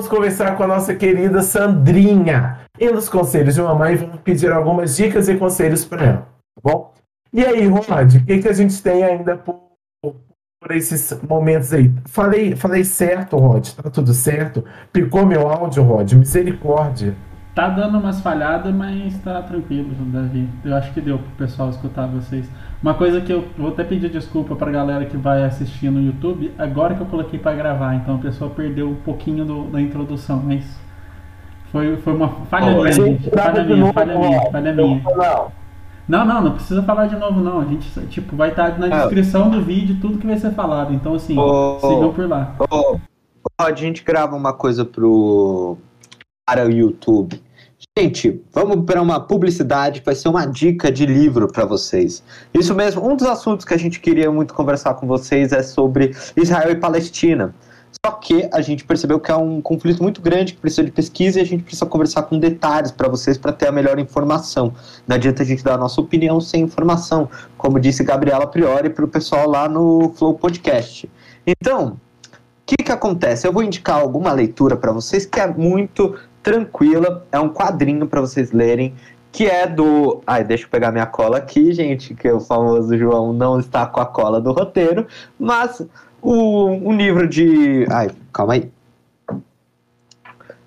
vamos conversar com a nossa querida Sandrinha. E nos conselhos de mamãe, vamos pedir algumas dicas e conselhos para ela, tá bom? E aí, Rod, o que, que a gente tem ainda por, por esses momentos aí? Falei, falei certo, Rod? Tá tudo certo? Picou meu áudio, Rod? Misericórdia. Tá dando umas falhadas, mas tá tranquilo, Davi. Eu acho que deu pro pessoal escutar vocês. Uma coisa que eu vou até pedir desculpa pra galera que vai assistir no YouTube, agora que eu coloquei para gravar, então a pessoa perdeu um pouquinho do, da introdução, mas foi, foi uma falha minha, gente. Falha minha, falha minha, falha minha. Não, não, não precisa falar de novo, não. A gente, tipo, vai estar na ah. descrição do vídeo tudo que vai ser falado. Então, assim, oh, sigam por lá. Oh, a gente grava uma coisa pro para o YouTube. Gente, vamos para uma publicidade vai ser uma dica de livro para vocês. Isso mesmo, um dos assuntos que a gente queria muito conversar com vocês é sobre Israel e Palestina. Só que a gente percebeu que é um conflito muito grande que precisa de pesquisa e a gente precisa conversar com detalhes para vocês para ter a melhor informação. Não adianta a gente dar a nossa opinião sem informação, como disse Gabriela Priori para o pessoal lá no Flow Podcast. Então, o que, que acontece? Eu vou indicar alguma leitura para vocês que é muito tranquila. É um quadrinho para vocês lerem que é do. Ai, deixa eu pegar minha cola aqui, gente, que o famoso João não está com a cola do roteiro, mas o, um livro de. Ai, calma aí.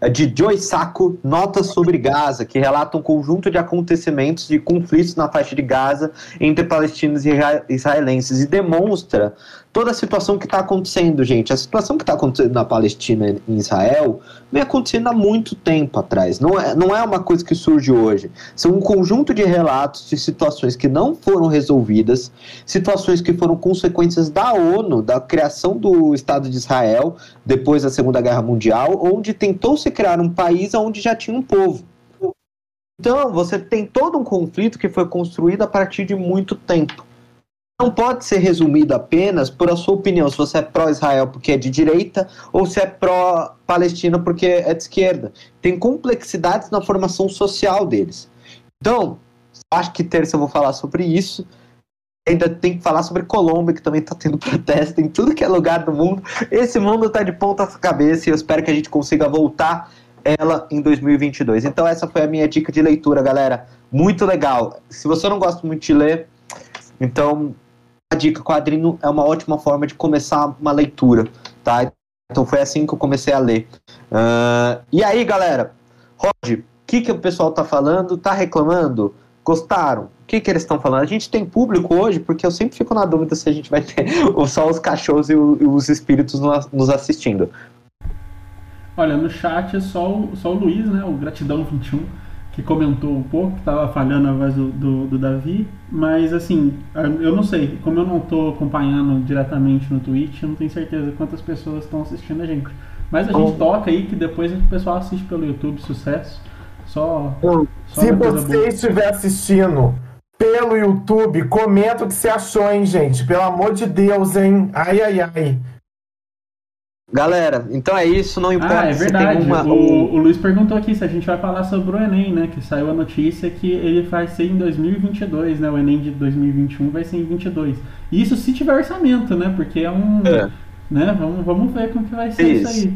É de Joy Sacco, Notas sobre Gaza, que relata um conjunto de acontecimentos de conflitos na faixa de Gaza entre palestinos e israelenses e demonstra toda a situação que está acontecendo, gente. A situação que está acontecendo na Palestina e em Israel vem acontecendo há muito tempo atrás. Não é, não é uma coisa que surge hoje. São um conjunto de relatos de situações que não foram resolvidas, situações que foram consequências da ONU, da criação do Estado de Israel depois da Segunda Guerra Mundial, onde tentou se criar um país onde já tinha um povo. Então, você tem todo um conflito que foi construído a partir de muito tempo não pode ser resumido apenas por a sua opinião, se você é pró-Israel porque é de direita ou se é pró-Palestina porque é de esquerda. Tem complexidades na formação social deles. Então, acho que terça eu vou falar sobre isso. Ainda tem que falar sobre Colômbia, que também está tendo protesto em tudo que é lugar do mundo. Esse mundo está de ponta cabeça e eu espero que a gente consiga voltar ela em 2022. Então, essa foi a minha dica de leitura, galera. Muito legal. Se você não gosta muito de ler, então a dica quadrinho é uma ótima forma de começar uma leitura, tá? Então foi assim que eu comecei a ler. Uh, e aí, galera, Rod, o que, que o pessoal tá falando? Tá reclamando? Gostaram? O que, que eles estão falando? A gente tem público hoje, porque eu sempre fico na dúvida se a gente vai ter só os cachorros e, os espíritos nos assistindo. Olha, no chat é só o, só o Luiz, né? O Gratidão 21 que comentou um pouco, que estava falhando a voz do, do, do, Davi, mas assim, eu não sei, como eu não estou acompanhando diretamente no Twitch, eu não tenho certeza quantas pessoas estão assistindo a gente. Mas a gente toca aí que depois o pessoal assiste pelo YouTube, sucesso. Só. só Se você estiver assistindo pelo YouTube, comenta o que você achou, hein, gente? Pelo amor de Deus, hein? Ai, ai, ai. Galera, então é isso, não importa ah, é verdade. Uma... O, o, Luiz perguntou aqui se a gente vai falar sobre o Enem, né? Que saiu a notícia que ele vai ser em 2022, né? O Enem de 2021 vai ser em 22. Isso se tiver orçamento, né? Porque é um... É. Né? Vamos, vamos ver como que vai ser isso, isso aí.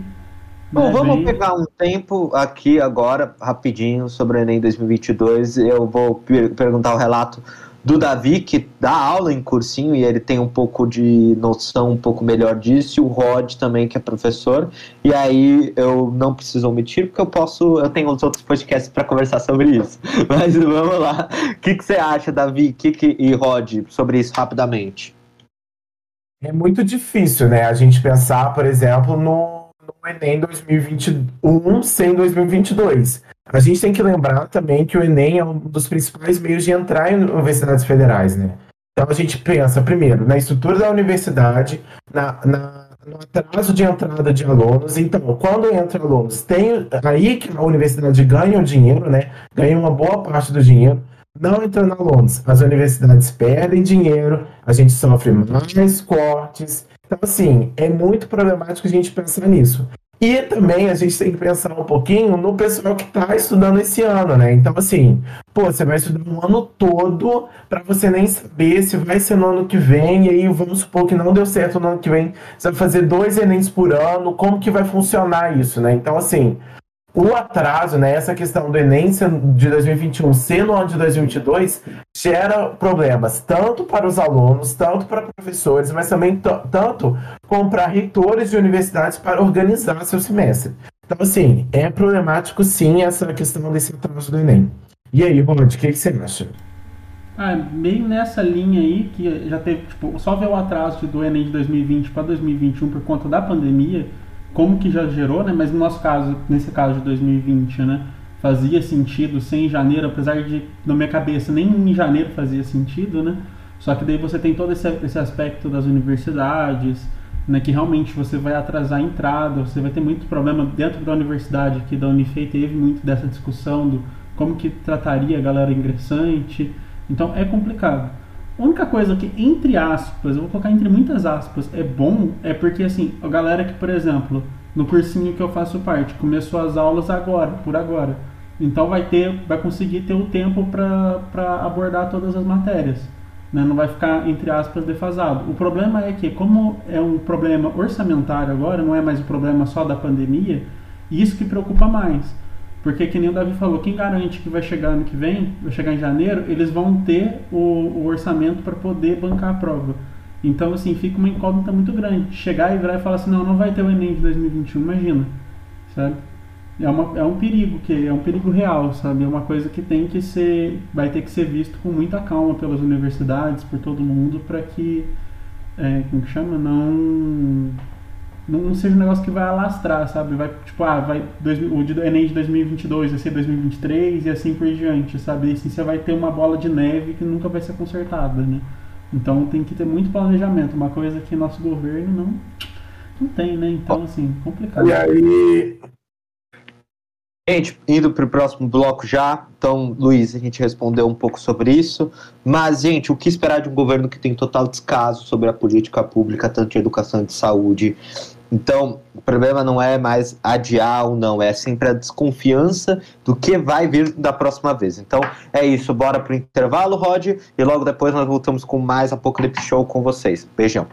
Bom, vamos pegar um tempo aqui agora, rapidinho, sobre o Enem 2022. Eu vou per perguntar o relato do Davi, que dá aula em cursinho e ele tem um pouco de noção um pouco melhor disso, e o Rod também, que é professor. E aí eu não preciso omitir, porque eu posso, eu tenho os outros podcasts para conversar sobre isso. Mas vamos lá. O que, que você acha, Davi que que, e Rod, sobre isso rapidamente? É muito difícil, né? A gente pensar, por exemplo, no, Enem 2021 sem 2022. A gente tem que lembrar também que o Enem é um dos principais meios de entrar em universidades federais, né? Então a gente pensa, primeiro, na estrutura da universidade, na, na, no atraso de entrada de alunos. Então, quando entra alunos, tem aí que a universidade ganha o dinheiro, né? Ganha uma boa parte do dinheiro. Não entrando alunos, as universidades perdem dinheiro, a gente sofre mais cortes. Então, assim, é muito problemático a gente pensar nisso. E também a gente tem que pensar um pouquinho no pessoal que está estudando esse ano, né? Então, assim, pô, você vai estudar um ano todo para você nem saber se vai ser no ano que vem, e aí vamos supor que não deu certo no ano que vem, você vai fazer dois Enems por ano, como que vai funcionar isso, né? Então, assim, o atraso, né, essa questão do Enem de 2021 ser no ano de 2022, gera problemas tanto para os alunos, tanto para professores, mas também tanto como para reitores de universidades para organizar seu semestre. Então, assim, é problemático sim essa questão desse atraso do Enem. E aí, Rod, o que, que, você acha? Ah, meio nessa linha aí, que já teve, tipo, só ver o atraso do Enem de 2020 para 2021 por conta da pandemia, como que já gerou, né? Mas no nosso caso, nesse caso de 2020, né? Fazia sentido sem em janeiro, apesar de, na minha cabeça, nem em janeiro fazia sentido, né? Só que daí você tem todo esse, esse aspecto das universidades, né? Que realmente você vai atrasar a entrada, você vai ter muito problema dentro da universidade, que da Unifei teve muito dessa discussão do como que trataria a galera ingressante. Então é complicado. A única coisa que, entre aspas, eu vou colocar entre muitas aspas, é bom, é porque, assim, a galera que, por exemplo, no cursinho que eu faço parte, começou as aulas agora, por agora. Então vai ter, vai conseguir ter o tempo para abordar todas as matérias. Né? Não vai ficar, entre aspas, defasado. O problema é que, como é um problema orçamentário agora, não é mais o problema só da pandemia, isso que preocupa mais. Porque, que nem o Davi falou, quem garante que vai chegar ano que vem, vai chegar em janeiro, eles vão ter o, o orçamento para poder bancar a prova. Então, assim, fica uma incógnita muito grande. Chegar e virar e falar assim, não, não vai ter o Enem de 2021, imagina, sabe? É, uma, é um perigo, que é um perigo real, sabe? É uma coisa que tem que ser, vai ter que ser visto com muita calma pelas universidades, por todo mundo, para que, é, como que chama? Não não, não, seja um negócio que vai alastrar, sabe? Vai, tipo, ah, vai, dois, o de, Enem de 2022 vai ser 2023 e assim por diante, sabe? E assim você vai ter uma bola de neve que nunca vai ser consertada, né? Então tem que ter muito planejamento, uma coisa que nosso governo não, não tem, né? Então, assim, complicado. E aí, Gente, indo para o próximo bloco já. Então, Luiz, a gente respondeu um pouco sobre isso. Mas, gente, o que esperar de um governo que tem total descaso sobre a política pública, tanto de educação e de saúde? Então, o problema não é mais adiar ou não, é sempre a desconfiança do que vai vir da próxima vez. Então, é isso. Bora para o intervalo, Rod, e logo depois nós voltamos com mais Apocalipse Show com vocês. Beijão.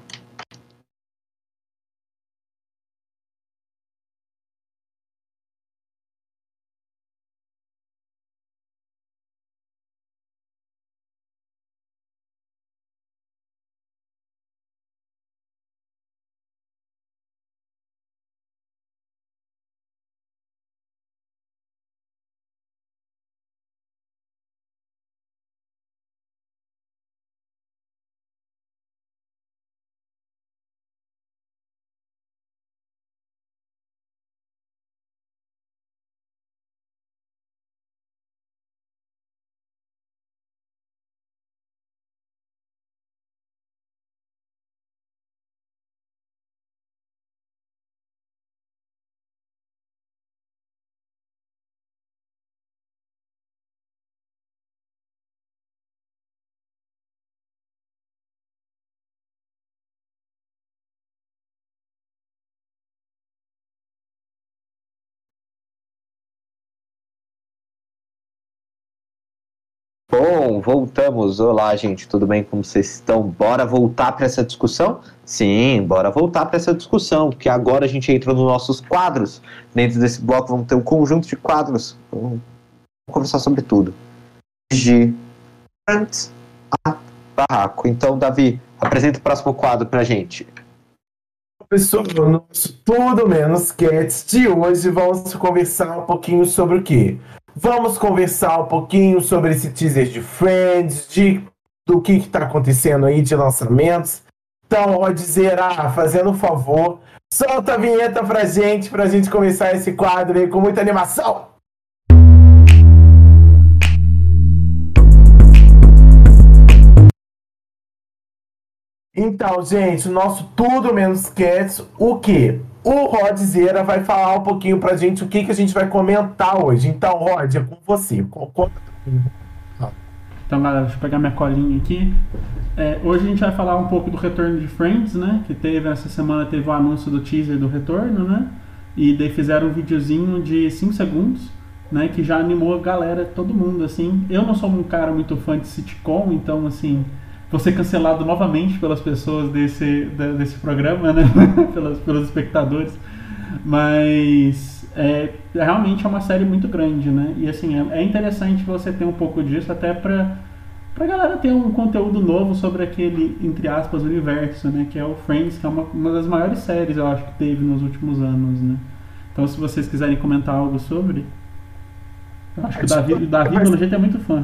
Bom, voltamos. Olá, gente, tudo bem? Como vocês estão? Bora voltar para essa discussão? Sim, bora voltar para essa discussão, porque agora a gente entra nos nossos quadros. Dentro desse bloco vamos ter um conjunto de quadros. Vamos conversar sobre tudo. De a barraco. Então, Davi, apresenta o próximo quadro para a gente. Pessoal, nosso Tudo Menos Cats de hoje vamos conversar um pouquinho sobre o quê? Vamos conversar um pouquinho sobre esse teaser de Friends, de, do que está acontecendo aí de lançamentos. Então, ó, dizer, ah, fazendo um favor, solta a vinheta pra gente, pra gente começar esse quadro aí com muita animação. Então, gente, nosso Tudo Menos Cats, o quê? O Rod Zera vai falar um pouquinho pra gente o que, que a gente vai comentar hoje. Então, Rod, é com você. Conta Então, galera, deixa eu pegar minha colinha aqui. É, hoje a gente vai falar um pouco do retorno de Friends, né? Que teve essa semana teve o anúncio do teaser do retorno, né? E daí fizeram um videozinho de 5 segundos, né? Que já animou a galera, todo mundo, assim. Eu não sou um cara muito fã de sitcom, então, assim, vou ser cancelado novamente pelas pessoas desse, desse programa, né? pelos, pelos espectadores. Mas é, realmente é uma série muito grande, né? E assim, é, é interessante você ter um pouco disso até pra, pra galera ter um conteúdo novo sobre aquele, entre aspas, universo, né? Que é o Friends, que é uma, uma das maiores séries, eu acho, que teve nos últimos anos, né? Então se vocês quiserem comentar algo sobre. Eu acho que o Davi, o Davi pelo jeito, é muito fã.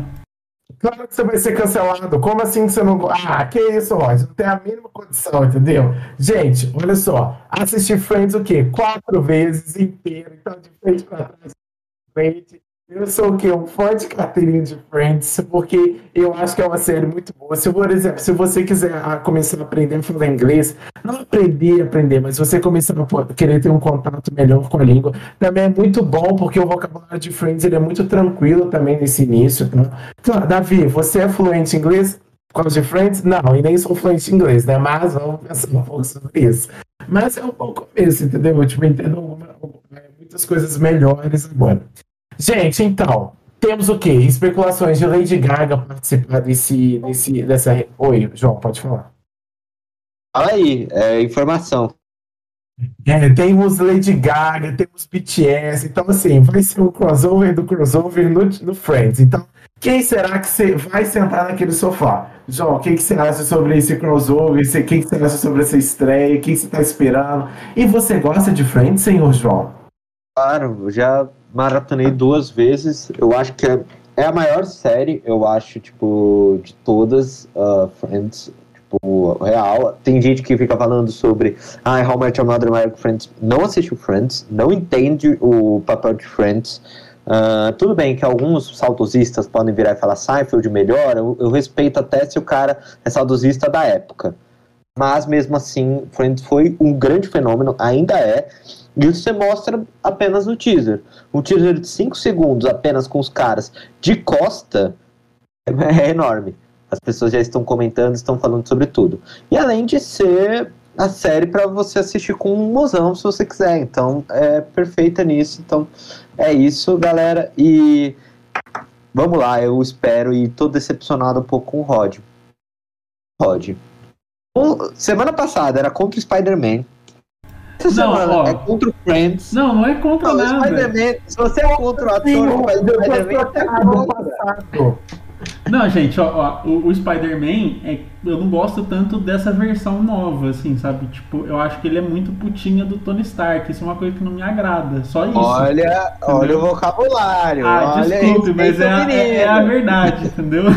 Claro que você vai ser cancelado. Como assim que você não. Ah, que isso, Roger? Não tem a mínima condição, entendeu? Gente, olha só. Assisti Friends o quê? Quatro vezes inteiro. Então, de frente pra trás, frente. Eu sou o quê? Um fã de carteirinha de Friends, porque eu acho que é uma série muito boa. Se, por exemplo, se você quiser ah, começar a aprender a falar inglês, não aprender aprender, mas você começar a querer ter um contato melhor com a língua, também é muito bom, porque o vocabulário de Friends ele é muito tranquilo também nesse início. Tá? Então, Davi, você é fluente em inglês? Por causa de Friends? Não, e nem sou fluente em inglês, né? Mas vamos pensar um pouco sobre isso. Mas é um pouco isso, entendeu? Eu tipo, entendo muitas coisas melhores agora. Gente, então, temos o quê? Especulações de Lady Gaga participar desse, desse, dessa. Oi, João, pode falar. Fala aí, é informação. É, temos Lady Gaga, temos BTS, então assim, vai ser o crossover do crossover no, no Friends. Então, quem será que você vai sentar naquele sofá? João, o que, que você acha sobre esse crossover? O que, que você acha sobre essa estreia? O que, que você está esperando? E você gosta de Friends, senhor João? Claro, já maratonei duas vezes. Eu acho que é, é a maior série, eu acho, tipo, de todas, uh, Friends, tipo, real. Tem gente que fica falando sobre ah, How Much Your Mother American Friends. Não assistiu Friends, não entende o papel de Friends. Uh, tudo bem que alguns saudosistas podem virar e falar Seinfeld melhor, eu, eu respeito até se o cara é saudosista da época. Mas mesmo assim, Friends foi um grande fenômeno, ainda é. Isso você mostra apenas no teaser. Um teaser de 5 segundos apenas com os caras de costa é, é enorme. As pessoas já estão comentando, estão falando sobre tudo. E além de ser a série para você assistir com um mozão se você quiser. Então é perfeita nisso. Então é isso, galera. E vamos lá, eu espero e tô decepcionado um pouco com o Rod. Rod. semana passada era contra o Spider-Man. Essa semana ó, é contra o Friends. Não, não é contra não, nada. Se você é contra o ator, Spider-Man, você é contra. Não, gente, ó, ó o, o Spider-Man, é, eu não gosto tanto dessa versão nova, assim, sabe? Tipo, eu acho que ele é muito putinha do Tony Stark. Isso é uma coisa que não me agrada. Só isso. Olha, olha o vocabulário. Ah, olha desculpe, mas é a, é, é a verdade, entendeu?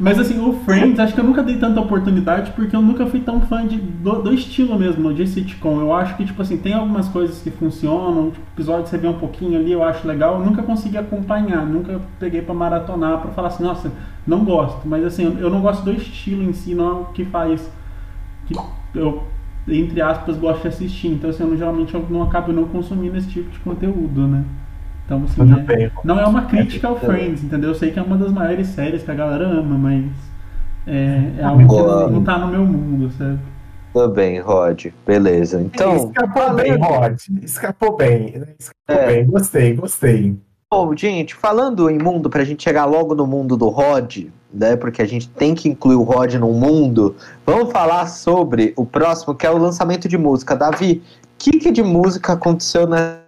mas assim, o Friends, acho que eu nunca dei tanta oportunidade porque eu nunca fui tão fã de, do, do estilo mesmo, de sitcom. Eu acho que, tipo assim, tem algumas coisas que funcionam, tipo, episódio você vê um pouquinho ali, eu acho legal. Eu nunca consegui acompanhar, nunca peguei para maratonar para falar assim, nossa, não gosto. Mas assim, eu não gosto do estilo em si, não é o que faz que eu, entre aspas, gosto de assistir. Então, assim, eu, geralmente eu não acabo não consumindo esse tipo de conteúdo, né? Então, assim, é, não é uma crítica ao Friends, entendeu? Eu sei que é uma das maiores séries que a galera ama, mas é, é algo que não tá no meu mundo, sabe? Tudo bem, Rod. Beleza. Então. Escapou bem, Rod. Escapou bem. Escapou é. bem. Gostei, gostei. Bom, gente, falando em mundo, para a gente chegar logo no mundo do Rod, né? Porque a gente tem que incluir o Rod no mundo. Vamos falar sobre o próximo, que é o lançamento de música. Davi, o que, que de música aconteceu nessa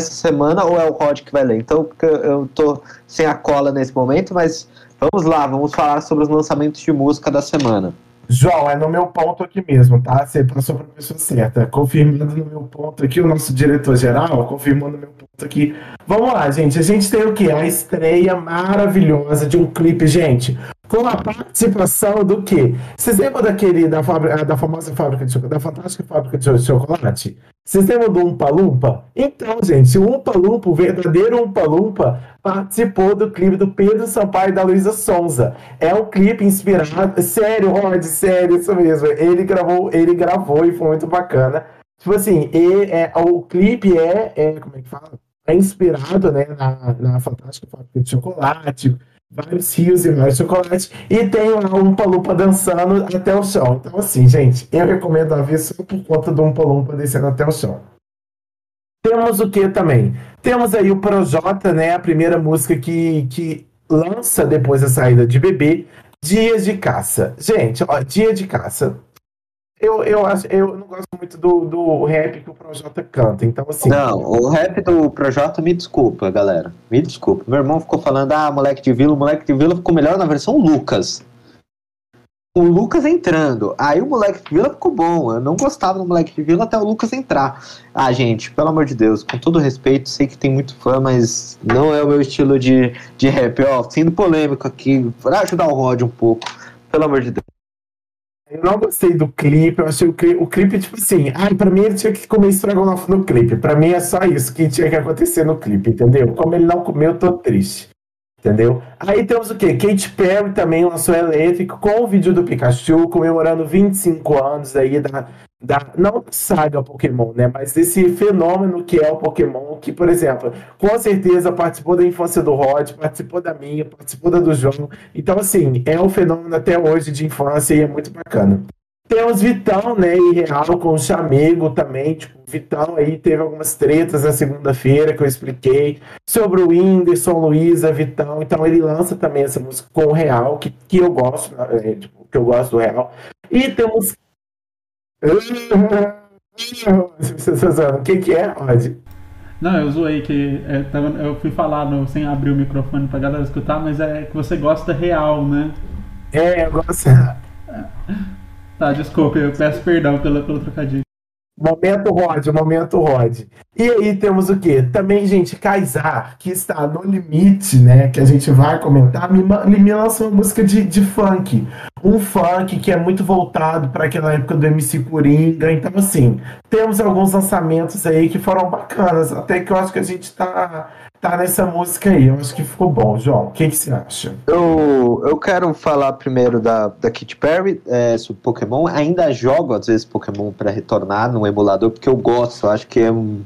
semana ou é o Rod que vai ler? Então, eu tô sem a cola nesse momento, mas vamos lá, vamos falar sobre os lançamentos de música da semana. João, é no meu ponto aqui mesmo, tá? Você passou para a pessoa certa. Confirmando no meu ponto aqui, o nosso diretor-geral confirmou no meu ponto aqui. Vamos lá, gente. A gente tem o quê? A estreia maravilhosa de um clipe, gente. Com a participação do quê? Vocês lembram daquele, da, fábrica, da famosa fábrica de chocolate, da fantástica fábrica de chocolate? Vocês lembram do Umpa Lumpa? Então, gente, o Umpa Lumpa, o verdadeiro Umpa Lumpa, participou do clipe do Pedro Sampaio e da Luísa Sonza. É um clipe inspirado. Sério, Rod, sério, isso mesmo. Ele gravou, ele gravou e foi muito bacana. Tipo assim, é, o clipe é, é. Como é que fala? É inspirado né, na, na Fantástica Fábrica de Chocolate. Vários rios e vários chocolates, e tem lá um Palupa dançando até o chão. Então, assim, gente, eu recomendo a só por conta do um Palupa descendo até o chão. Temos o que também? Temos aí o Projota, né? A primeira música que, que lança depois da saída de bebê, Dias de Caça. Gente, ó, Dia de Caça eu, eu, acho, eu não gosto muito do, do rap que o Projota canta, então assim. Não, o rap do Projota, me desculpa, galera. Me desculpa. Meu irmão ficou falando, ah, moleque de vila, o moleque de vila ficou melhor na versão Lucas. O Lucas entrando. Aí o moleque de vila ficou bom. Eu não gostava do moleque de vila até o Lucas entrar. Ah, gente, pelo amor de Deus, com todo respeito, sei que tem muito fã, mas não é o meu estilo de, de rap. Ó, sendo polêmico aqui, para ajudar o Rod um pouco. Pelo amor de Deus. Eu não gostei do clipe, eu achei o clipe, o clipe tipo assim, ai, pra mim ele tinha que comer estrogonofe no clipe. Pra mim é só isso que tinha que acontecer no clipe, entendeu? Como ele não comeu, eu tô triste. Entendeu? Aí temos o quê? Kate Perry também lançou Elétrico com o vídeo do Pikachu, comemorando 25 anos aí da, da não saga Pokémon, né? Mas desse fenômeno que é o Pokémon, que, por exemplo, com certeza participou da infância do Rod, participou da minha, participou da do João. Então, assim, é um fenômeno até hoje de infância e é muito bacana. Temos Vitão, né, e Real com o Chamego também, tipo, Vitão aí teve algumas tretas na segunda-feira que eu expliquei sobre o Whindersson, Luísa, Vitão, então ele lança também essa música com o Real, que, que eu gosto, é, tipo, que eu gosto do Real. E temos... O que que é, Rod? Não, eu zoei que é, tava, eu fui falar no, sem abrir o microfone pra galera escutar, mas é que você gosta real, né? É, eu gosto... Tá, desculpa, eu peço perdão pelo, pelo trocadilho. Momento Rod, momento Rod. E aí temos o quê? Também, gente, Kaysar, que está no limite, né? Que a gente vai comentar, me, me lança uma música de, de funk. Um funk que é muito voltado para aquela época do MC Coringa. Então, assim, temos alguns lançamentos aí que foram bacanas. Até que eu acho que a gente tá tá nessa música aí. Eu acho que ficou bom, João. O que, você acha? Eu, eu quero falar primeiro da, da Katy Perry é, sobre Pokémon. Ainda jogo, às vezes, Pokémon para retornar no emulador, porque eu gosto. Eu acho que é um,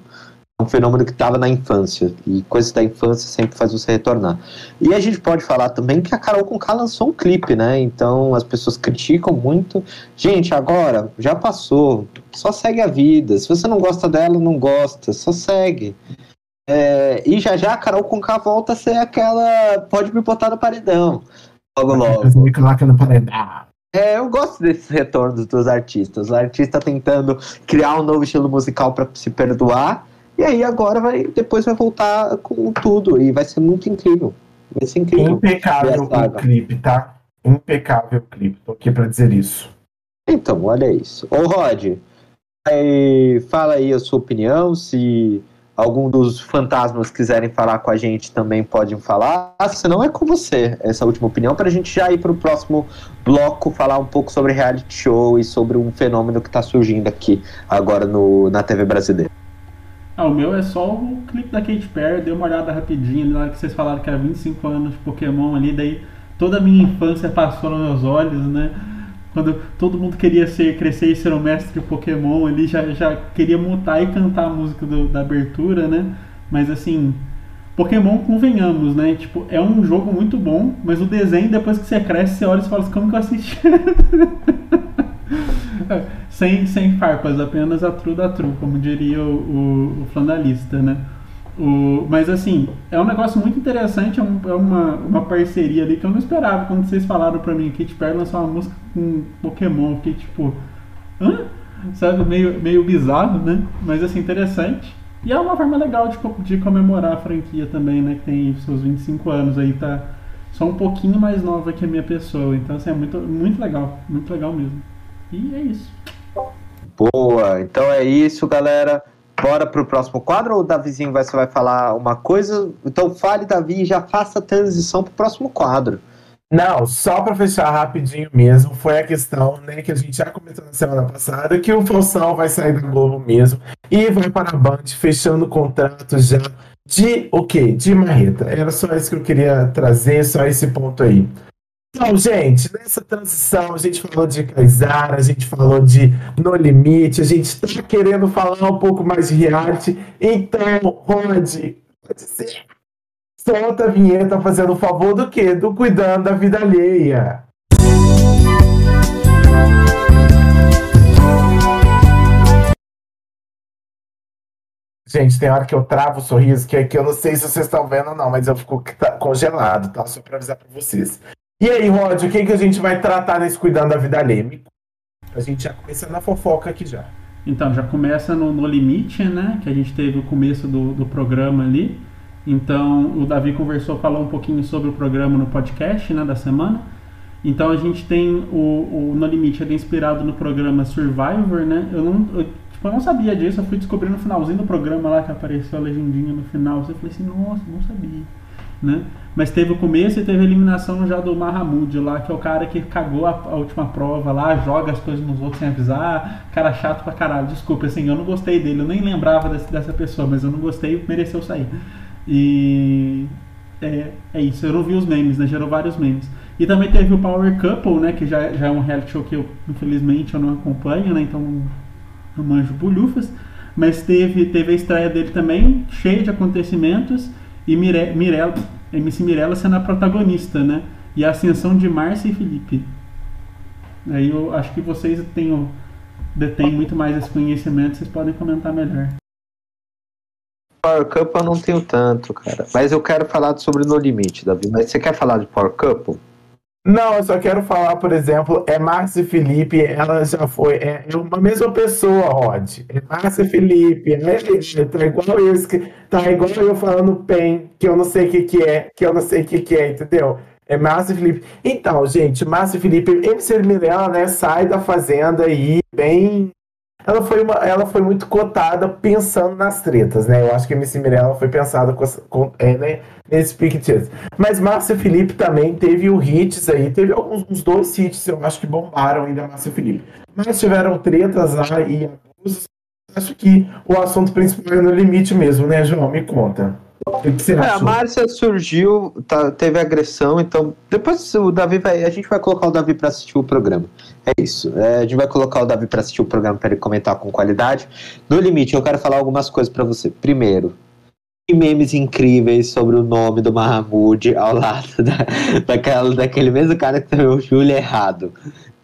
um fenômeno que estava na infância. E coisas da infância sempre faz você retornar. E a gente pode falar também que a Carol Conká lançou um clipe, né? Então as pessoas criticam muito. Gente, agora, já passou. Só segue a vida. Se você não gosta dela, não gosta. Só segue. É, e já já a Carol Conká volta a ser aquela. Pode me botar no paredão. Logo, logo. Me coloca no paredão. É, eu gosto desses retornos dos artistas. O artista tentando criar um novo estilo musical para se perdoar. E aí agora vai. Depois vai voltar com tudo. E vai ser muito incrível. Vai ser incrível. Impecável o clipe, tá? Impecável o clipe. Tô aqui pra dizer isso. Então, olha isso. Ô Rod, aí, fala aí a sua opinião, se algum dos fantasmas quiserem falar com a gente também podem falar. Se não, é com você essa última opinião, para a gente já ir para o próximo bloco falar um pouco sobre reality show e sobre um fenômeno que está surgindo aqui agora no, na TV brasileira. Ah, o meu é só o clipe da Katy Perry, dei uma olhada rapidinho hora que vocês falaram que era 25 anos de Pokémon ali, daí toda a minha infância passou nos meus olhos, né? Quando todo mundo queria ser crescer e ser um mestre Pokémon, ele já, já queria mutar e cantar a música do, da abertura, né? Mas assim, Pokémon, convenhamos, né? Tipo, é um jogo muito bom, mas o desenho, depois que você cresce, você olha e fala assim, como que eu assisti? sem, sem farpas, apenas a true da true, como diria o, o, o flandalista, né? O, mas assim, é um negócio muito interessante, é, um, é, uma, uma parceria ali que eu não esperava. Quando vocês falaram pra mim Katy Perry lançou uma música com Pokémon, eu fiquei tipo, hã? Sabe, meio, meio bizarro, né? Mas assim, interessante. E é uma forma legal de, de comemorar a franquia também, né? Que tem seus 25 anos aí, tá só um pouquinho mais nova que a minha pessoa. Então, assim, é muito, muito legal, muito legal mesmo. E é isso. Boa, então é isso, galera. Bora pro próximo quadro ou o Davizinho vai, vai falar uma coisa? Então fale, Davi, e já faça a transição pro próximo quadro. Não, só para fechar rapidinho mesmo, foi a questão né, que a gente já comentou na semana passada, que o Faustão vai sair da Globo mesmo e vai para a Band, fechando o contrato já de o quê? De marreta. Era só isso que eu queria trazer, só esse ponto aí. Então, gente, nessa transição a gente falou de Kaysar, a gente falou de No Limite, a gente está querendo falar um pouco mais de reality. Então, Rod, pode ser. solta a vinheta fazendo o favor do quê? Do cuidando da vida alheia. Gente, tem hora que eu travo o sorriso, que aqui eu não sei se vocês estão vendo ou não, mas eu fico congelado, tá? Só pra avisar pra vocês. E aí, Rod, o que, que a gente vai tratar nesse Cuidando da Vida Alheia? A gente já começa na fofoca aqui já. Então, já começa no, no limite, né? Que a gente teve o começo do, do programa ali. Então, o Davi conversou, falou um pouquinho sobre o programa no podcast, né? Da semana. Então, a gente tem o, o No Limite, ele é inspirado no programa Survivor, né? Eu não, eu, tipo, eu não sabia disso, eu fui descobrir no finalzinho do programa lá que apareceu a legendinha no final. Eu falei assim, nossa, não sabia, né? Mas teve o começo e teve a eliminação já do Mahamud lá, que é o cara que cagou a, a, última prova lá, joga as coisas nos outros sem avisar. Cara chato pra caralho. Desculpa, assim, eu não gostei dele. Eu nem lembrava desse, dessa pessoa, mas eu não gostei mereceu sair. E. É, é isso. Eu não vi os memes, né? Gerou vários memes. E também teve o Power Couple, né? Que já, já é um reality show que eu, infelizmente, eu não acompanho, né? Então não manjo bolhufas. Mas teve, teve a estreia dele também, cheia de acontecimentos. E Mire, Mirella MC Mirella sendo a protagonista, né? E a ascensão de Márcia e Felipe. Aí eu acho que vocês têm, detêm muito mais esse conhecimento, vocês podem comentar melhor. Power Couple eu não tenho tanto, cara. Mas eu quero falar sobre No Limite, Davi. Mas você quer falar de Power Couple? Não, eu só quero falar, por exemplo, é Márcia Felipe, ela já foi, é, é uma mesma pessoa, Rod. É Márcia Felipe, é, tá igual eu, tá igual eu falando PEN, que eu não sei o que, que é, que eu não sei o que, que é, entendeu? É Márcia Felipe. Então, gente, Márcia Felipe, MC Mirella, né, sai da fazenda aí bem ela foi, uma, ela foi muito cotada pensando nas tretas, né? Eu acho que a MC Mirella foi pensada com, com, é, né, nesse pique Mas Márcia Felipe também teve o hits aí, teve alguns uns dois hits, eu acho que bombaram ainda Márcia Felipe. Mas tiveram tretas lá e. Acho que o assunto principal é no limite mesmo, né, João? Me conta. É, a Márcia surgiu, tá, teve agressão, então depois o Davi vai, a gente vai colocar o Davi para assistir o programa. É isso. É, a gente vai colocar o Davi para assistir o programa para ele comentar com qualidade. No limite, eu quero falar algumas coisas para você. Primeiro, memes incríveis sobre o nome do Mahamud ao lado da, daquela, daquele mesmo cara que tem o Júlio errado.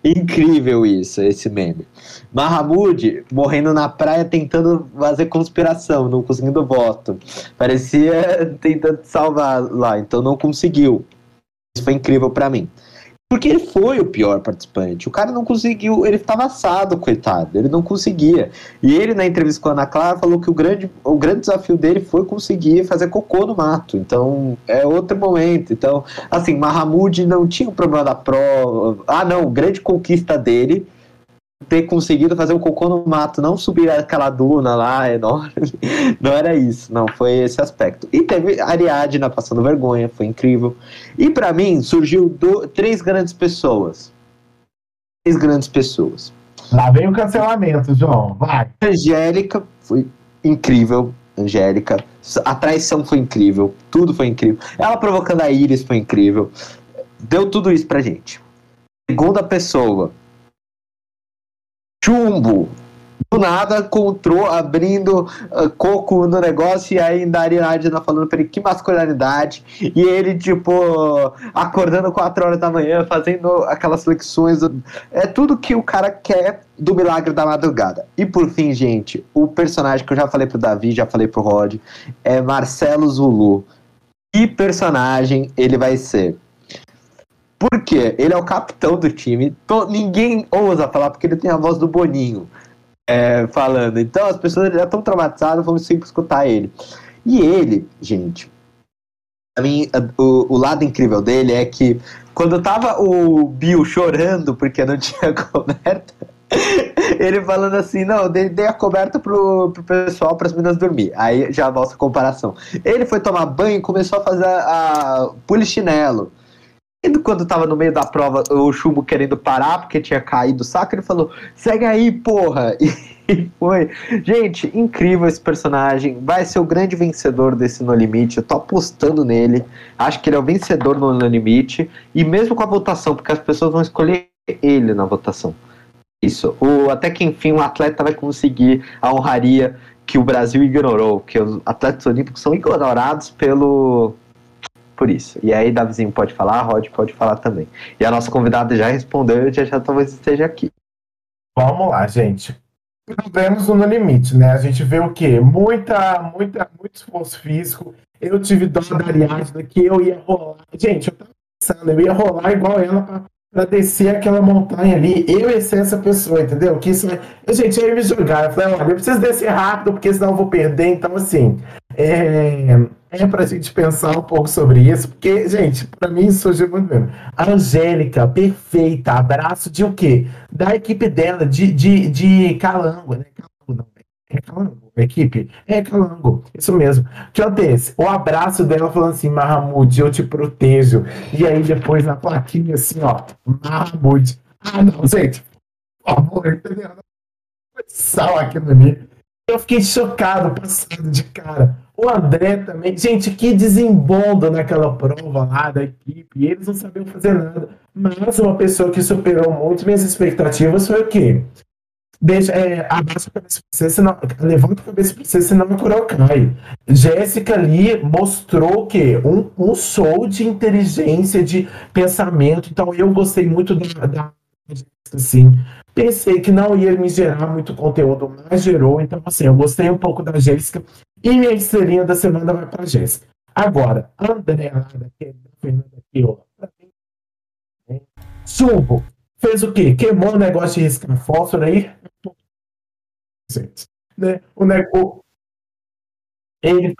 Incrível isso, esse meme. Mahamud morrendo na praia tentando fazer conspiração, não conseguindo voto. Parecia tentando salvar lá, então não conseguiu. Isso foi incrível para mim. Porque ele foi o pior participante. O cara não conseguiu, ele estava assado, coitado. Ele não conseguia. E ele, na entrevista com a Ana Clara, falou que o grande, o grande desafio dele foi conseguir fazer cocô no mato. Então, é outro momento. Então, assim, Mahamud não tinha o problema da prova. Ah, não, grande conquista dele ter conseguido fazer o cocô no mato, não subir aquela duna lá enorme. Não era isso, não, foi esse aspecto. E teve Ariadna passando vergonha, foi incrível. E para mim surgiu do, três grandes pessoas. Três grandes pessoas. Lá vem o cancelamento, João. Vai. Angélica foi incrível. Angélica. A traição foi incrível. Tudo foi incrível. Ela provocando a Iris foi incrível. Deu tudo isso pra gente. Segunda pessoa, chumbo. Do nada encontrou abrindo uh, coco no negócio e ainda a Ariadna falando pra ele que masculinidade. E ele, tipo, acordando 4 horas da manhã, fazendo aquelas flexões. É tudo que o cara quer do milagre da madrugada. E por fim, gente, o personagem que eu já falei pro Davi, já falei pro Rod, é Marcelo Zulu. Que personagem ele vai ser? Porque ele é o capitão do time. Tô, ninguém ousa falar porque ele tem a voz do Boninho é, falando. Então as pessoas já estão traumatizadas, vão sempre escutar ele. E ele, gente, pra mim, o, o lado incrível dele é que quando tava o Bill chorando porque não tinha coberta, ele falando assim, não, dei, dei a coberta pro, pro pessoal, para as meninas dormir. Aí já volta a comparação. Ele foi tomar banho e começou a fazer a, a polichinelo. Quando tava no meio da prova, o chumbo querendo parar porque tinha caído o saco, ele falou: segue aí, porra! E foi. Gente, incrível esse personagem. Vai ser o grande vencedor desse No Limite. Eu tô apostando nele. Acho que ele é o vencedor no No Limite. E mesmo com a votação, porque as pessoas vão escolher ele na votação. Isso. Até que enfim o um atleta vai conseguir a honraria que o Brasil ignorou. Que os atletas olímpicos são ignorados pelo por isso. E aí, Davizinho pode falar, Rod pode falar também. E a nossa convidada já respondeu já, já talvez esteja aqui. Vamos lá, gente. Problemas no limite, né? A gente vê o quê? Muita, muita, muito esforço físico. Eu tive dó da Ariadna que eu ia rolar. Gente, eu tava pensando, eu ia rolar igual ela pra para descer aquela montanha ali, eu ia ser essa pessoa, entendeu? Que isso, gente, eu ia me jogar. Eu falei, olha, eu preciso descer rápido, porque senão eu vou perder. Então, assim, é, é pra gente pensar um pouco sobre isso, porque, gente, para mim surgiu muito mesmo. A Angélica, perfeita, abraço de o quê? Da equipe dela, de, de, de Calango, né? Calango não, é Calango equipe? É, Calango, isso mesmo. Que acontece? O abraço dela falando assim, Mahamud, eu te protejo. E aí depois na plaquinha assim, ó, Mahamud. Ah, não, gente, por favor, entendeu? Sal aqui no nível. Eu fiquei chocado, passado de cara. O André também. Gente, que desembondo naquela prova lá da equipe. Eles não sabiam fazer nada. Mas uma pessoa que superou muito minhas expectativas foi o quê? deixa, é, abaixa a cabeça pra você, senão, levanta a cabeça pra você, senão o coral cai. Jéssica ali mostrou o quê? Um, um show de inteligência, de pensamento. Então eu gostei muito da, da assim. Pensei que não ia me gerar muito conteúdo, mas gerou. Então, assim, eu gostei um pouco da Jéssica. E minha estrelinha da semana vai pra Jéssica. Agora, André, da Fernanda aqui, ó. Chumbo. Fez o quê? Queimou o negócio de riscar fósforo aí né? O negócio. Ele.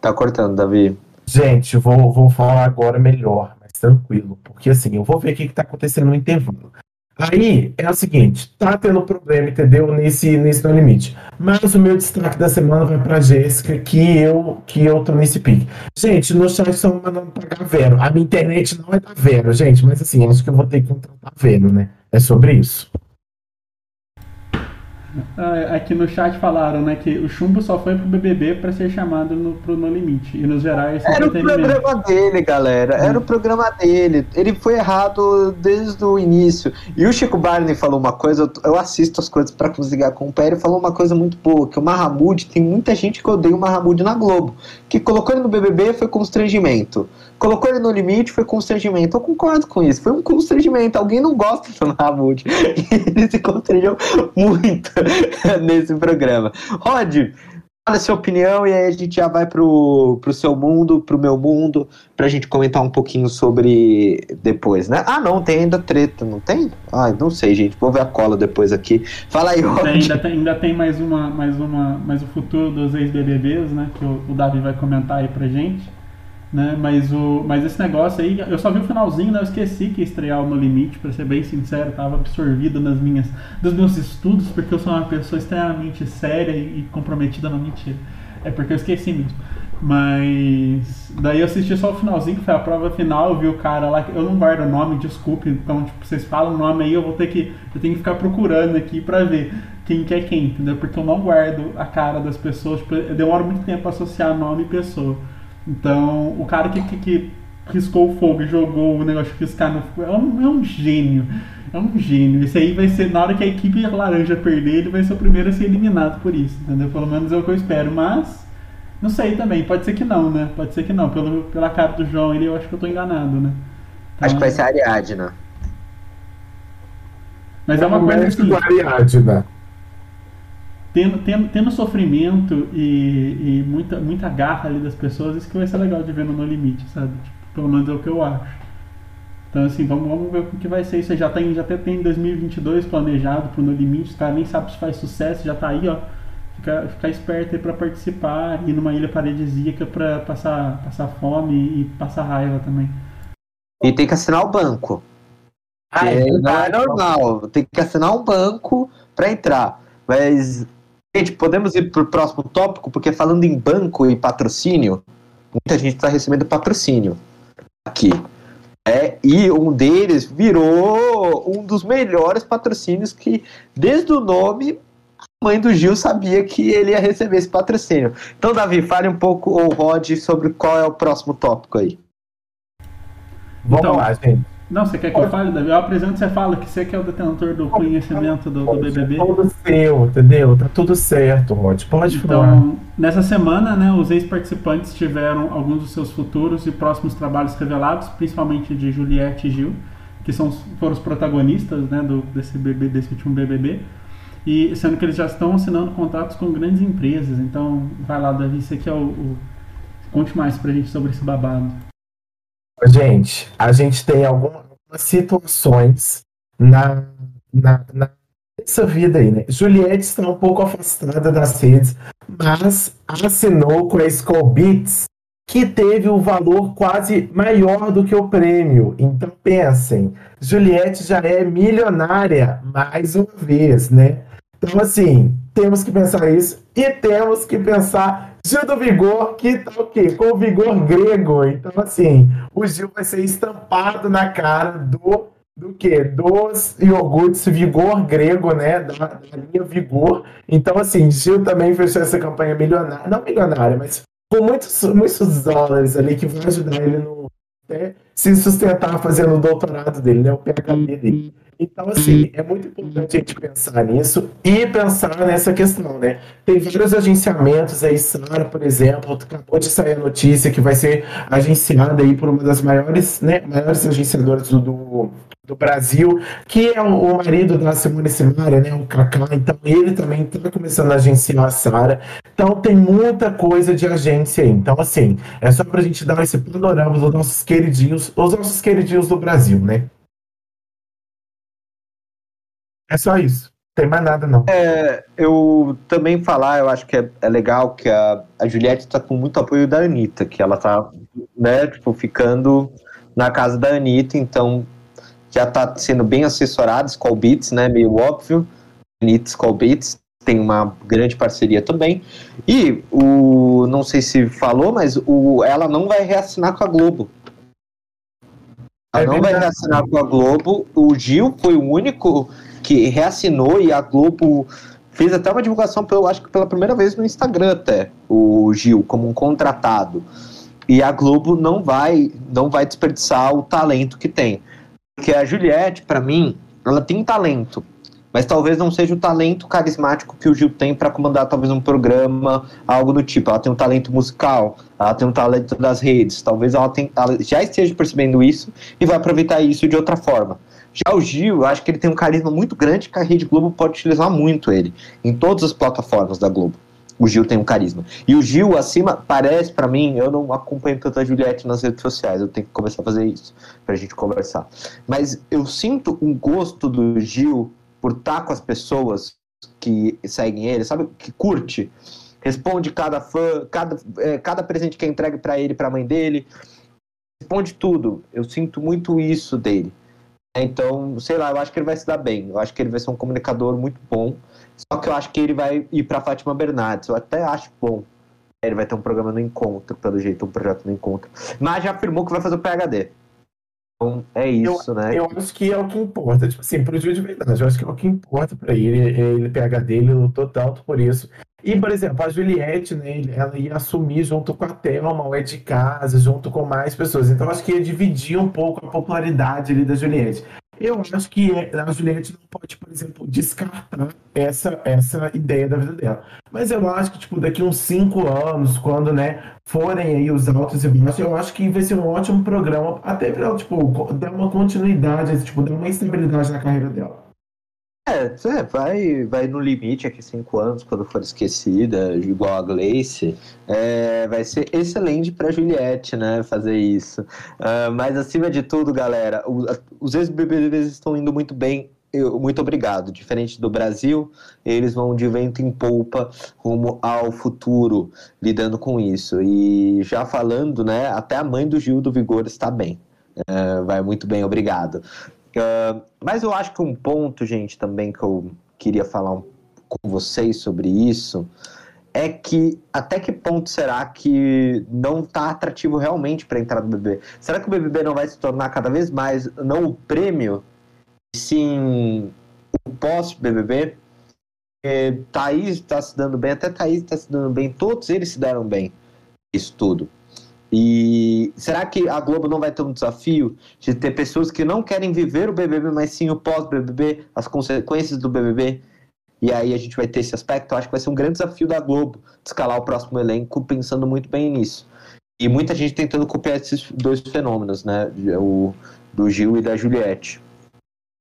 Tá cortando, Davi. Gente, vou, vou falar agora melhor, mas tranquilo. Porque assim, eu vou ver o que, que tá acontecendo no intervalo. Aí é o seguinte, tá tendo problema, entendeu? Nesse, nesse no limite. Mas o meu destaque da semana vai pra Jéssica, que eu, que eu tô nesse pique. Gente, no chat estão mandando pagar Vero. A minha internet não é da Vero, gente, mas assim, acho que eu vou ter que contratar Vero, né? É sobre isso. Ah, aqui no chat falaram, né, que o Chumbo só foi pro BBB para ser chamado no, pro No Limite. E nos gerais, Era o programa dele, galera. Era hum. o programa dele. Ele foi errado desde o início. E o Chico Barney falou uma coisa, eu assisto as coisas para conseguir acompanhar, ele falou uma coisa muito boa, que o Mahamud, tem muita gente que odeia o Mahamud na Globo. Que colocou ele no BBB foi constrangimento colocou ele no limite, foi constrangimento. Eu concordo com isso, foi um constrangimento. Alguém não gosta do Mahmoud. ele se constrangeu muito nesse programa. Rod, fala a sua opinião e aí a gente já vai pro, pro seu mundo, pro meu mundo, pra gente comentar um pouquinho sobre depois, né? Ah, não, tem ainda treta, não tem? Ai, não sei, gente. Vou ver a cola depois aqui. Fala aí, Rod. Ainda tem, ainda tem mais uma, mais uma, mais o futuro dos ex-BBBs, né? Que o, o Davi vai comentar aí pra gente né? Mas, o, mas esse negócio aí, eu só vi o finalzinho, né? Eu esqueci que ia estrear o No Limite, para ser bem sincero, estava absorvido nas minhas, dos meus estudos, porque eu sou uma pessoa extremamente séria e comprometida na mentira. É porque eu esqueci mesmo. Mas daí eu assisti só o finalzinho, que foi a prova final, eu vi o cara lá, eu não guardo o nome, desculpe, então tipo, vocês falam o nome aí, eu vou ter que. Eu tenho que ficar procurando aqui pra ver quem que é quem, entendeu? Porque eu não guardo a cara das pessoas, tipo, eu demoro muito tempo pra associar nome e pessoa. Então, o cara que, que, que riscou o fogo e jogou o negócio de riscar no fogo é um, é um gênio. É um gênio. Esse aí vai ser, na hora que a equipe laranja perder, ele vai ser o primeiro a ser eliminado por isso, entendeu? Pelo menos é o que eu espero. Mas, não sei também, pode ser que não, né? Pode ser que não. Pelo, pela cara do João, ele, eu acho que eu tô enganado, né? Então, acho que vai ser a Ariadna. Mas é uma coisa que. Ariadna tendo, tendo, tendo sofrimento e, e, muita, muita garra ali das pessoas, isso que vai ser legal de ver no No Limite, sabe? Tipo, pelo menos é o que eu acho. Então, assim, vamos, vamos ver o que vai ser isso. Já tem, já até tem 2022 planejado pro No Limite, os caras nem sabem se faz sucesso, já tá aí, ó. Ficar fica esperto aí pra participar, ir numa ilha paradisíaca pra passar, passar fome e passar raiva também. E tem que assinar o banco. Ah, é, não é normal, tem que assinar um banco para entrar. Mas Gente, podemos ir para o próximo tópico, porque falando em banco e patrocínio, muita gente está recebendo patrocínio aqui. É, e um deles virou um dos melhores patrocínios que, desde o nome, a mãe do Gil sabia que ele ia receber esse patrocínio. Então, Davi, fale um pouco, ou Rod, sobre qual é o próximo tópico aí. Vamos então, lá, gente. Não, você quer que eu fale, Davi? Eu apresento, você fala que você que é o detentor do conhecimento do, do BBB. Tá tudo seu, entendeu? Tá tudo certo, Rod. Pode então, falar. Nessa semana, né, os ex-participantes tiveram alguns dos seus futuros e próximos trabalhos revelados, principalmente de Juliette e Gil, que são, foram os protagonistas né, do, desse, BBB, desse último BBB. E sendo que eles já estão assinando contratos com grandes empresas. Então, vai lá, Davi, você que é o, o... Conte mais pra gente sobre esse babado. Gente, a gente tem algumas situações na, na, na essa vida aí, né? Juliette está um pouco afastada das redes, mas assinou com a Skull Beats, que teve um valor quase maior do que o prêmio. Então pensem, Juliette já é milionária mais uma vez, né? Então assim, temos que pensar isso e temos que pensar Gil do Vigor, que tá o quê? Com o vigor grego. Então, assim, o Gil vai ser estampado na cara do do que? Dos iogurtes vigor grego, né? Da, da, linha vigor. Então, assim, Gil também fechou essa campanha milionária, não milionária, mas com muitos, muitos dólares ali que vai ajudar ele no, se sustentar fazendo o doutorado dele, né? O PhD dele. Então, assim, é muito importante a gente pensar nisso e pensar nessa questão, né? Tem vários agenciamentos aí, Sara, por exemplo, acabou de sair a notícia que vai ser agenciada aí por uma das maiores, né, maiores agenciadoras do, do, do Brasil, que é o, marido da Simone Simaria, né, o Kaká, então ele também está começando a agenciar a Sara. Então tem muita coisa de agência aí. Então, assim, é só pra gente dar esse panorama dos nossos queridinhos, os nossos queridinhos do Brasil, né? É só isso. Tem mais nada, não. É, eu também falar, eu acho que é, é legal que a, a Juliette está com muito apoio da Anitta, que ela tá, né, tipo, ficando na casa da Anitta, então já tá sendo bem assessorada, Skull Beats, né, meio óbvio, Anitta Skull Beats, tem uma grande parceria também, e o, não sei se falou, mas o, ela não vai reassinar com a Globo, ela é não vai reassinar com a Globo, o Gil foi o único que reassinou e a Globo fez até uma divulgação, eu acho que pela primeira vez no Instagram até, o Gil, como um contratado. E a Globo não vai, não vai desperdiçar o talento que tem. Porque a Juliette, para mim, ela tem talento, mas talvez não seja o talento carismático que o Gil tem para comandar talvez um programa, algo do tipo. Ela tem um talento musical, ela tem um talento das redes. Talvez ela, tem, ela já esteja percebendo isso e vai aproveitar isso de outra forma. Já o Gil, acho que ele tem um carisma muito grande que a Rede Globo pode utilizar muito ele em todas as plataformas da Globo. O Gil tem um carisma. E o Gil, acima, parece para mim, eu não acompanho tanto a Juliette nas redes sociais, eu tenho que começar a fazer isso pra gente conversar. Mas eu sinto um gosto do Gil por estar com as pessoas que seguem ele, sabe? Que curte. Responde cada fã, cada, é, cada presente que é entregue para ele, para a mãe dele. Responde tudo. Eu sinto muito isso dele. Então, sei lá, eu acho que ele vai se dar bem. Eu acho que ele vai ser um comunicador muito bom. Só que eu acho que ele vai ir para Fátima Bernardes. Eu até acho bom. Ele vai ter um programa no Encontro, pelo jeito, um projeto no Encontro. Mas já afirmou que vai fazer o PHD. Então, é isso, eu, né? Eu acho que é o que importa. Tipo assim, pro Gil de verdade, eu acho que é o que importa para ele. Ele PHD, ele lutou tanto por isso. E, por exemplo, a Juliette, né, ela ia assumir junto com a Thelma, o Ed Casa, junto com mais pessoas. Então, acho que ia dividir um pouco a popularidade ali da Juliette. Eu acho que a Juliette não pode, por exemplo, descartar essa, essa ideia da vida dela. Mas eu acho que, tipo, daqui uns cinco anos, quando, né, forem aí os altos e baixos, eu acho que vai ser um ótimo programa, até pra tipo, dar uma continuidade, tipo, dar uma estabilidade na carreira dela. É, vai, vai no limite aqui cinco anos, quando for esquecida, igual a Gleice. É, vai ser excelente para Juliette, né, fazer isso. Uh, mas acima de tudo, galera, o, os ex-BBBs estão indo muito bem. Eu, muito obrigado. Diferente do Brasil, eles vão de vento em polpa rumo ao futuro, lidando com isso. E já falando, né, até a mãe do Gil do Vigor está bem. Uh, vai muito bem, obrigado. Uh, mas eu acho que um ponto, gente, também que eu queria falar um, com vocês sobre isso é que até que ponto será que não está atrativo realmente para entrar no BBB? Será que o BBB não vai se tornar cada vez mais não o prêmio, sim o pós-BBB? É, Thaís está se dando bem, até Thaís está se dando bem, todos eles se deram bem, isso tudo. E será que a Globo não vai ter um desafio de ter pessoas que não querem viver o BBB, mas sim o pós-BBB, as consequências do BBB? E aí a gente vai ter esse aspecto. Eu acho que vai ser um grande desafio da Globo escalar o próximo elenco, pensando muito bem nisso. E muita gente tentando copiar esses dois fenômenos, né? O do Gil e da Juliette.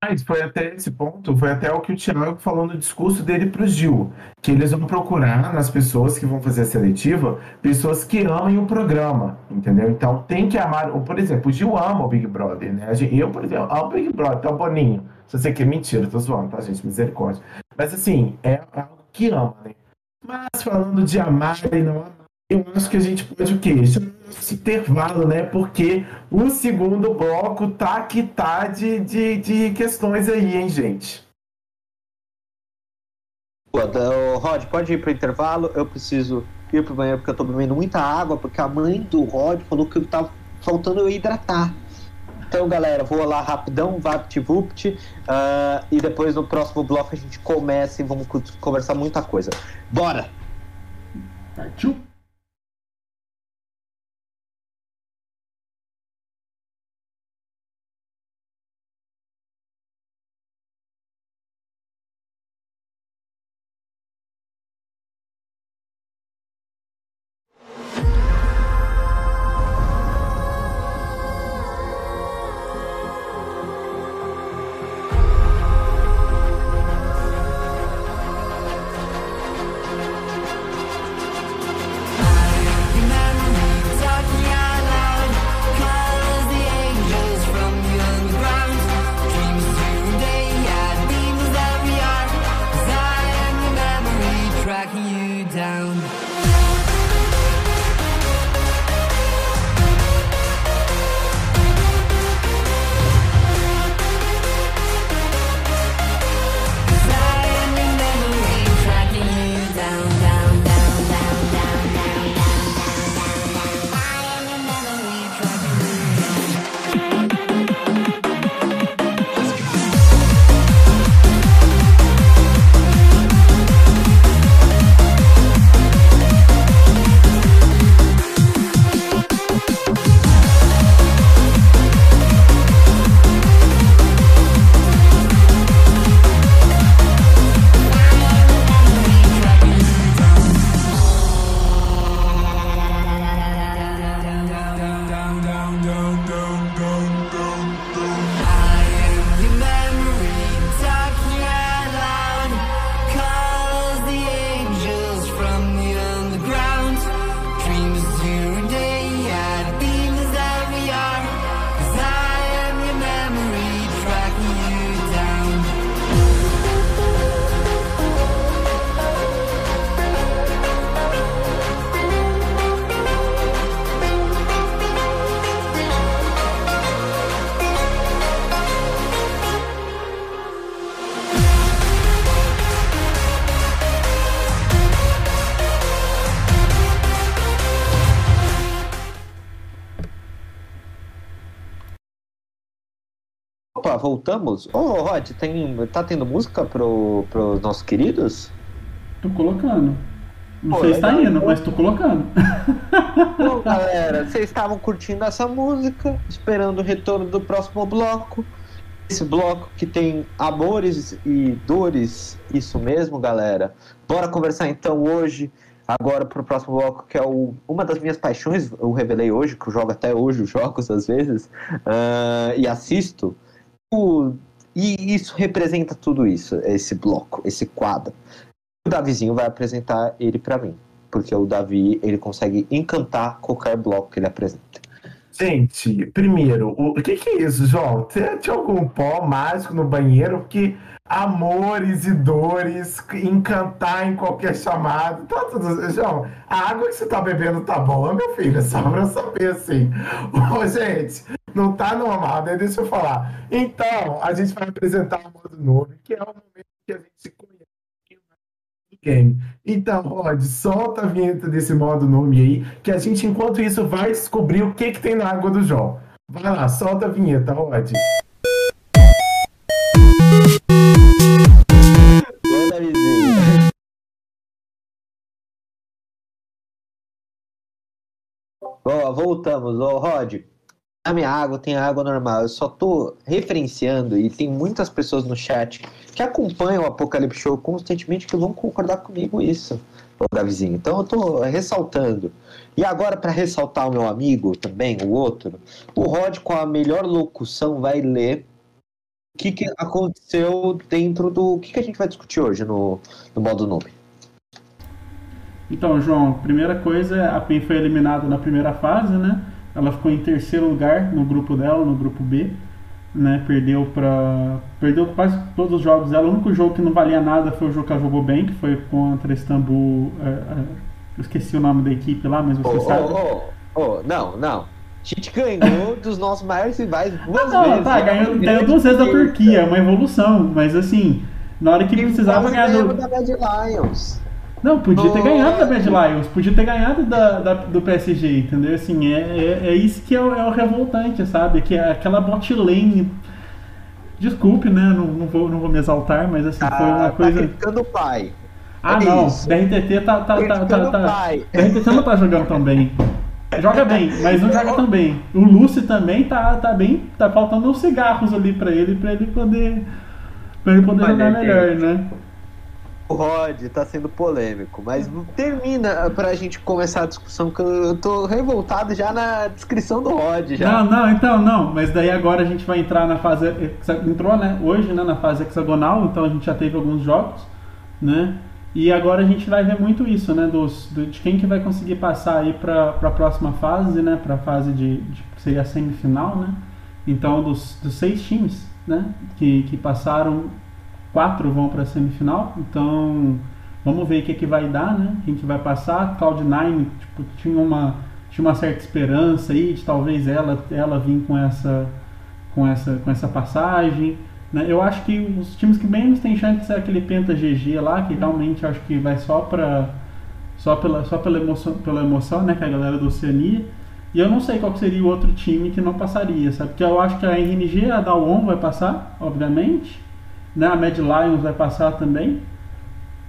Mas foi até esse ponto, foi até o que o Thiago falou no discurso dele para o Gil, que eles vão procurar nas pessoas que vão fazer a seletiva, pessoas que amem o programa, entendeu? Então tem que amar, por exemplo, o Gil ama o Big Brother, né? Eu, por exemplo, amo o Big Brother, tá o Boninho. Se você quer mentira, tô zoando, tá, gente? Misericórdia. Mas assim, é algo que ama, né? Mas falando de amar e não amar, eu acho que a gente pode o quê? Esse intervalo, né? Porque o segundo bloco tá que tá de, de, de questões aí, hein, gente? Rod, pode ir pro intervalo. Eu preciso ir pro banheiro porque eu tô bebendo muita água, porque a mãe do Rod falou que tá faltando eu hidratar. Então, galera, vou lá rapidão, VaptVupt, uh, e depois no próximo bloco a gente começa e vamos conversar muita coisa. Bora! Partiu! Voltamos. Ô, oh, Rod, tem, tá tendo música pro, pros nossos queridos? Tô colocando. Não Pô, sei se tá indo, mas tô colocando. Bom, galera, vocês estavam curtindo essa música, esperando o retorno do próximo bloco. Esse bloco que tem amores e dores, isso mesmo, galera. Bora conversar então hoje, agora pro próximo bloco, que é o, uma das minhas paixões, eu revelei hoje, que eu jogo até hoje os jogos às vezes, uh, e assisto e isso representa tudo isso, esse bloco, esse quadro. O Davizinho vai apresentar ele para mim, porque o Davi ele consegue encantar qualquer bloco que ele apresenta. Gente, primeiro, o, que, que, é isso, João? Você tinha algum pó mágico no banheiro? Porque amores e dores, encantar em qualquer chamado. Tá tudo... João, a água que você tá bebendo tá boa, meu filho? Só pra saber assim. Ô, gente, não tá normal, né? Deixa eu falar. Então, a gente vai apresentar o modo novo, que é o momento que a gente se conhece game. Então, Rod, solta a vinheta desse modo nome aí, que a gente, enquanto isso, vai descobrir o que, que tem na água do João. Vai lá, solta a vinheta, Rod. Voltamos. Ô, Rod, a minha água tem água normal. Eu só tô referenciando e tem muitas pessoas no chat que acompanham o Apocalipse Show constantemente que vão concordar comigo isso, ô Davizinho. Então eu tô ressaltando. E agora, para ressaltar o meu amigo também, o outro, o Rod, com a melhor locução, vai ler o que, que aconteceu dentro do. O que, que a gente vai discutir hoje no, no modo noob. Então, João, primeira coisa, a PEN foi eliminada na primeira fase, né? Ela ficou em terceiro lugar no grupo dela, no grupo B, né? Perdeu para perdeu quase todos os jogos dela. O único jogo que não valia nada foi o jogo que ela jogou bem, que foi contra Istambul. É, é, eu esqueci o nome da equipe lá, mas você oh, sabe. Oh, oh, oh, não, não. A gente ganhou dos nossos maiores rivais duas não, vezes. Tá, ganhou, ganhou duas vezes da Turquia, é uma evolução, mas assim, na hora que precisava ganhar do. da Bad Lions. Não, podia ter ganhado da Bad Lions, podia ter ganhado da, da- do PSG, entendeu? Assim, é, é, é isso que é o, é o revoltante, sabe? Que é aquela bot lane. Desculpe, né? Não, não, vou, não vou me exaltar, mas assim, foi uma Ah, coisa. Tá criticando o pai. Ah, é não, isso. DRTT tá. tá, tá, tá, tá, pai. DRTT não tá jogando tão bem. Joga bem, mas não joga tão bem. O Lucy também tá, tá bem. Tá faltando uns cigarros ali pra ele, pra ele poder. Pra ele poder Olha, jogar melhor, né? O Rod tá sendo polêmico, mas termina pra gente começar a discussão, que eu tô revoltado já na descrição do Rod já. Não, não, então não. Mas daí agora a gente vai entrar na fase. Entrou, né? Hoje, né? Na fase hexagonal, então a gente já teve alguns jogos, né? E agora a gente vai ver muito isso, né? Dos, do- de quem que vai conseguir passar aí pra, pra próxima fase, né? Pra fase de, de que seria a semifinal, né? Então, dos, dos seis times, né? Que, que passaram, quatro vão pra semifinal. Então, vamos ver o que, que vai dar, né? Quem que vai passar. Cloud9, tipo, tinha uma tinha uma certa esperança aí de talvez ela ela vir com essa com essa com essa passagem né? eu acho que os times que menos tem chance ser aquele penta GG lá que realmente acho que vai só para só pela só pela emoção pela emoção né que é a galera do Oceania e eu não sei qual seria o outro time que não passaria sabe porque eu acho que a RNG a Dawon vai passar obviamente né a Mad Lions vai passar também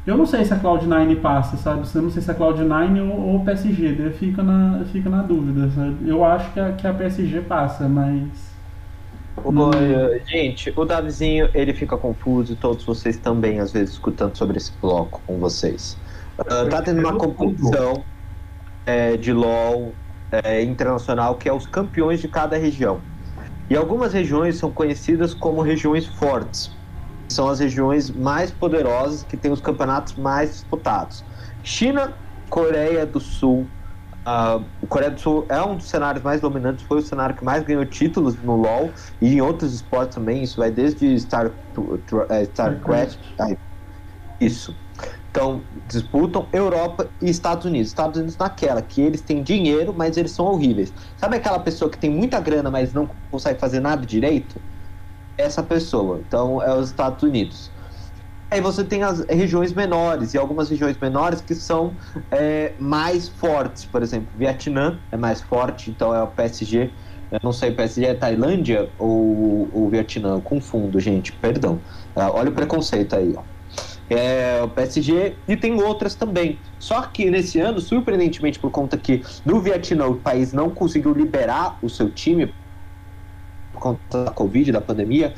eu não sei se a Cloud9 passa, sabe? Eu não sei se a Cloud9 ou, ou o PSG, daí fica na, fica na dúvida, sabe? Eu acho que a, que a PSG passa, mas. O- Hum. Gente, o Davizinho, ele fica confuso e todos vocês também, às vezes, escutando sobre esse bloco com vocês. Ah, tá tendo uma competição eh, de LoL eh, internacional que é os campeões de cada região. E algumas regiões são conhecidas como regiões fortes. São as regiões mais poderosas que têm os campeonatos mais disputados. China, Coreia do Sul, a Coreia do Sul é um dos cenários mais dominantes, foi o cenário que mais ganhou títulos no LoL e em outros esportes também. Isso vai desde Star, eh, StarCraft. ai, Isso. Então, disputam Europa e Estados Unidos. Estados Unidos naquela, que eles têm dinheiro, mas eles são horríveis. Sabe aquela pessoa que tem muita grana, mas não consegue fazer nada direito? Essa pessoa. Então, é os Estados Unidos. Aí você tem as regiões menores, e algumas regiões menores que são é, mais fortes. Por exemplo, Vietnã é mais forte, então é o PSG. Eu não sei, PSG é Tailândia ou o Vietnã? Eu confundo, gente, perdão. Ah, olha o preconceito aí, ó. É, o PSG e tem outras também. Só que nesse ano, surpreendentemente, por conta que no Vietnã o país não conseguiu liberar o seu time conta da Covid, da pandemia,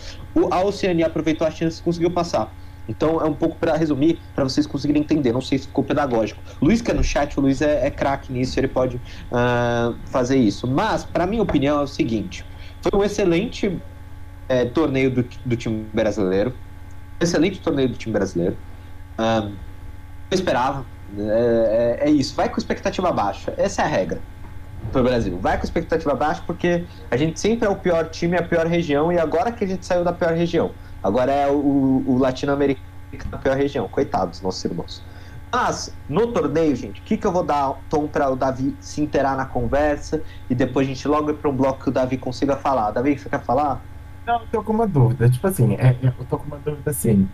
a Oceania aproveitou a chance e conseguiu passar. Então é um pouco para resumir, para vocês conseguirem entender. Não sei se ficou pedagógico. Luiz que é no chat, o Luiz é, é craque nisso, ele pode ah, fazer isso. Mas, para minha opinião, é o seguinte: foi um excelente eh, torneio do, do time brasileiro. Excelente torneio do time brasileiro. Ah, eu esperava. É, é- é isso. Vai com expectativa baixa. Essa é a regra pro Brasil. Vai com expectativa baixa porque a gente sempre é o pior time, a pior região, e agora que a gente saiu da pior região. Agora é o, o latino-americano da pior região. Coitados, nossos irmãos. Mas, no torneio, gente, o que, que eu vou dar tom para o Davi se inteirar na conversa e depois a gente logo ir para um bloco que o Davi consiga falar. Davi, você quer falar? Não, eu tô com uma dúvida. Tipo assim, é, eu tô com uma dúvida assim.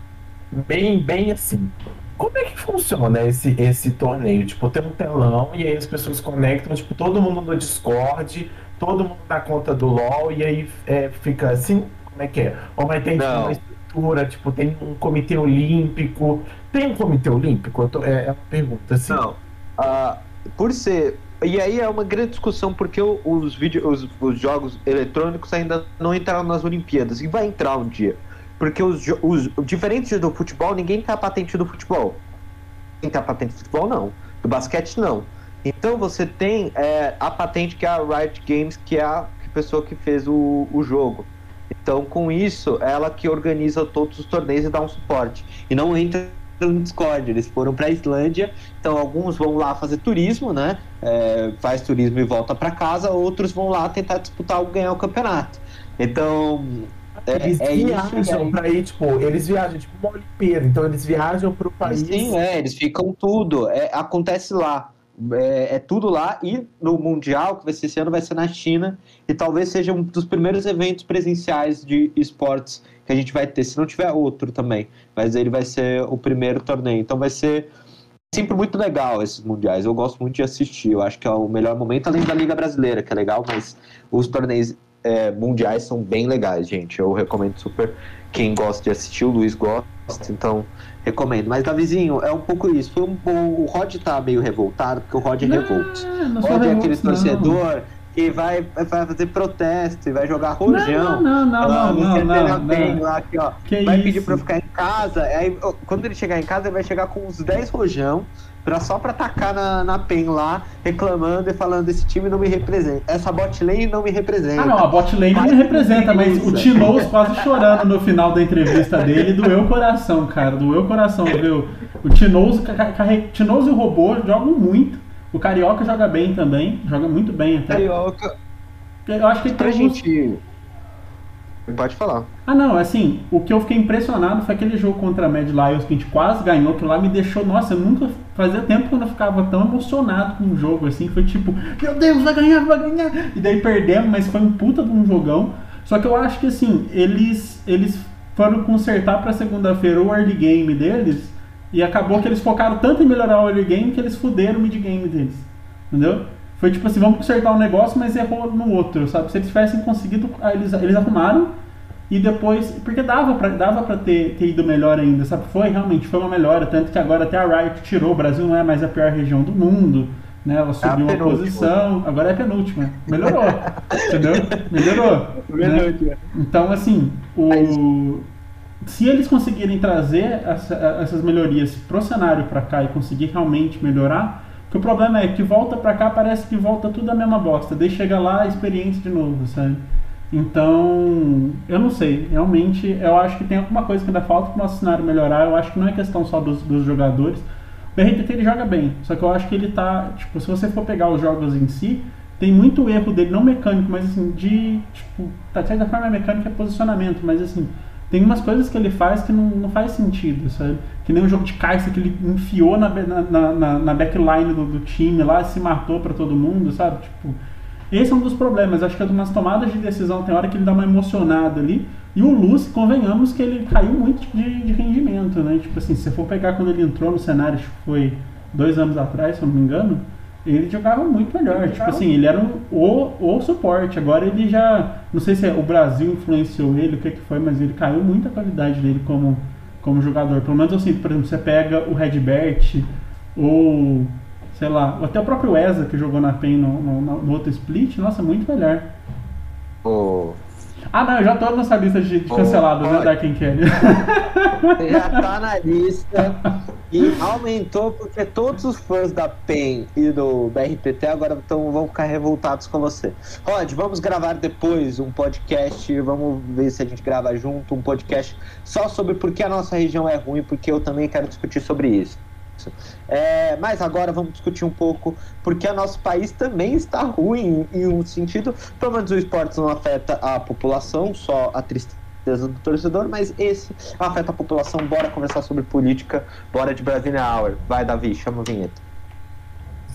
Bem, bem assim. Como é que funciona esse, esse torneio? Tipo, tem um telão e aí as pessoas conectam, tipo, todo mundo no Discord, todo mundo na conta do LoL e aí é, fica assim? Como é que é? Ou vai ter tipo, Não. uma estrutura, tipo, tem um comitê olímpico. Tem um comitê olímpico? Tô- é, é uma pergunta assim. Não. Ah, por ser e aí é uma grande discussão porque os, vídeos, os, os, jogos eletrônicos ainda não entraram nas Olimpíadas e vai entrar um dia. Porque os, os diferentes do futebol, ninguém tem a patente do futebol. Quem tem a patente do futebol, não. Do basquete, não. Então você tem é, a patente que é a Riot Games, que é a pessoa que fez o, o jogo. Então, com isso, ela que organiza todos os torneios e dá um suporte. E não entra no Discord, eles foram para a Islândia, então alguns vão lá fazer turismo, né? É, faz turismo e volta para casa, outros vão lá tentar disputar ou ganhar o campeonato. Então, é, eles é viajam para ir, tipo, eles viajam, tipo, uma Olimpíada, então eles viajam para o país. Sim, é, eles ficam tudo, é, acontece lá. É, é, tudo lá e no Mundial, que vai ser esse ano, vai ser na China. E talvez seja um dos primeiros eventos presenciais de esportes que a gente vai ter, se não tiver outro também, mas ele vai ser o primeiro torneio, então vai ser sempre muito legal esses mundiais, eu gosto muito de assistir, eu acho que é o melhor momento, além da Liga Brasileira, que é legal, mas os torneios é, mundiais são bem legais, gente, eu recomendo super quem gosta de assistir, o Luiz gosta, então recomendo. Mas, Davizinho, é um pouco isso. Foi um, o Rod tá meio revoltado, porque o Rod é revolto. O Rod é aquele torcedor que vai, vai fazer protesto e vai jogar rojão. Não, não, não, não, não, não, não, lá, aqui, ó, vai isso? pedir pra eu ficar em casa. Aí, quando ele chegar em casa, ele vai chegar com uns 10 rojão pra, só pra atacar na, na PEN lá, reclamando e falando: esse time não me representa. Essa bot lane não me representa. Ah, não, a bot lane não me representa, mas o Tinoz quase chorando no final da entrevista dele doeu o coração, cara. Doeu o coração, viu? O Tinoz, Tinoz e o robô jogam muito. O Carioca joga bem também, joga muito bem até. Carioca. Eu acho que pra gente. Pode falar. Ah, não, assim, o que eu fiquei impressionado foi aquele jogo contra a Mad Lions que a gente quase ganhou, que lá me deixou, nossa, eu nunca fazia tempo que eu não ficava tão emocionado com um jogo assim, foi tipo, meu Deus, vai ganhar, vai ganhar. E daí perdemos, mas foi um puta de um jogão. Só que eu acho que assim, eles eles foram consertar para segunda-feira o early game deles e acabou que eles focaram tanto em melhorar o early game que eles fuderam o mid game deles. Entendeu? Foi tipo assim, vamos consertar um negócio, mas errou no outro, sabe? Se eles tivessem conseguido, eles, eles arrumaram e depois, porque dava pra, dava pra ter, ter ido melhor ainda, sabe? Foi realmente, foi uma melhora, tanto que agora até a Riot tirou, o Brasil não é mais a pior região do mundo, né? Ela subiu é uma posição, agora é a penúltima. Melhorou, entendeu? Melhorou. Né? Então, assim, o... se eles conseguirem trazer essa, essas melhorias pro cenário para cá e conseguir realmente melhorar, que o problema é que volta pra cá, parece que volta tudo a mesma bosta. Daí chega lá, experiência de novo, sabe? Então, eu não sei. Realmente, eu acho que tem alguma coisa que ainda falta para o nosso cenário melhorar. Eu acho que não é questão só dos, dos jogadores. O RTT ele joga bem, só que eu acho que ele tá. Tipo, se você for pegar os jogos em si, tem muito erro dele, não mecânico, mas assim, de. Tipo, tá, de certa forma é mecânica é posicionamento, mas assim, tem umas coisas que ele faz que não, não faz sentido, sabe? Que nem um jogo de caixa que ele enfiou na, na, na, na backline do, do, time lá, se matou para todo mundo, sabe? Tipo, esse é um dos problemas. Acho que é umas tomadas de decisão tem hora que ele dá uma emocionada ali. E o Lúcio, convenhamos que ele caiu muito de, de, rendimento, né? Tipo assim, se você for pegar quando ele entrou no cenário, acho que foi dois anos atrás, se eu não me engano, ele jogava muito melhor. Ele tipo jogava... assim, ele era um, o, o suporte. Agora ele já. Não sei se é, o Brasil influenciou ele, o que, que foi, mas ele caiu muito a qualidade dele como, como jogador. Pelo menos assim, por exemplo, você pega o Redbert ou sei lá, até o próprio Eza que jogou na PEN no, no, no outro split, nossa, muito melhor. Oh. Ah, não, eu já tô nessa lista de, de cancelados, oh, né, da Quem Kelly. Já tá na lista e aumentou porque todos os fãs da PEN e do BRTT agora tão, vão ficar revoltados com você. Rod, vamos gravar depois um podcast, vamos ver se a gente grava junto um podcast só sobre por que a nossa região é ruim, porque eu também quero discutir sobre isso. É, mas agora vamos discutir um pouco porque o nosso país também está ruim em um sentido. Pelo menos o esporte não afeta a população, só a tristeza do torcedor, mas esse afeta a população. Bora conversar sobre política, bora de Brasília Hour. Vai, Davi, chama a vinheta.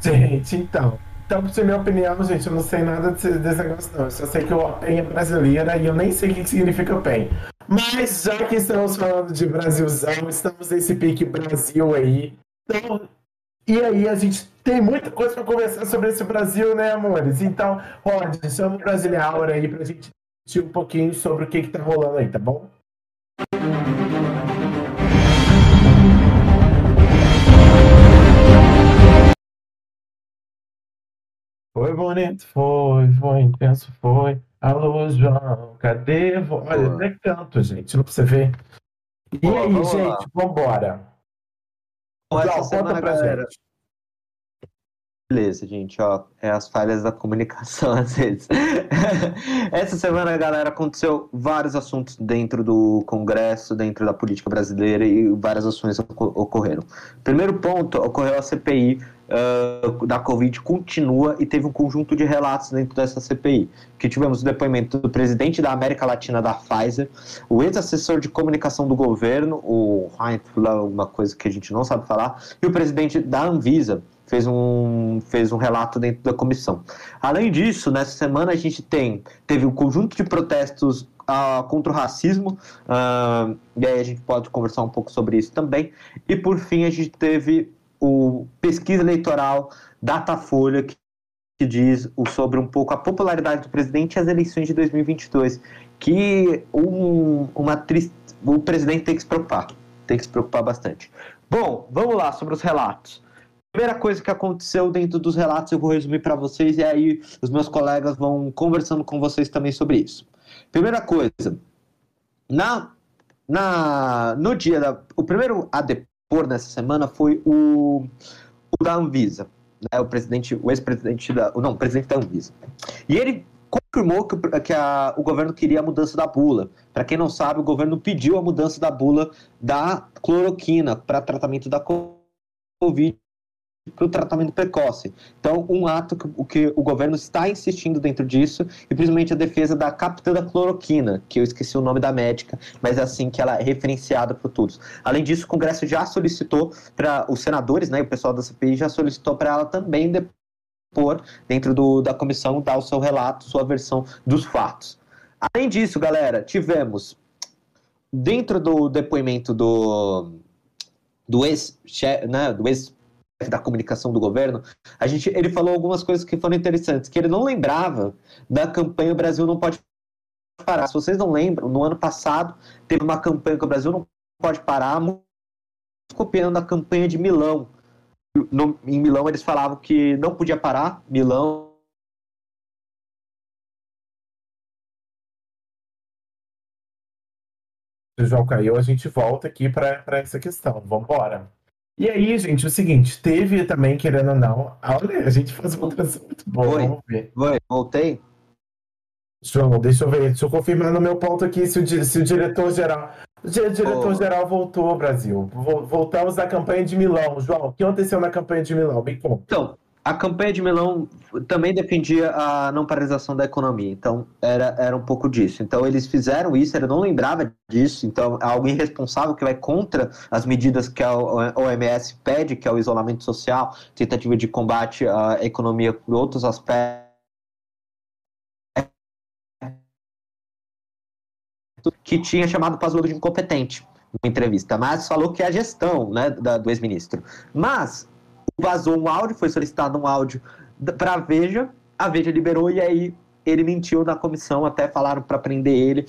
Gente, então. Então, por ser minha opinião, gente, eu não sei nada desse, desse negócio, não. Eu só sei que o PEN é brasileira e eu nem sei o que significa PEN. Mas já que estamos falando de Brasilzão, estamos nesse pique Brasil aí. Então, e aí a gente tem muita coisa para conversar sobre esse Brasil, né, amores? Então, Rod, chama o Brasiliaura aí pra gente discutir um pouquinho sobre o que, que tá rolando aí, tá bom? Foi bonito, foi, foi intenso, foi. Alô, João, cadê? Olha, Boa. até canto, gente, não precisa ver. E aí, vamos lá. gente, vambora. Essa semana, galera, gente. Beleza, gente, ó, é as falhas da comunicação às vezes. Essa semana, galera, aconteceu vários assuntos dentro do Congresso, dentro da política brasileira e várias ações oco- ocorreram. Primeiro ponto, ocorreu a CPI ah, da Covid, continua e teve um conjunto de relatos dentro dessa CPI, que tivemos o depoimento do presidente da América Latina da Pfizer, o ex-assessor de comunicação do governo, o Heinz, alguma coisa que a gente não sabe falar, e o presidente da Anvisa, fez um, fez um relato dentro da comissão. Além disso, nessa semana a gente tem teve um conjunto de protestos ah, contra o racismo, ah, e aí a gente pode conversar um pouco sobre isso também. E por fim, a gente teve o pesquisa eleitoral Datafolha, que, que diz sobre um pouco a popularidade do presidente e as eleições de 2022, que um, uma triste, o presidente tem que se preocupar, tem que se preocupar bastante. Bom, vamos lá sobre os relatos. Primeira coisa que aconteceu dentro dos relatos eu vou resumir para vocês e aí os meus colegas vão conversando com vocês também sobre isso. Primeira coisa, na, na no dia da o primeiro a depor nessa semana foi o, o da Anvisa, né, o presidente, o ex-presidente da, não, o presidente da Anvisa. E ele confirmou que, que a, o governo queria a mudança da bula. Para quem não sabe, o governo pediu a mudança da bula da cloroquina para tratamento da Covid para o tratamento precoce. Então, um ato que o, que o governo está insistindo dentro disso, e principalmente a defesa da capitã da cloroquina, que eu esqueci o nome da médica, mas é assim que ela é referenciada para todos. Além disso, o Congresso já solicitou para os senadores, né, o pessoal da CPI já solicitou para ela também depor dentro do, da comissão, dar o seu relato, sua versão dos fatos. Além disso, galera, tivemos dentro do depoimento do do ex né, do ex da comunicação do governo, a gente, ele falou algumas coisas que foram interessantes, que ele não lembrava da campanha O Brasil não pode parar. Se vocês não lembram, no ano passado teve uma campanha que o Brasil não pode parar, muito copiando a campanha de Milão. No- em Milão eles falavam que não podia parar, Milão o João caiu, a gente volta aqui para essa questão. Vambora. E aí, gente, o seguinte, teve também, querendo ou não, olha, a gente faz uma transição muito boa, Oi. vamos ver. Vai, voltei. João, deixa eu ver, deixa eu confirmar no meu ponto aqui se o, se o diretor-geral. O di- diretor-geral voltou, Brasil. Vo- Voltamos à campanha de Milão. João, o que aconteceu na campanha de Milão? Me conta. Então, a campanha de Milão também defendia a não paralisação da economia, então era, era um pouco disso. Então eles fizeram isso, ele não lembrava disso, então é algo irresponsável que vai contra as medidas que a OMS pede, que é o isolamento social, tentativa de combate à economia por outros aspectos. Que tinha chamado Pazuello de incompetente numa entrevista, mas falou que é a gestão né, da- do ex-ministro. Mas vazou um áudio, foi solicitado um áudio para a Veja, a Veja liberou e aí ele mentiu na comissão, até falaram para prender ele.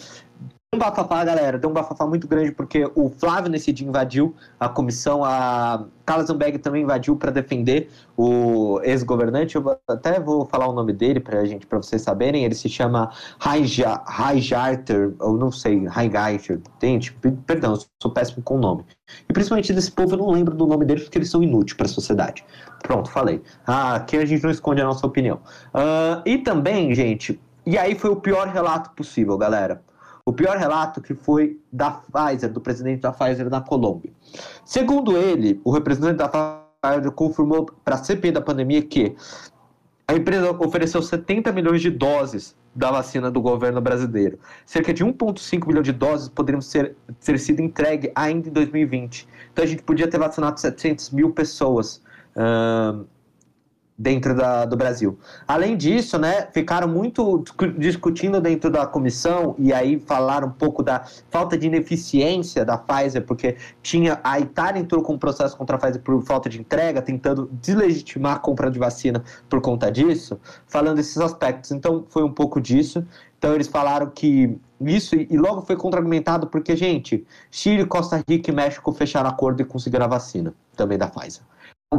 Um bafafá, galera, deu um bafafá muito grande porque o Flávio nesse dia invadiu a comissão, a Carla Zambeg também invadiu para defender o ex-governante. Eu até vou falar o nome dele pra gente, para vocês saberem. Ele se chama Heijarter, ou não sei, Heigarter, entende? Perdão, sou péssimo com o nome. E principalmente desse povo eu não lembro do nome deles porque eles são inúteis para a sociedade. Pronto, falei. Ah, aqui a gente não esconde a nossa opinião. Ah, e também, gente, e aí foi o pior relato possível, galera. O pior relato que foi da Pfizer, do presidente da Pfizer na Colômbia. Segundo ele, o representante da Pfizer confirmou para a CPI da pandemia que a empresa ofereceu 70 milhões de doses da vacina do governo brasileiro. Cerca de 1,5 milhão de doses poderiam ser, ter sido entregue ainda em 2020. Então a gente podia ter vacinado 700 mil pessoas ahn, dentro da, do Brasil. Além disso, né, ficaram muito discu- discutindo dentro da comissão e aí falaram um pouco da falta de ineficiência da Pfizer, porque tinha a Itália entrou com um processo contra a Pfizer por falta de entrega, tentando deslegitimar a compra de vacina por conta disso, falando esses aspectos. Então foi um pouco disso. Então eles falaram que isso e logo foi contra-argumentado porque, gente, Chile, Costa Rica e México fecharam acordo e conseguiram a vacina também da Pfizer.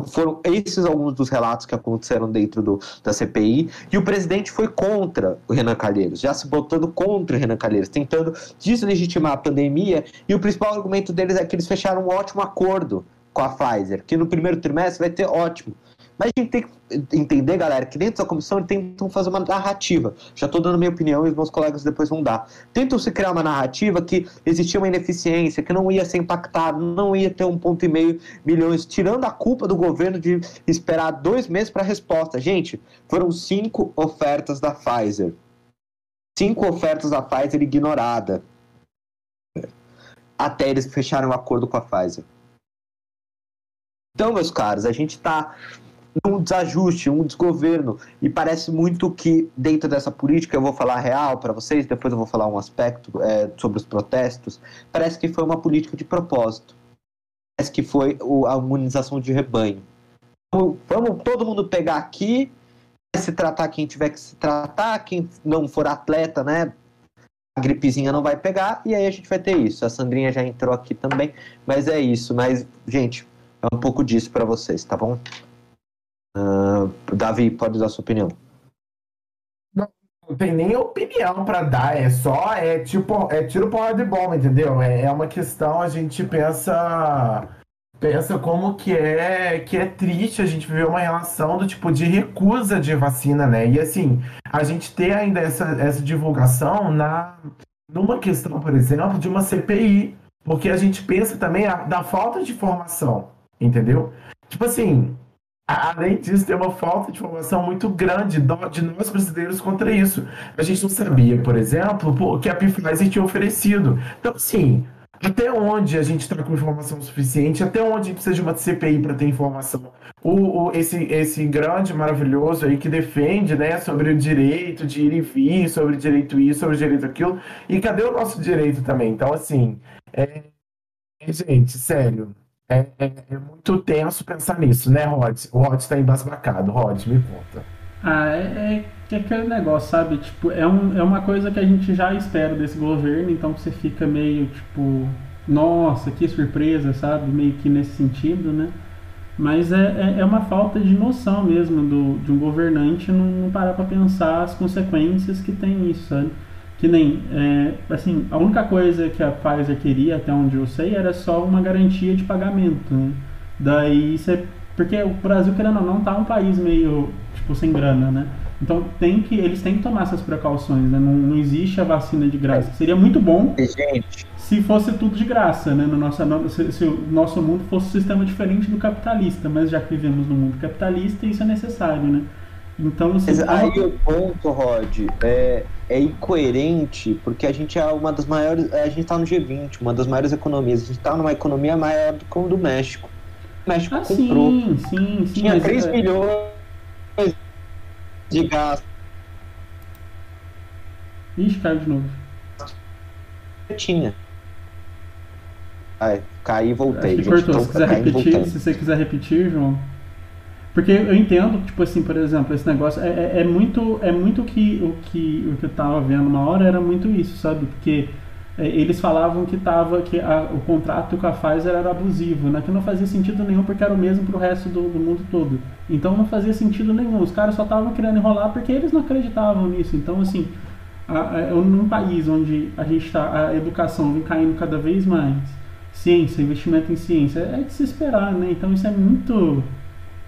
Foram esses alguns dos relatos que aconteceram dentro do, da CPI. E o presidente foi contra o Renan Calheiros, já se botando contra o Renan Calheiros, tentando deslegitimar a pandemia. E o principal argumento deles é que eles fecharam um ótimo acordo com a Pfizer, que no primeiro trimestre vai ter ótimo. Mas a gente tem que entender, galera, que dentro da comissão eles tentam fazer uma narrativa. Já estou dando minha opinião e os meus colegas depois vão dar. Tentam se criar uma narrativa que existia uma ineficiência, que não ia ser impactado, não ia ter um ponto e meio milhões, tirando a culpa do governo de esperar dois meses para a resposta. Gente, foram cinco ofertas da Pfizer. Cinco ofertas da Pfizer ignorada. Até eles fecharem um acordo com a Pfizer. Então, meus caros, a gente está um desajuste, um desgoverno. E parece muito que, dentro dessa política, eu vou falar real para vocês, depois eu vou falar um aspecto é, sobre os protestos. Parece que foi uma política de propósito. Parece que foi a imunização de rebanho. Vamos, vamos todo mundo pegar aqui, se tratar quem tiver que se tratar, quem não for atleta, né? A gripezinha não vai pegar, e aí a gente vai ter isso. A Sandrinha já entrou aqui também, mas é isso. Mas, gente, é um pouco disso para vocês, tá bom? Uh, Davi, pode dar sua opinião. Não, tem nem opinião para dar, é só, é tipo, é tiro porra de bomba, entendeu? É, é uma questão, a gente pensa pensa como que é que é triste a gente ver uma relação do tipo de recusa de vacina, né? E assim, a gente ter ainda essa, essa divulgação na numa questão, por exemplo, de uma CPI, porque a gente pensa também a, da falta de informação, entendeu? Tipo assim, Além disso, tem uma falta de informação muito grande de nós brasileiros contra isso. A gente não sabia, por exemplo, o que a Pfizer tinha oferecido. Então, sim, até onde a gente está com informação suficiente, até onde precisa de uma CPI para ter informação. O, o, esse, esse grande, maravilhoso aí que defende né, sobre o direito de ir e vir, sobre o direito isso, sobre o direito aquilo. E cadê o nosso direito também? Então, assim, é... gente, sério, é, é, é, muito tenso pensar nisso, né, Rod? O Rod está embasbacado. Rod, me conta. Ah, é, é, é, aquele negócio, sabe? Tipo, é, um, é uma coisa que a gente já espera desse governo, então você fica meio tipo, nossa, que surpresa, sabe? Meio que nesse sentido, né? Mas é, é, é uma falta de noção mesmo do, de um governante não, não parar para pensar as consequências que tem isso, sabe? Que nem, é, assim, a única coisa que a Pfizer queria, até onde eu sei, era só uma garantia de pagamento, né? Daí você... Porque o Brasil, querendo ou não, tá um país meio, tipo, sem grana, né? Então tem que, eles têm que tomar essas precauções, né? Não, não existe a vacina de graça. Seria muito bom Gente. se fosse tudo de graça, né? No nosso, se, se o nosso mundo fosse um sistema diferente do capitalista, mas já que vivemos no mundo capitalista, isso é necessário, né? Então, assim, aí o ponto, Rod, é, é incoerente, porque a gente é uma das maiores. A gente tá no G20, uma das maiores economias. A gente tá numa economia maior do que a do México. O México ah, comprou. Sim, sim, sim. Tinha 3 é... bilhões de gás. Ixi, caiu de novo. Tinha. Ai, caí e voltei. Gente, cortou. Se, quiser repetir, se você quiser repetir, João. Porque eu entendo, tipo assim, por exemplo, esse negócio é, é, é muito é muito que o que o que eu tava vendo uma hora era muito isso, sabe? Porque é, eles falavam que tava que a, o contrato com a Pfizer era abusivo, né? Que não fazia sentido nenhum porque era o mesmo para o resto do, do, mundo todo. Então não fazia sentido nenhum. Os caras só estavam querendo enrolar porque eles não acreditavam nisso. Então assim, a, a, num país onde a gente está a educação vem caindo cada vez mais, ciência, investimento em ciência, é de se esperar, né? Então isso é muito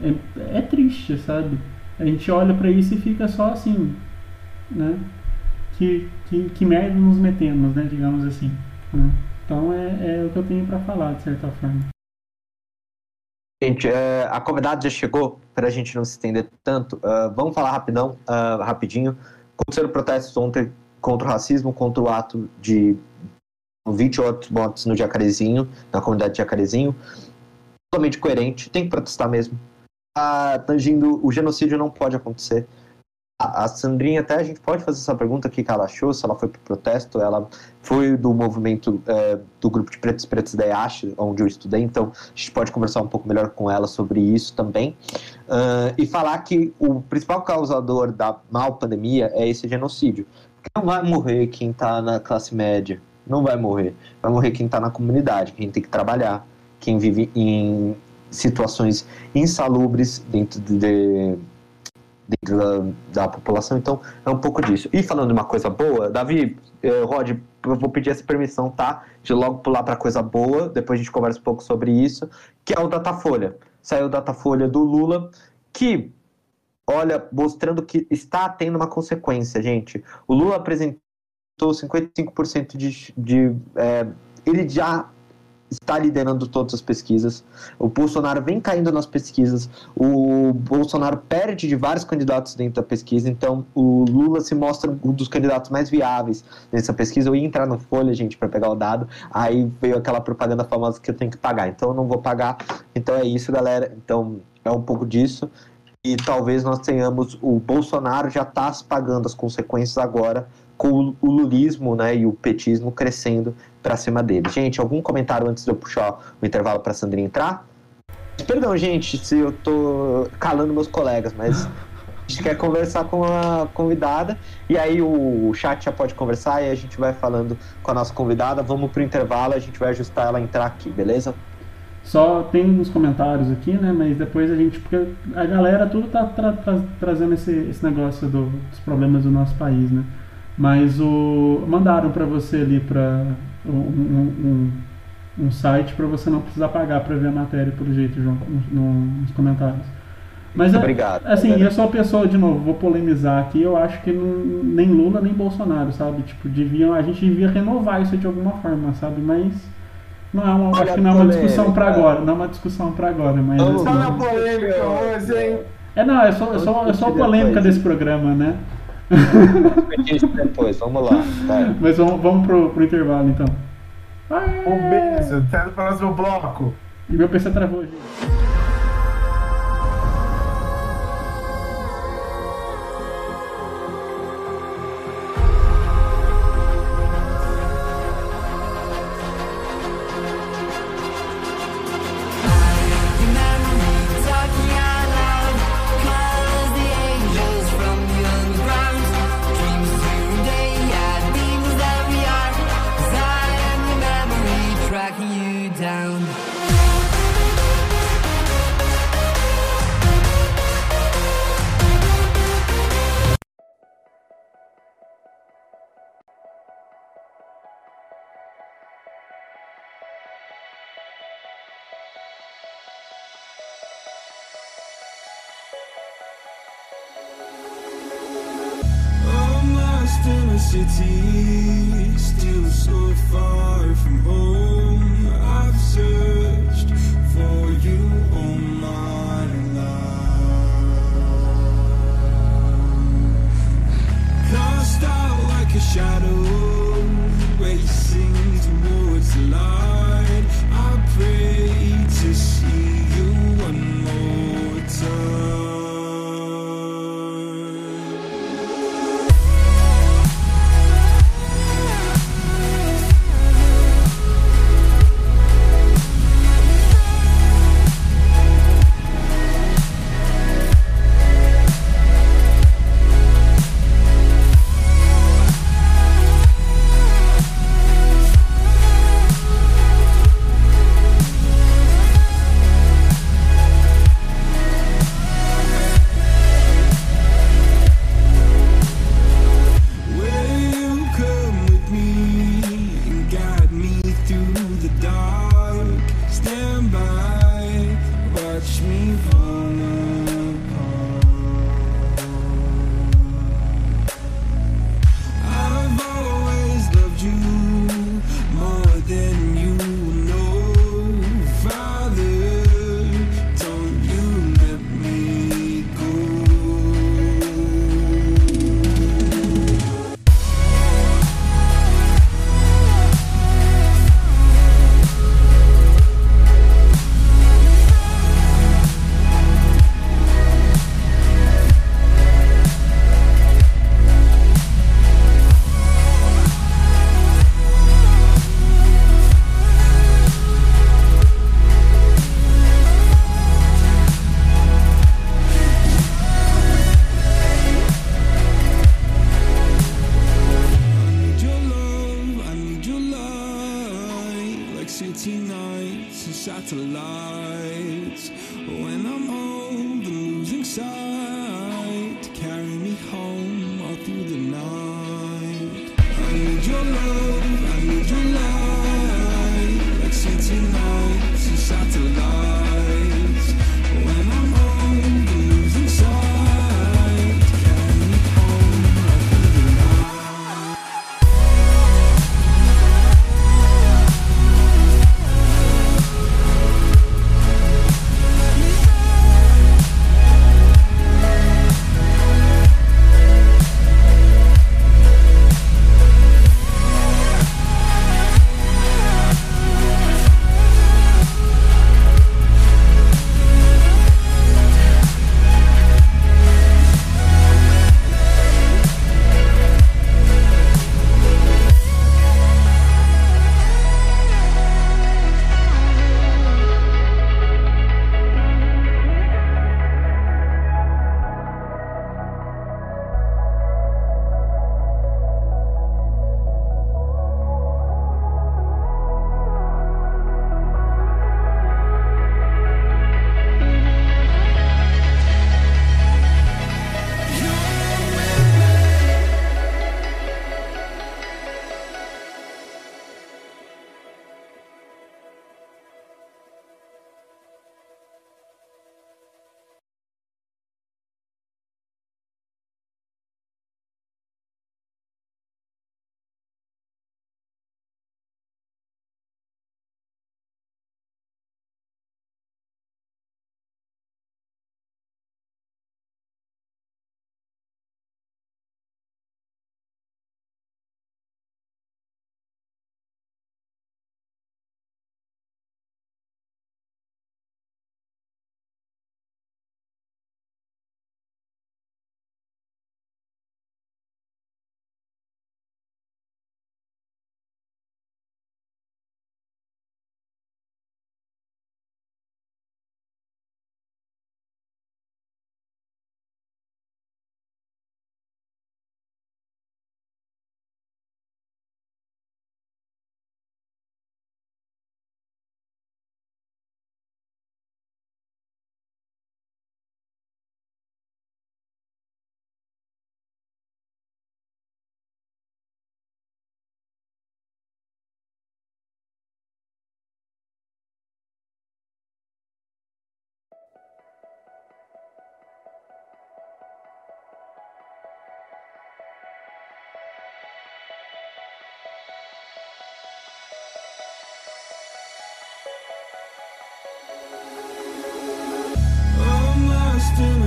é, é triste, sabe? A gente olha para isso e fica só assim, né? Que, que, que merda nos metemos, né? Digamos assim. Né? Então é, é o que eu tenho para falar, de certa forma. Gente, uh, a convidada já chegou, para a gente não se estender tanto. Uh, vamos falar rapidão, uh, rapidinho. Aconteceram protestos ontem contra o racismo, contra o ato de 20 outros mortos no Jacarezinho, na comunidade de Jacarezinho. Totalmente coerente, tem que protestar mesmo tangindo o genocídio não pode acontecer. A, Sandrinha, até a gente pode fazer essa pergunta aqui que ela achou, se ela foi para o protesto, ela foi do movimento é, do grupo de pretos pretos da EASH, onde eu estudei, então a gente pode conversar um pouco melhor com ela sobre isso também. Uh, e falar que o principal causador da mal pandemia é esse genocídio. Porque não vai morrer quem está na classe média, não vai morrer. Vai morrer quem está na comunidade, quem tem que trabalhar, quem vive em situações insalubres dentro de, dentro da, da, população. Então, é um pouco disso. E falando de uma coisa boa, Davi, eh, Rod, eu vou pedir essa permissão, tá? De logo pular para coisa boa, depois a gente conversa um pouco sobre isso, que é o Datafolha. Saiu o Datafolha do Lula, que, olha, mostrando que está tendo uma consequência, gente. O Lula apresentou 55% de. de é, ele já está liderando todas as pesquisas. O Bolsonaro vem caindo nas pesquisas. O Bolsonaro perde de vários candidatos dentro da pesquisa. Então, o Lula se mostra um dos candidatos mais viáveis nessa pesquisa. Eu ia entrar no Folha, gente, para pegar o dado. Aí veio aquela propaganda famosa que eu tenho que pagar. Então, eu não vou pagar. Então, é isso, galera. Então, é um pouco disso. E talvez nós tenhamos o Bolsonaro já está pagando as consequências agora com o lulismo né, e o petismo crescendo para cima dele. Gente, algum comentário antes de eu puxar o intervalo para Sandrinha entrar? Perdão, gente, se eu tô calando meus colegas, mas a gente quer conversar com a convidada e aí o chat já pode conversar e a gente vai falando com a nossa convidada. Vamos pro intervalo, a gente vai ajustar ela a entrar aqui, beleza? Só tem uns comentários aqui, né? Mas depois a gente. Porque a galera tudo tá tra tra trazendo esse, esse negócio do, dos problemas do nosso país, né? Mas o mandaram para você ali para um, um, um, site para você não precisar pagar para ver a matéria, pelo jeito, João, nos comentários. Mas é, Obrigado. Assim, eu sou a pessoa, de novo, vou polemizar aqui, eu acho que não, nem Lula nem Bolsonaro, sabe? Tipo, deviam, a gente devia renovar isso de alguma forma, sabe? Mas não é uma, acho que não é uma discussão para agora, não é uma discussão para agora, mas Vamos assim, na polêmica hoje, hein? É, não, é só, é só, é só a polêmica desse programa, né? Depois, vamos lá. Vai. Mas vamos, vamos pro, pro intervalo então. Um beijo, até o próximo bloco. E meu PC travou, gente.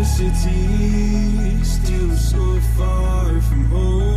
City, still so far from home.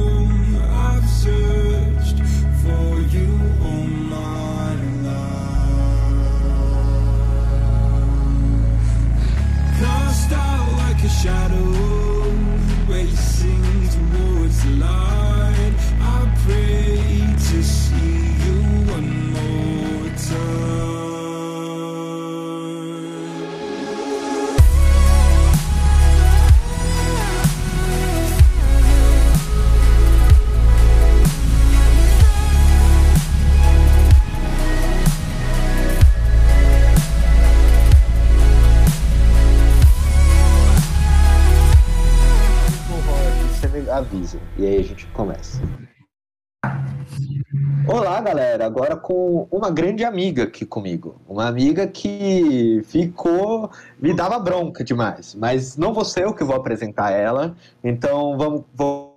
Uma grande amiga aqui comigo. Uma amiga que ficou. me dava bronca demais. Mas não vou ser eu que vou apresentar ela. Então vamos. Vou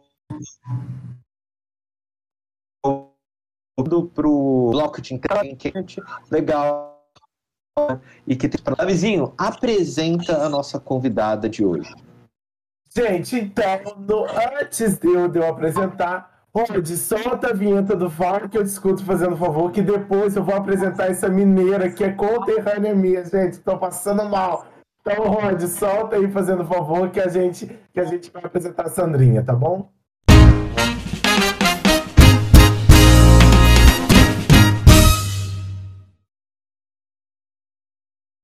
pro bloco de enquete legal e que tem Davizinho, apresenta a nossa convidada de hoje. Gente, então, no- antes de eu, de eu apresentar, Rod, solta a vinheta do Faro que eu discuto fazendo favor, que depois eu vou apresentar essa mineira que é conterrânea minha, gente. Tô passando mal. Então, Rod, solta aí fazendo favor que a gente, que a gente vai apresentar a Sandrinha, tá bom?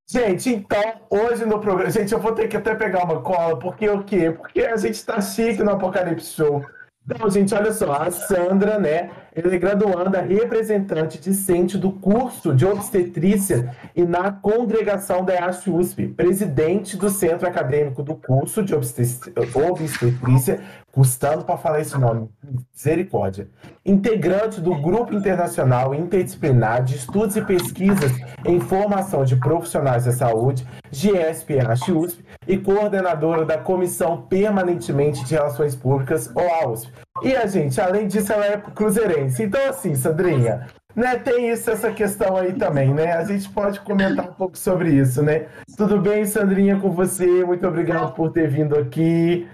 Gente, então, hoje no programa. Gente, eu vou ter que até pegar uma cola, porque o quê? Porque a gente tá chique no Apocalipse Show. Então, gente, olha só, a Sandra, né? Ela é graduanda representante discente do curso de obstetrícia e na congregação da EASH USP, presidente do centro acadêmico do curso de obstetrícia, custando para falar esse nome, misericórdia. Integrante do Grupo Internacional Interdisciplinar de Estudos e Pesquisas em Formação de Profissionais da Saúde, GSPH USP, e coordenadora da Comissão Permanentemente de Relações Públicas, OAUSP. E a gente, além disso, ela é cruzeirense. Então, assim, Sandrinha, né, tem isso, essa questão aí também, né? A gente pode comentar um pouco sobre isso, né? Tudo bem, Sandrinha, com você? Muito obrigado por ter vindo aqui.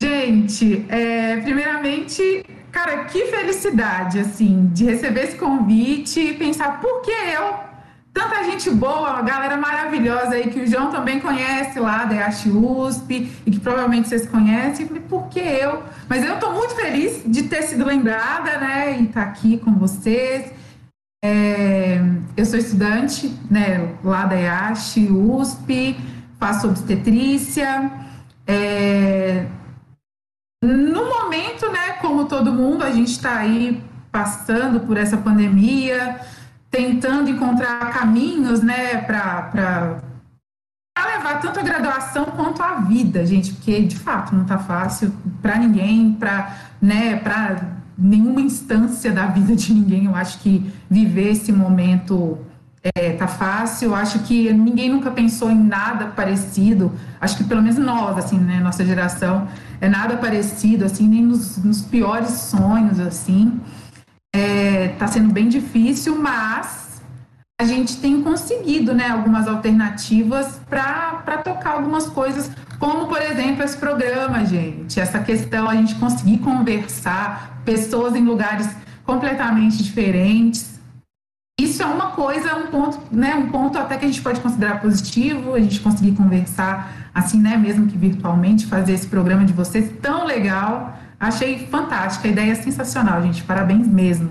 Gente, é, primeiramente, cara, que felicidade, assim, de receber esse convite e pensar por que eu? Tanta gente boa, galera maravilhosa aí que o João também conhece lá da EASH USP e que provavelmente vocês conhecem. Falei, por que eu? Mas eu tô muito feliz de ter sido lembrada, né, e estar aqui com vocês. É, eu sou estudante, né, lá da EASH USP, faço obstetrícia. É, no momento, né, como todo mundo, a gente está aí passando por essa pandemia, tentando encontrar caminhos, né, para levar tanto a graduação quanto a vida, gente, porque de fato não está fácil para ninguém, para né, para nenhuma instância da vida de ninguém. Eu acho que viver esse momento é, tá fácil. Eu acho que ninguém nunca pensou em nada parecido. Acho que pelo menos nós, assim, né, nossa geração, é nada parecido, assim, nem nos, nos piores sonhos, assim. É, tá sendo bem difícil, mas a gente tem conseguido, né, algumas alternativas para tocar algumas coisas, como por exemplo esse programa, gente. Essa questão a gente conseguir conversar, pessoas em lugares completamente diferentes isso é uma coisa, um ponto, né, um ponto até que a gente pode considerar positivo, a gente conseguir conversar assim, né, mesmo que virtualmente, fazer esse programa de vocês tão legal. Achei fantástica, a ideia é sensacional, gente. Parabéns mesmo.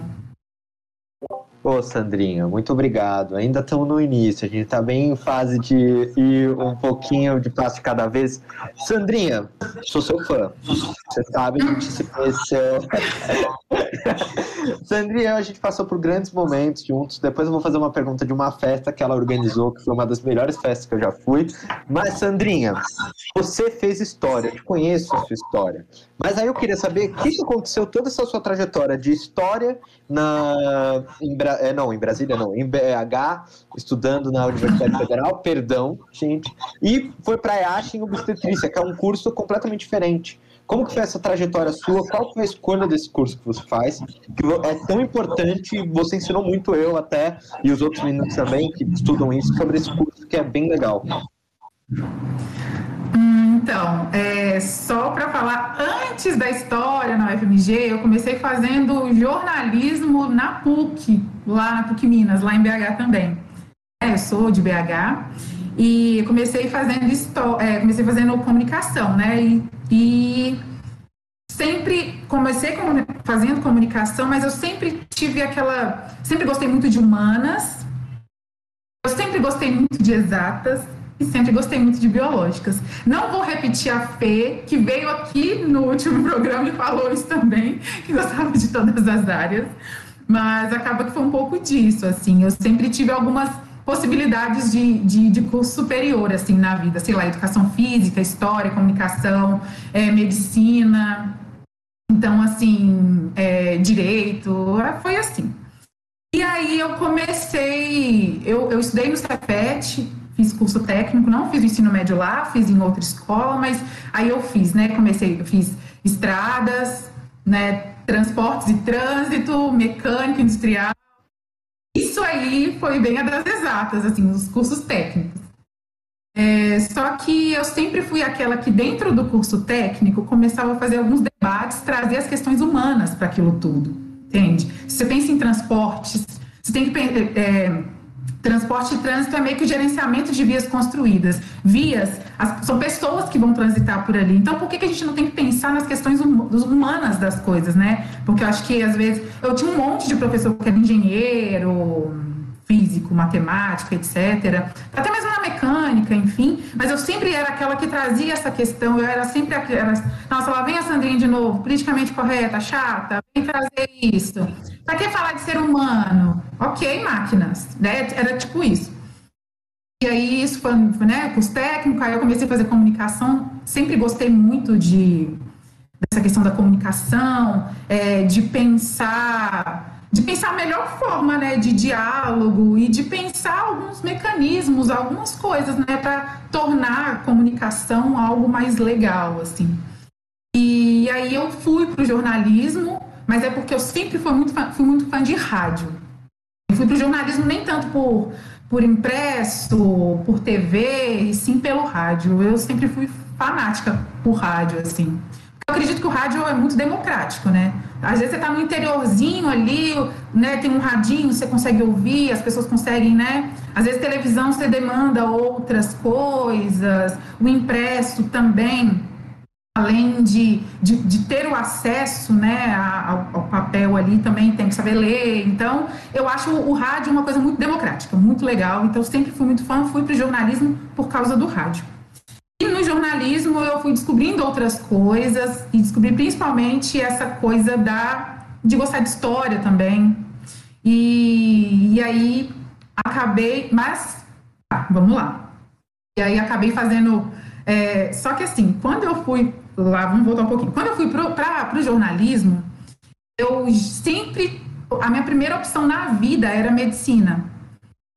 Ô, Sandrinha, muito obrigado. Ainda estamos no início, a gente está bem em fase de ir um pouquinho de passo de cada vez. Sandrinha, sou seu fã. Você sabe, a gente se conheceu. Sandrinha, a gente passou por grandes momentos juntos. Depois eu vou fazer uma pergunta de uma festa que ela organizou, que foi uma das melhores festas que eu já fui. Mas, Sandrinha, você fez história, eu conheço a sua história. Mas aí eu queria saber o que, que aconteceu toda essa sua trajetória de história na em, Bra- é, não, em Brasília não, em BH, estudando na Universidade Federal, perdão, gente, e foi para a EASH em obstetrícia, que é um curso completamente diferente. Como que foi essa trajetória sua? Qual foi a escolha desse curso que você faz? Que é tão importante, você ensinou muito eu até, e os outros meninos também que estudam isso, sobre esse curso que é bem legal. Então, é, só para falar, antes da história na UFMG, eu comecei fazendo jornalismo na PUC, lá na PUC Minas, lá em BH também. É, eu sou de BH e comecei fazendo é, comecei fazendo comunicação, né? E, e sempre comecei com, fazendo comunicação, mas eu sempre tive aquela, sempre gostei muito de humanas, eu sempre gostei muito de exatas e sempre gostei muito de biológicas. Não vou repetir a Fê, que veio aqui no último programa e falou isso também, que gostava de todas as áreas, mas acaba que foi um pouco disso, assim. Eu sempre tive algumas possibilidades de, de, de curso superior, assim, na vida. Sei lá, educação física, história, comunicação, é, medicina. Então, assim, é, direito, é, foi assim. E aí eu comecei, eu, eu estudei no CEPET, fiz curso técnico, não fiz o ensino médio lá, fiz em outra escola, mas aí eu fiz, né? Comecei, eu fiz estradas, né? Transportes e trânsito, mecânica industrial. Isso aí foi bem a das exatas, assim, os cursos técnicos. É, só que eu sempre fui aquela que, dentro do curso técnico, começava a fazer alguns debates, trazer as questões humanas para aquilo tudo, entende? Se você pensa em transportes, você tem que é, Transporte e trânsito é meio que o gerenciamento de vias construídas. Vias as, são pessoas que vão transitar por ali. Então, por que, que a gente não tem que pensar nas questões hum, humanas das coisas, né? Porque eu acho que, às vezes, eu tinha um monte de professor que era engenheiro, físico, matemática, etc. Até mesmo na mecânica, enfim. Mas eu sempre era aquela que trazia essa questão. Eu era sempre aquela. Nossa, lá vem a Sandrinha de novo, politicamente correta, chata, vem trazer isso. Para que falar de ser humano? Ok, máquinas. Né? Era tipo isso. E aí, isso foi, né, curso técnico, aí eu comecei a fazer comunicação. Sempre gostei muito de dessa questão da comunicação, é, de pensar, de pensar a melhor forma, né, de diálogo e de pensar alguns mecanismos, algumas coisas, né, para tornar a comunicação algo mais legal, assim. E aí eu fui para o jornalismo mas é porque eu sempre fui muito fã, fui muito fã de rádio. Eu fui para o jornalismo nem tanto por, por impresso, por TV, e sim pelo rádio. Eu sempre fui fanática por rádio, assim. Eu acredito que o rádio é muito democrático, né? Às vezes você está no interiorzinho ali, né? Tem um radinho, você consegue ouvir, as pessoas conseguem, né? Às vezes televisão você demanda outras coisas, o impresso também além de, de, de, ter o acesso né, ao, ao, papel ali, também tem que saber ler. Então, eu acho o, rádio uma coisa muito democrática, muito legal. Então, sempre fui muito fã, fui para o jornalismo por causa do rádio. E no jornalismo eu fui descobrindo outras coisas e descobri principalmente essa coisa da, de gostar de história também. E, e aí acabei, mas tá, vamos lá. E aí acabei fazendo. É, só que assim, quando eu fui lá, vamos voltar um pouquinho. Quando eu fui para o jornalismo, eu sempre. A minha primeira opção na vida era medicina.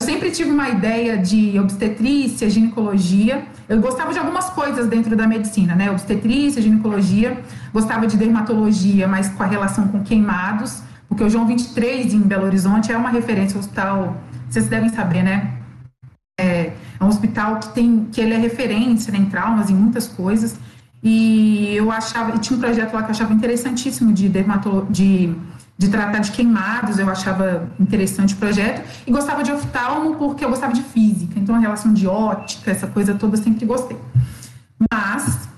Eu sempre tive uma ideia de obstetrícia, ginecologia. Eu gostava de algumas coisas dentro da medicina, né? Obstetrícia, ginecologia. Gostava de dermatologia, mas com a relação com queimados, porque o João 23 em Belo Horizonte é uma referência, o hospital, vocês devem saber, né? É, é um hospital que tem, que ele é referência né, em traumas, em muitas coisas. E eu achava, e tinha um projeto lá que eu achava interessantíssimo de dermatolo, de, de tratar de queimados, eu achava interessante o projeto. E gostava de oftalmo porque eu gostava de física, então a relação de ótica, essa coisa toda, eu sempre gostei. Mas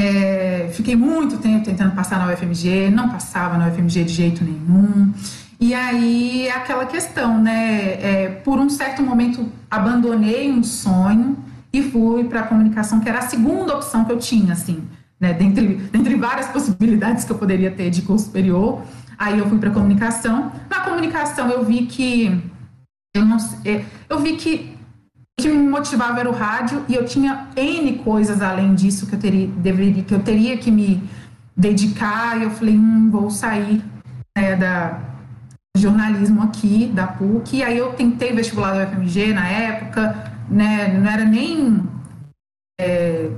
é, fiquei muito tempo tentando passar na UFMG, não passava na UFMG de jeito nenhum. E aí aquela questão, né? É, por um certo momento abandonei um sonho e fui para a comunicação, que era a segunda opção que eu tinha, assim, né, dentre, dentre várias possibilidades que eu poderia ter de curso superior. Aí eu fui para comunicação. Na comunicação eu vi que eu não é, eu vi que o que me motivava era o rádio e eu tinha N coisas além disso que eu teria, deveria, que eu teria que me dedicar. E eu falei, hum, vou sair né, da jornalismo aqui, da PUC. E aí eu tentei vestibular do FMG na época, né? Não era nem é,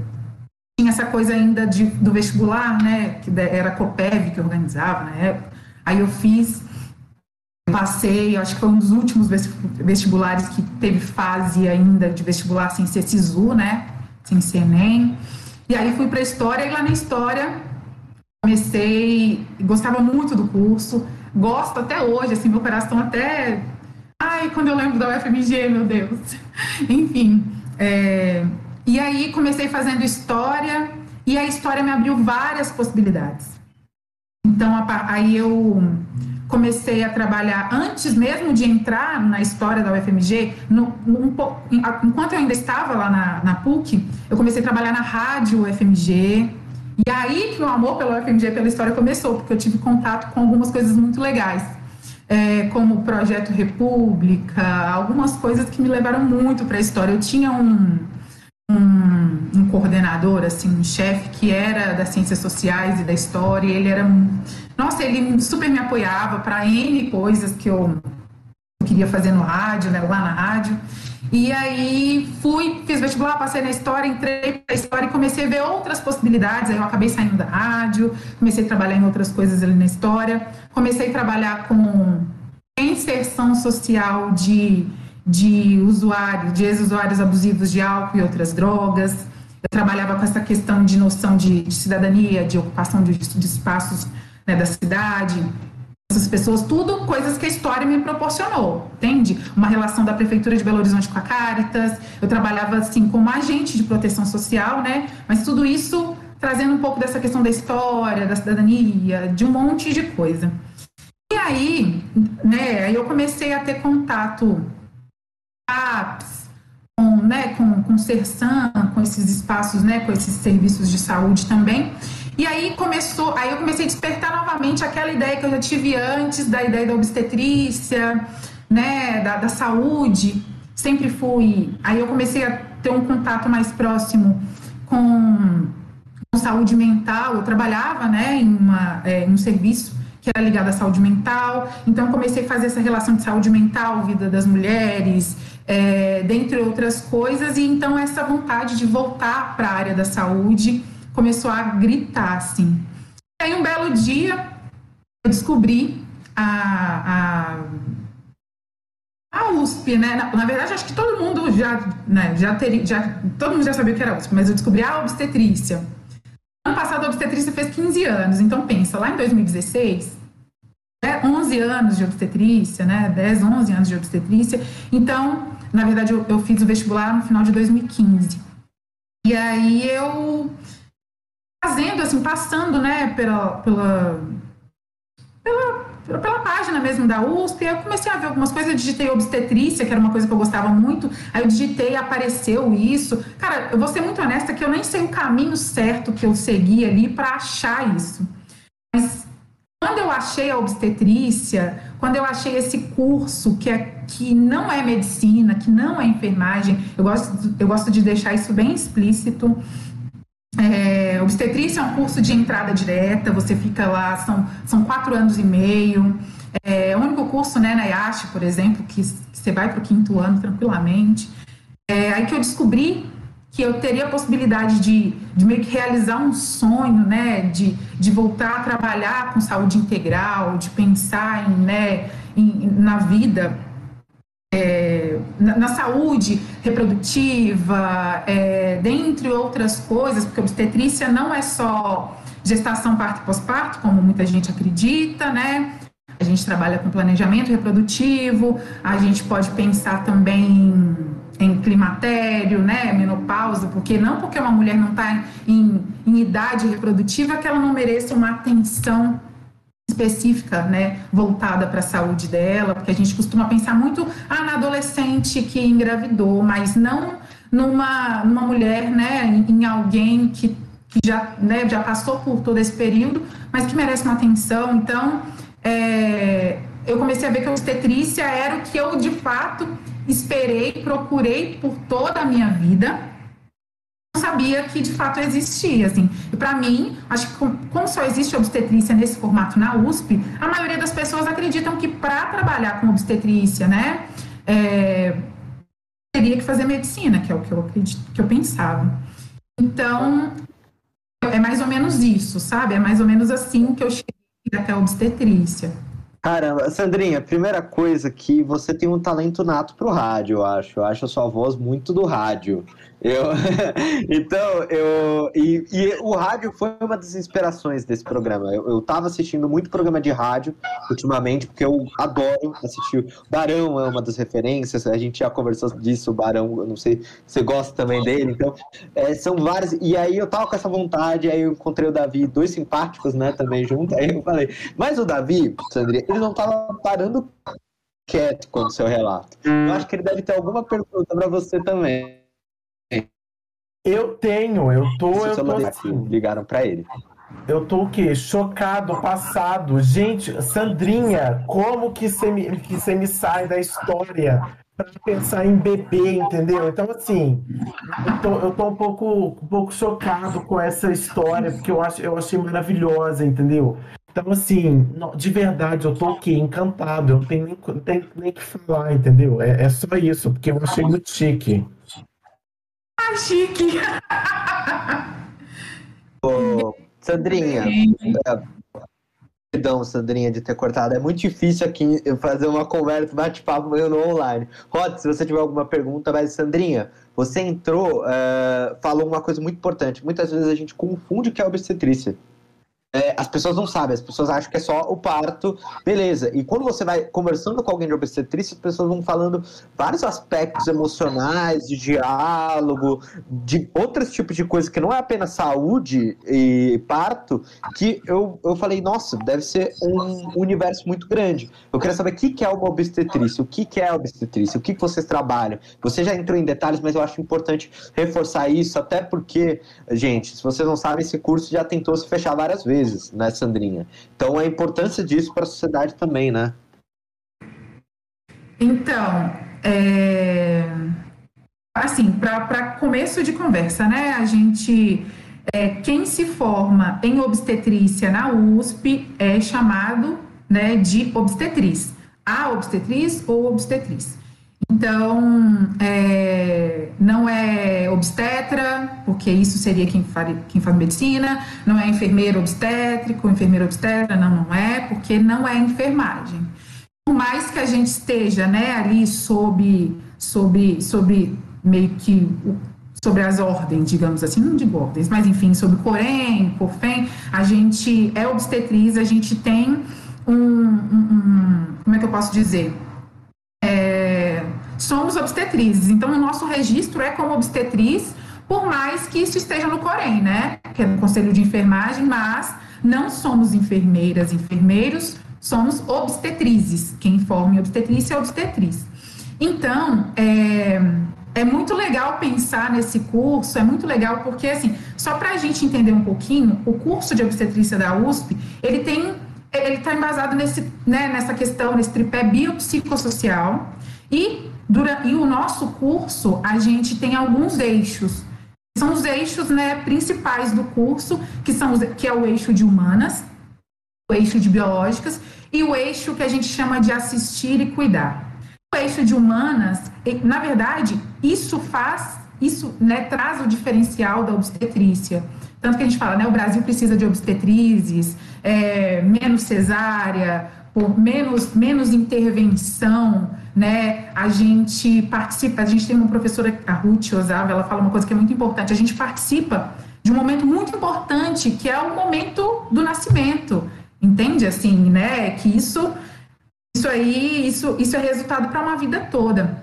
tinha essa coisa ainda de, do vestibular, né? Que era a Copev que organizava na época. Aí eu fiz, passei, acho que foi um dos últimos vestibulares que teve fase ainda de vestibular sem ser SISU, né? Sem ser ENEM. E aí fui para história e lá na história comecei, gostava muito do curso, gosto até hoje, assim, meu coração até. Ai, quando eu lembro da UFMG, meu Deus. Enfim. É... E aí comecei fazendo história e a história me abriu várias possibilidades. Então, aí eu comecei a trabalhar antes mesmo de entrar na história da UFMG, no, um, enquanto eu ainda estava lá na, na, PUC, eu comecei a trabalhar na rádio UFMG. E aí que o amor pela UFMG, pela história começou, porque eu tive contato com algumas coisas muito legais, é, como Projeto República, algumas coisas que me levaram muito para a história. Eu tinha um, um, um coordenador, assim, um chefe que era das ciências sociais e da história, e ele era nossa, ele super me apoiava para N coisas que eu queria fazer no rádio, né, lá na rádio. E aí fui, fiz vestibular, passei na história, entrei na história e comecei a ver outras possibilidades. Aí eu acabei saindo da rádio, comecei a trabalhar em outras coisas ali na história. Comecei a trabalhar com inserção social de, de usuários, de ex-usuários abusivos de álcool e outras drogas. Eu trabalhava com essa questão de noção de, de cidadania, de ocupação de, de espaços né, da cidade, essas pessoas, tudo coisas que a história me proporcionou, entende? Uma relação da Prefeitura de Belo Horizonte com a Caritas, eu trabalhava assim como agente de proteção social, né? Mas tudo isso trazendo um pouco dessa questão da história, da cidadania, de um monte de coisa. E aí, né, eu comecei a ter contato apps, com, né, com, com Sersan, com esses espaços, né, com esses serviços de saúde também. E aí começou, aí eu comecei a despertar novamente aquela ideia que eu já tive antes, da ideia da obstetrícia, né, da, da saúde. Sempre fui. Aí eu comecei a ter um contato mais próximo com, com saúde mental. Eu trabalhava, né, em, uma, é, em um serviço que era ligado à saúde mental. Então comecei a fazer essa relação de saúde mental, vida das mulheres, é, dentre outras coisas. E então essa vontade de voltar para a área da saúde começou a gritar assim. E aí um belo dia eu descobri a, a, a USP, né? Na, na, verdade, acho que todo mundo já, né, já teria, já, todo mundo já sabia que era USP, mas eu descobri a obstetrícia. Ano passado a obstetrícia fez 15 anos, então pensa, lá em 2016, 11 anos de obstetrícia, né? 10, 11 anos de obstetrícia. Então, na verdade, eu, eu fiz o vestibular no final de 2015. E aí eu fazendo, assim, passando, né, pela, pela, pela, pela página mesmo da USP, eu comecei a ver algumas coisas, eu digitei obstetrícia, que era uma coisa que eu gostava muito, aí eu digitei, apareceu isso. Cara, eu vou ser muito honesta que eu nem sei o caminho certo que eu segui ali para achar isso. Mas quando eu achei a obstetrícia, quando eu achei esse curso que, é, que não é medicina, que não é enfermagem, eu gosto, eu gosto de deixar isso bem explícito, é, obstetrícia é um curso de entrada direta, você fica lá, são, são quatro anos e meio. É o único curso né, na IASH, por exemplo, que, você vai para o quinto ano tranquilamente. É aí que eu descobri que eu teria a possibilidade de, de meio que realizar um sonho, né, de, de voltar a trabalhar com saúde integral, de pensar em, né, em, na vida é, na, na, saúde reprodutiva, é, dentre outras coisas, porque obstetrícia não é só gestação, parto e pós-parto, como muita gente acredita, né? A gente trabalha com planejamento reprodutivo, a gente pode pensar também em climatério, né, menopausa, porque não porque uma mulher não está em, em idade reprodutiva que ela não mereça uma atenção específica, né, voltada para a saúde dela, porque a gente costuma pensar muito ah, na adolescente que engravidou, mas não numa, numa mulher, né, em, em alguém que, que já, né, já passou por todo esse período, mas que merece uma atenção. Então, é, eu comecei a ver que a obstetrícia era o que eu, de fato, esperei, procurei por toda a minha vida, sabia que de fato existia, assim. E para mim, acho que como só existe obstetrícia nesse formato na USP, a maioria das pessoas acreditam que para trabalhar com obstetrícia, né, é, teria que fazer medicina, que é o que eu acredito, que eu pensava. Então, é mais ou menos isso, sabe? É mais ou menos assim que eu cheguei até a obstetrícia. Caramba, Sandrinha, primeira coisa que você tem um talento nato pro rádio, eu acho. Eu acho a sua voz muito do rádio. Eu, então, eu. E, e o rádio foi uma das inspirações desse programa. Eu, eu tava assistindo muito programa de rádio ultimamente, porque eu adoro assistir. Barão é uma das referências, a gente já conversou disso, Barão, eu não sei se você gosta também dele. Então, é, são vários. E aí eu tava com essa vontade, aí eu encontrei o Davi, dois simpáticos, né, também junto. Aí eu falei, mas o Davi, Sandrinha, ele não tava parando quieto com o seu relato. Eu acho que ele deve ter alguma pergunta para você também. Eu tenho, eu tô, eu tô celular assim, aqui, ligaram para ele. eu tô o quê? Chocado, passado. Gente, Sandrinha, como que você me, que você me sai da história para pensar em bebê, entendeu? Então, assim, eu tô, eu tô um pouco, um pouco chocado com essa história, porque eu, acho, eu achei maravilhosa, entendeu? Então, assim, de verdade, eu tô o quê? Encantado, eu não tenho nem, não tenho nem o que falar, entendeu? É, é só isso, porque eu achei muito chique. Ah, chique! Ô, Sandrinha, é, perdão, Sandrinha, de ter cortado. É muito difícil aqui fazer uma conversa, bate-papo no online. Rod, se você tiver alguma pergunta, mas Sandrinha, você entrou, é, falou uma coisa muito importante. Muitas vezes a gente confunde o que é obstetrícia. É, as pessoas não sabem, as pessoas acham que é só o parto, beleza. E quando você vai conversando com alguém de obstetrícia, as pessoas vão falando vários aspectos emocionais, de diálogo, de outros tipos de coisa que não é apenas saúde e parto, que eu, eu falei, nossa, deve ser um universo muito grande. Eu queria saber o que, é uma obstetrícia, o que, é obstetrícia, o que vocês trabalham. Você já entrou em detalhes, mas eu acho importante reforçar isso, até porque, gente, se vocês não sabem, esse curso já tentou se fechar várias vezes, né, Sandrinha? Então a importância disso para a sociedade também, né? Então, é, assim, para começo de conversa, né? A gente, é, quem se forma em obstetrícia na USP é chamado, né, de obstetriz. A obstetriz ou obstetriz. Então, é, não é obstetra, porque isso seria quem faz, quem faz medicina, não é enfermeiro obstétrico, enfermeiro obstetra, não, não é, porque não é enfermagem por mais que a gente esteja né, ali sob, sob, sob meio que sobre as ordens, digamos assim, não digo ordens, mas enfim, sobre Corém, Corfém, a gente é obstetriz, a gente tem um, um- um- como é que eu posso dizer? Somos obstetrizes, então o nosso registro é como obstetriz, por mais que isso esteja no Corém, né? Que é no Conselho de Enfermagem, mas não somos enfermeiras, enfermeiros, somos obstetrizes. Quem forma em obstetrícia é obstetriz. Então, é, é muito legal pensar nesse curso, é muito legal porque, assim, só para a gente entender um pouquinho, o curso de obstetrícia da USP, ele tem, ele está embasado nesse, né, nessa questão, nesse tripé biopsicossocial e, dura, e o nosso curso, a gente tem alguns eixos, são os eixos né, principais do curso, que, são os, que é o eixo de humanas, o eixo de biológicas e o eixo que a gente chama de assistir e cuidar. O eixo de humanas, na verdade, isso faz, isso né, traz o diferencial da obstetrícia. Tanto que a gente fala, né, o Brasil precisa de obstetrizes, é, menos cesárea, por menos, menos intervenção, né? A gente participa, a gente tem uma professora, a Ruth Osava, ela fala uma coisa que é muito importante, a gente participa de um momento muito importante, que é o momento do nascimento, entende? Assim, né? Que isso, isso aí, isso, isso é resultado para uma vida toda.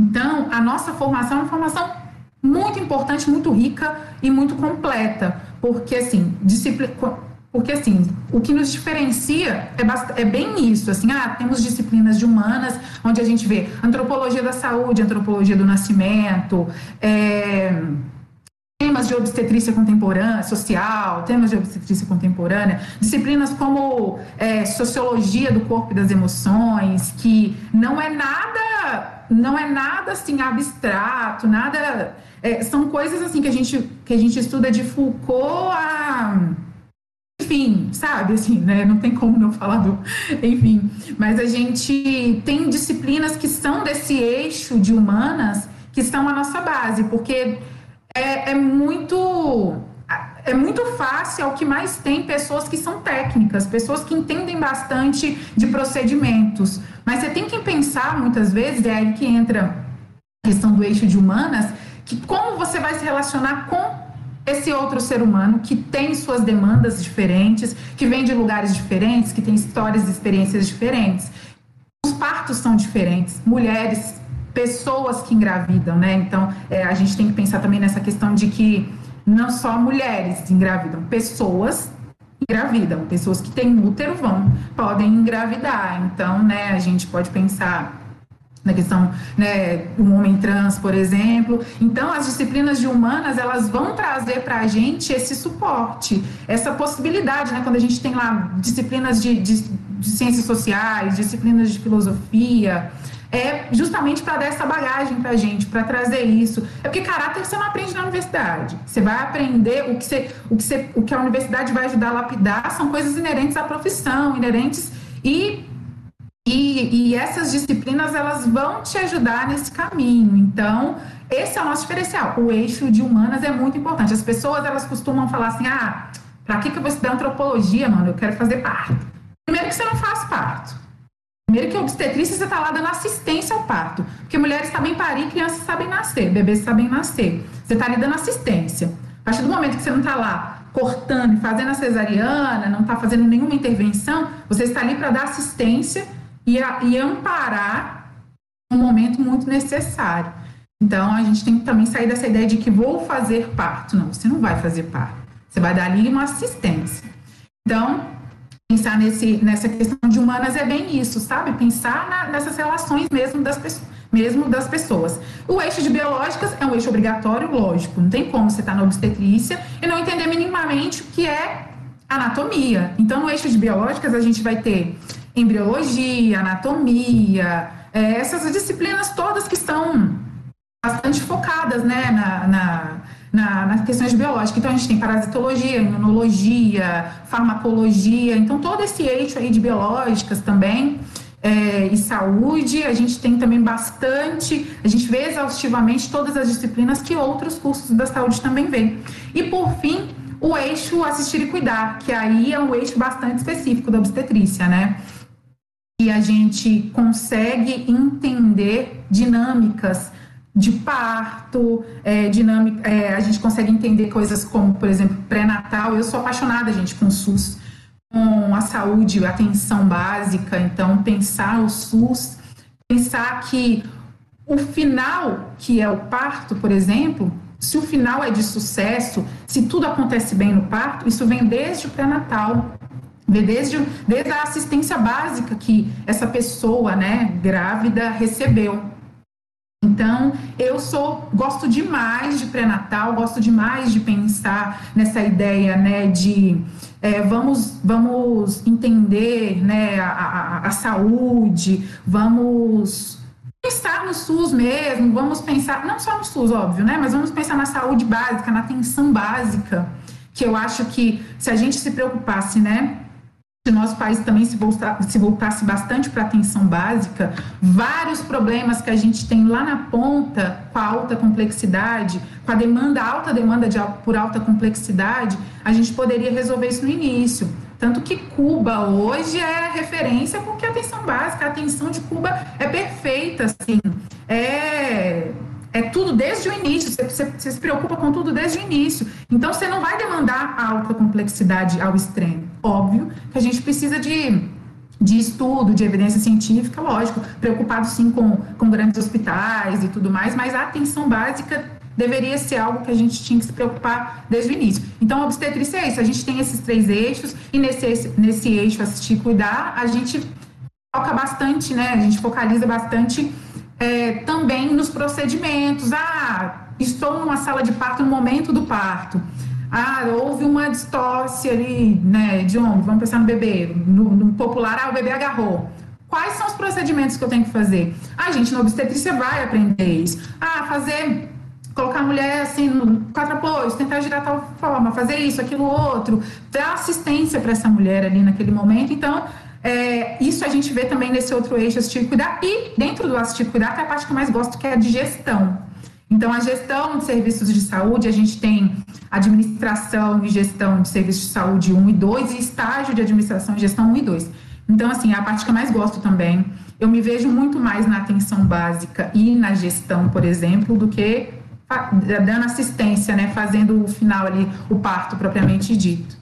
Então, a nossa formação é uma formação muito importante, muito rica e muito completa, porque assim, disciplina, porque assim, o que nos diferencia é, é bem isso, assim, ah, temos disciplinas de humanas, onde a gente vê antropologia da saúde, antropologia do nascimento, é temas de obstetrícia contemporânea, social, temas de obstetrícia contemporânea, disciplinas como é, sociologia do corpo e das emoções, que não é nada, não é nada assim abstrato, nada, é, são coisas assim que a gente que a gente estuda de Foucault a enfim, sabe, assim, né? Não tem como não falar do. Enfim, mas a gente tem disciplinas que são desse eixo de humanas que são a nossa base, porque é, é muito é muito fácil, é o que mais tem pessoas que são técnicas, pessoas que entendem bastante de procedimentos. Mas você tem que pensar, muitas vezes, é aí que entra a questão do eixo de humanas, que como você vai se relacionar com esse outro ser humano que tem suas demandas diferentes, que vem de lugares diferentes, que tem histórias e experiências diferentes. Os partos são diferentes, mulheres, pessoas que engravidam, né? Então, é, a gente tem que pensar também nessa questão de que não só mulheres engravidam, pessoas engravidam, pessoas que têm útero vão, podem engravidar. Então, né, a gente pode pensar na questão né, um homem trans, por exemplo. Então, as disciplinas de humanas elas vão trazer para a gente esse suporte, essa possibilidade, né, quando a gente tem lá disciplinas de, de, de ciências sociais, disciplinas de filosofia, é justamente para dar essa bagagem para a gente, para trazer isso. É porque caráter você não aprende na universidade. Você vai aprender o que, você, o, que você, o que a universidade vai ajudar a lapidar são coisas inerentes à profissão, inerentes e e, e, essas disciplinas elas vão te ajudar nesse caminho. Então, esse é o nosso diferencial. O eixo de humanas é muito importante. As pessoas elas costumam falar assim: ah, para que, que eu vou estudar antropologia, mano? Eu quero fazer parto. Primeiro que você não faz parto. Primeiro que obstetrícia você está lá dando assistência ao parto. Porque mulheres sabem parir, crianças sabem nascer, bebês sabem nascer. Você está ali dando assistência. A partir do momento que você não está lá cortando e fazendo a cesariana, não está fazendo nenhuma intervenção, você está ali para dar assistência e, e amparar um momento muito necessário. Então, a gente tem que também sair dessa ideia de que vou fazer parto. Não, você não vai fazer parto. Você vai dar ali uma assistência. Então, pensar nesse, nessa questão de humanas é bem isso, sabe? Pensar na, nessas relações mesmo das, mesmo das pessoas. O eixo de biológicas é um eixo obrigatório, lógico. Não tem como você estar tá na obstetrícia e não entender minimamente o que é anatomia. Então, no eixo de biológicas, a gente vai ter embriologia, anatomia, é, essas disciplinas todas que estão bastante focadas né, na, na, na, nas questões biológicas. Então, a gente tem parasitologia, imunologia, farmacologia, então todo esse eixo aí de biológicas também. É, e saúde, a gente tem também bastante, a gente vê exaustivamente todas as disciplinas que outros cursos da saúde também vêm. E por fim, o eixo assistir e cuidar, que aí é um eixo bastante específico da obstetrícia, né? E a gente consegue entender dinâmicas de parto, é, dinâmica, é, a gente consegue entender coisas como, por exemplo, pré-natal. Eu sou apaixonada, gente, com o SUS, com a saúde, a atenção básica. Então, pensar o SUS, pensar que o final, que é o parto, por exemplo, se o final é de sucesso, se tudo acontece bem no parto, isso vem desde o pré-natal desde, desde a assistência básica que essa pessoa, né, grávida, recebeu. Então, eu sou, gosto demais de pré-natal, gosto demais de pensar nessa ideia, né, de é, vamos, vamos entender, né, a, a, a saúde, vamos pensar no SUS mesmo, vamos pensar, não só no SUS, óbvio, né, mas vamos pensar na saúde básica, na atenção básica, que eu acho que se a gente se preocupasse, né, nosso país também se, voltar, se voltasse bastante para a atenção básica, vários problemas que a gente tem lá na ponta, com a alta complexidade, com a demanda, a alta demanda de, por alta complexidade, a gente poderia resolver isso no início. Tanto que Cuba hoje é referência porque a atenção básica, a atenção de Cuba é perfeita, assim, é é tudo desde o início, você, você, você, se preocupa com tudo desde o início. Então, você não vai demandar alta complexidade ao extremo. Óbvio que a gente precisa de, de estudo, de evidência científica, lógico, preocupado sim com, com grandes hospitais e tudo mais, mas a atenção básica deveria ser algo que a gente tinha que se preocupar desde o início. Então, obstetrícia é isso, a gente tem esses três eixos, e nesse, nesse eixo assistir e cuidar, a gente foca bastante, né, a gente focaliza bastante é, também nos procedimentos. Ah, estou numa sala de parto no momento do parto. Ah, houve uma distorce ali, né, de onde? Vamos pensar no bebê. No, no, popular, ah, o bebê agarrou. Quais são os procedimentos que eu tenho que fazer? Ah, gente, na obstetrícia vai aprender isso. Ah, fazer colocar a mulher assim no quatro apoios, tentar girar tal forma, fazer isso, aquilo outro, dar assistência para essa mulher ali naquele momento. Então, é, isso a gente vê também nesse outro eixo, assistir e cuidar. E dentro do assistir e cuidar, tem a parte que eu mais gosto, que é a de gestão. Então, a gestão de serviços de saúde, a gente tem administração e gestão de serviços de saúde 1 e 2 e estágio de administração e gestão 1 e 2. Então, assim, é a parte que eu mais gosto também. Eu me vejo muito mais na atenção básica e na gestão, por exemplo, do que dando assistência, né? Fazendo o final ali, o parto propriamente dito.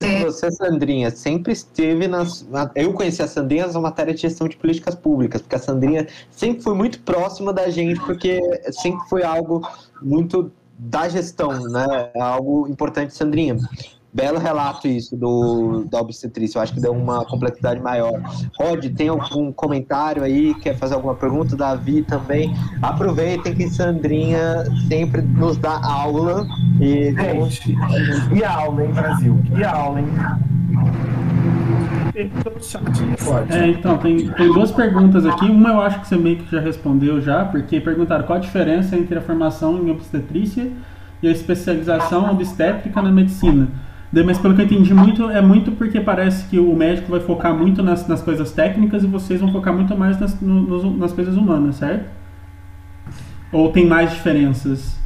É. Você, Sandrinha, sempre esteve nas. na- Eu conheci a Sandrinha nas matérias de gestão de políticas públicas, porque a Sandrinha sempre foi muito próxima da gente, porque sempre foi algo muito da gestão, né? É Algo importante, Sandrinha. Belo relato isso do, da obstetrícia, eu acho que deu uma complexidade maior. Rod, tem algum comentário aí? Quer fazer alguma pergunta? Davi também. Aproveitem que Sandrinha sempre nos dá aula e Gente, e aula, hein, Brasil? E aula, hein? É, então, tem, tem duas perguntas aqui. Uma eu acho que você meio que já respondeu já, porque perguntaram qual a diferença entre a formação em obstetrícia e a especialização obstétrica na medicina. Mas pelo que eu entendi muito, é muito porque parece que o médico vai focar muito nas, nas coisas técnicas e vocês vão focar muito mais nas, no- nas coisas humanas, certo? Ou tem mais diferenças?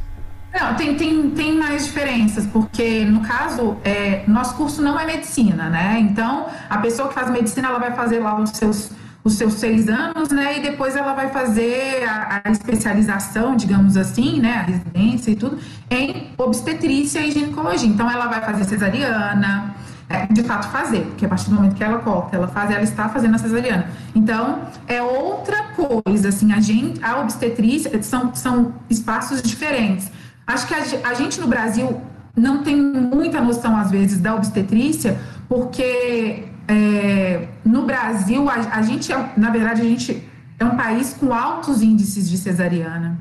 Não, tem, tem, tem mais diferenças, porque no caso, é, nosso curso não é medicina, né? Então, a pessoa que faz medicina, ela vai fazer lá os seus, os seus seis anos, né? E depois ela vai fazer a, a especialização, digamos assim, né? A residência e tudo, em obstetrícia e ginecologia. Então, ela vai fazer cesariana, é, de fato fazer, porque a partir do momento que ela corta, ela faz, ela está fazendo a cesariana. Então, é outra coisa, assim, a gente, a obstetrícia são, são espaços diferentes. Acho que a, a gente no Brasil não tem muita noção, às vezes, da obstetrícia, porque é, no Brasil, a, a gente, é, na verdade, a gente é um país com altos índices de cesariana.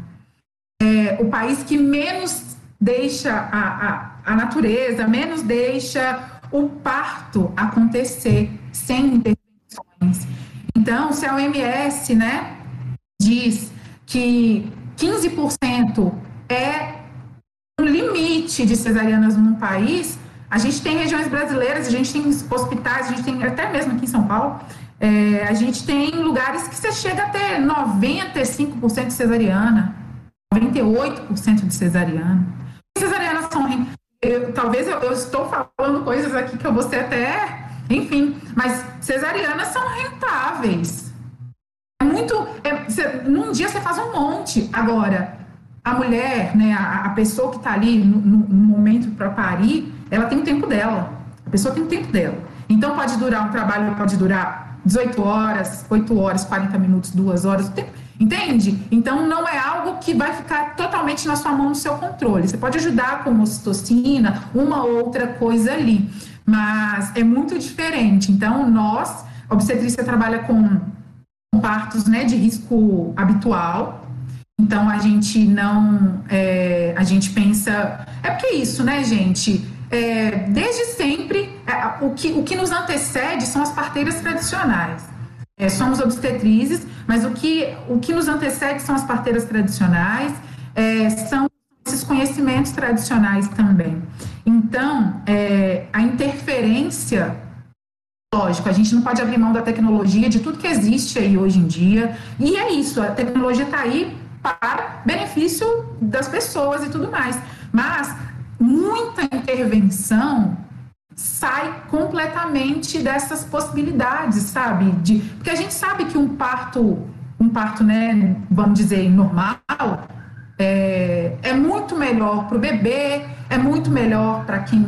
É o país que menos deixa a, a, a natureza, menos deixa o parto acontecer sem intervenções. Então, se a OMS né, diz que 15% é o limite de cesarianas num país, a gente tem regiões brasileiras, a gente tem hospitais, a gente tem até mesmo aqui em São Paulo, é, a gente tem lugares que você chega a ter 95% de cesariana, 98% de cesariana. Cesarianas são. eu- talvez eu, eu estou falando coisas aqui que eu vou ser até. Enfim, mas cesarianas são rentáveis. É muito. é- num dia você faz um monte. Agora, a mulher, né, a, a pessoa que está ali no, no- no momento para parir, ela tem o tempo dela. A pessoa tem o tempo dela. Então, pode durar um trabalho, pode durar 18 horas, 8 horas, 40 minutos, 2 horas, o tempo- entende? Então, não é algo que vai ficar totalmente na sua mão, no seu controle. Você pode ajudar com ocitocina, uma outra coisa ali, mas é muito diferente. Então, nós, a obstetrícia trabalha com partos né, de risco habitual. Então a gente não, é, a gente pensa, é porque é isso, né, gente? É, desde sempre, é, o, que, o que nos antecede são as parteiras tradicionais. É, somos obstetrizes, mas o que, o que nos antecede são as parteiras tradicionais, é, são esses conhecimentos tradicionais também. Então, é, a interferência Lógico, a gente não pode abrir mão da tecnologia, de tudo que existe aí hoje em dia. E é isso, a tecnologia está aí para benefício das pessoas e tudo mais. Mas muita intervenção sai completamente dessas possibilidades, sabe? De, porque a gente sabe que um parto, um parto, né, vamos dizer, normal, é, é muito melhor para o bebê, é muito melhor para quem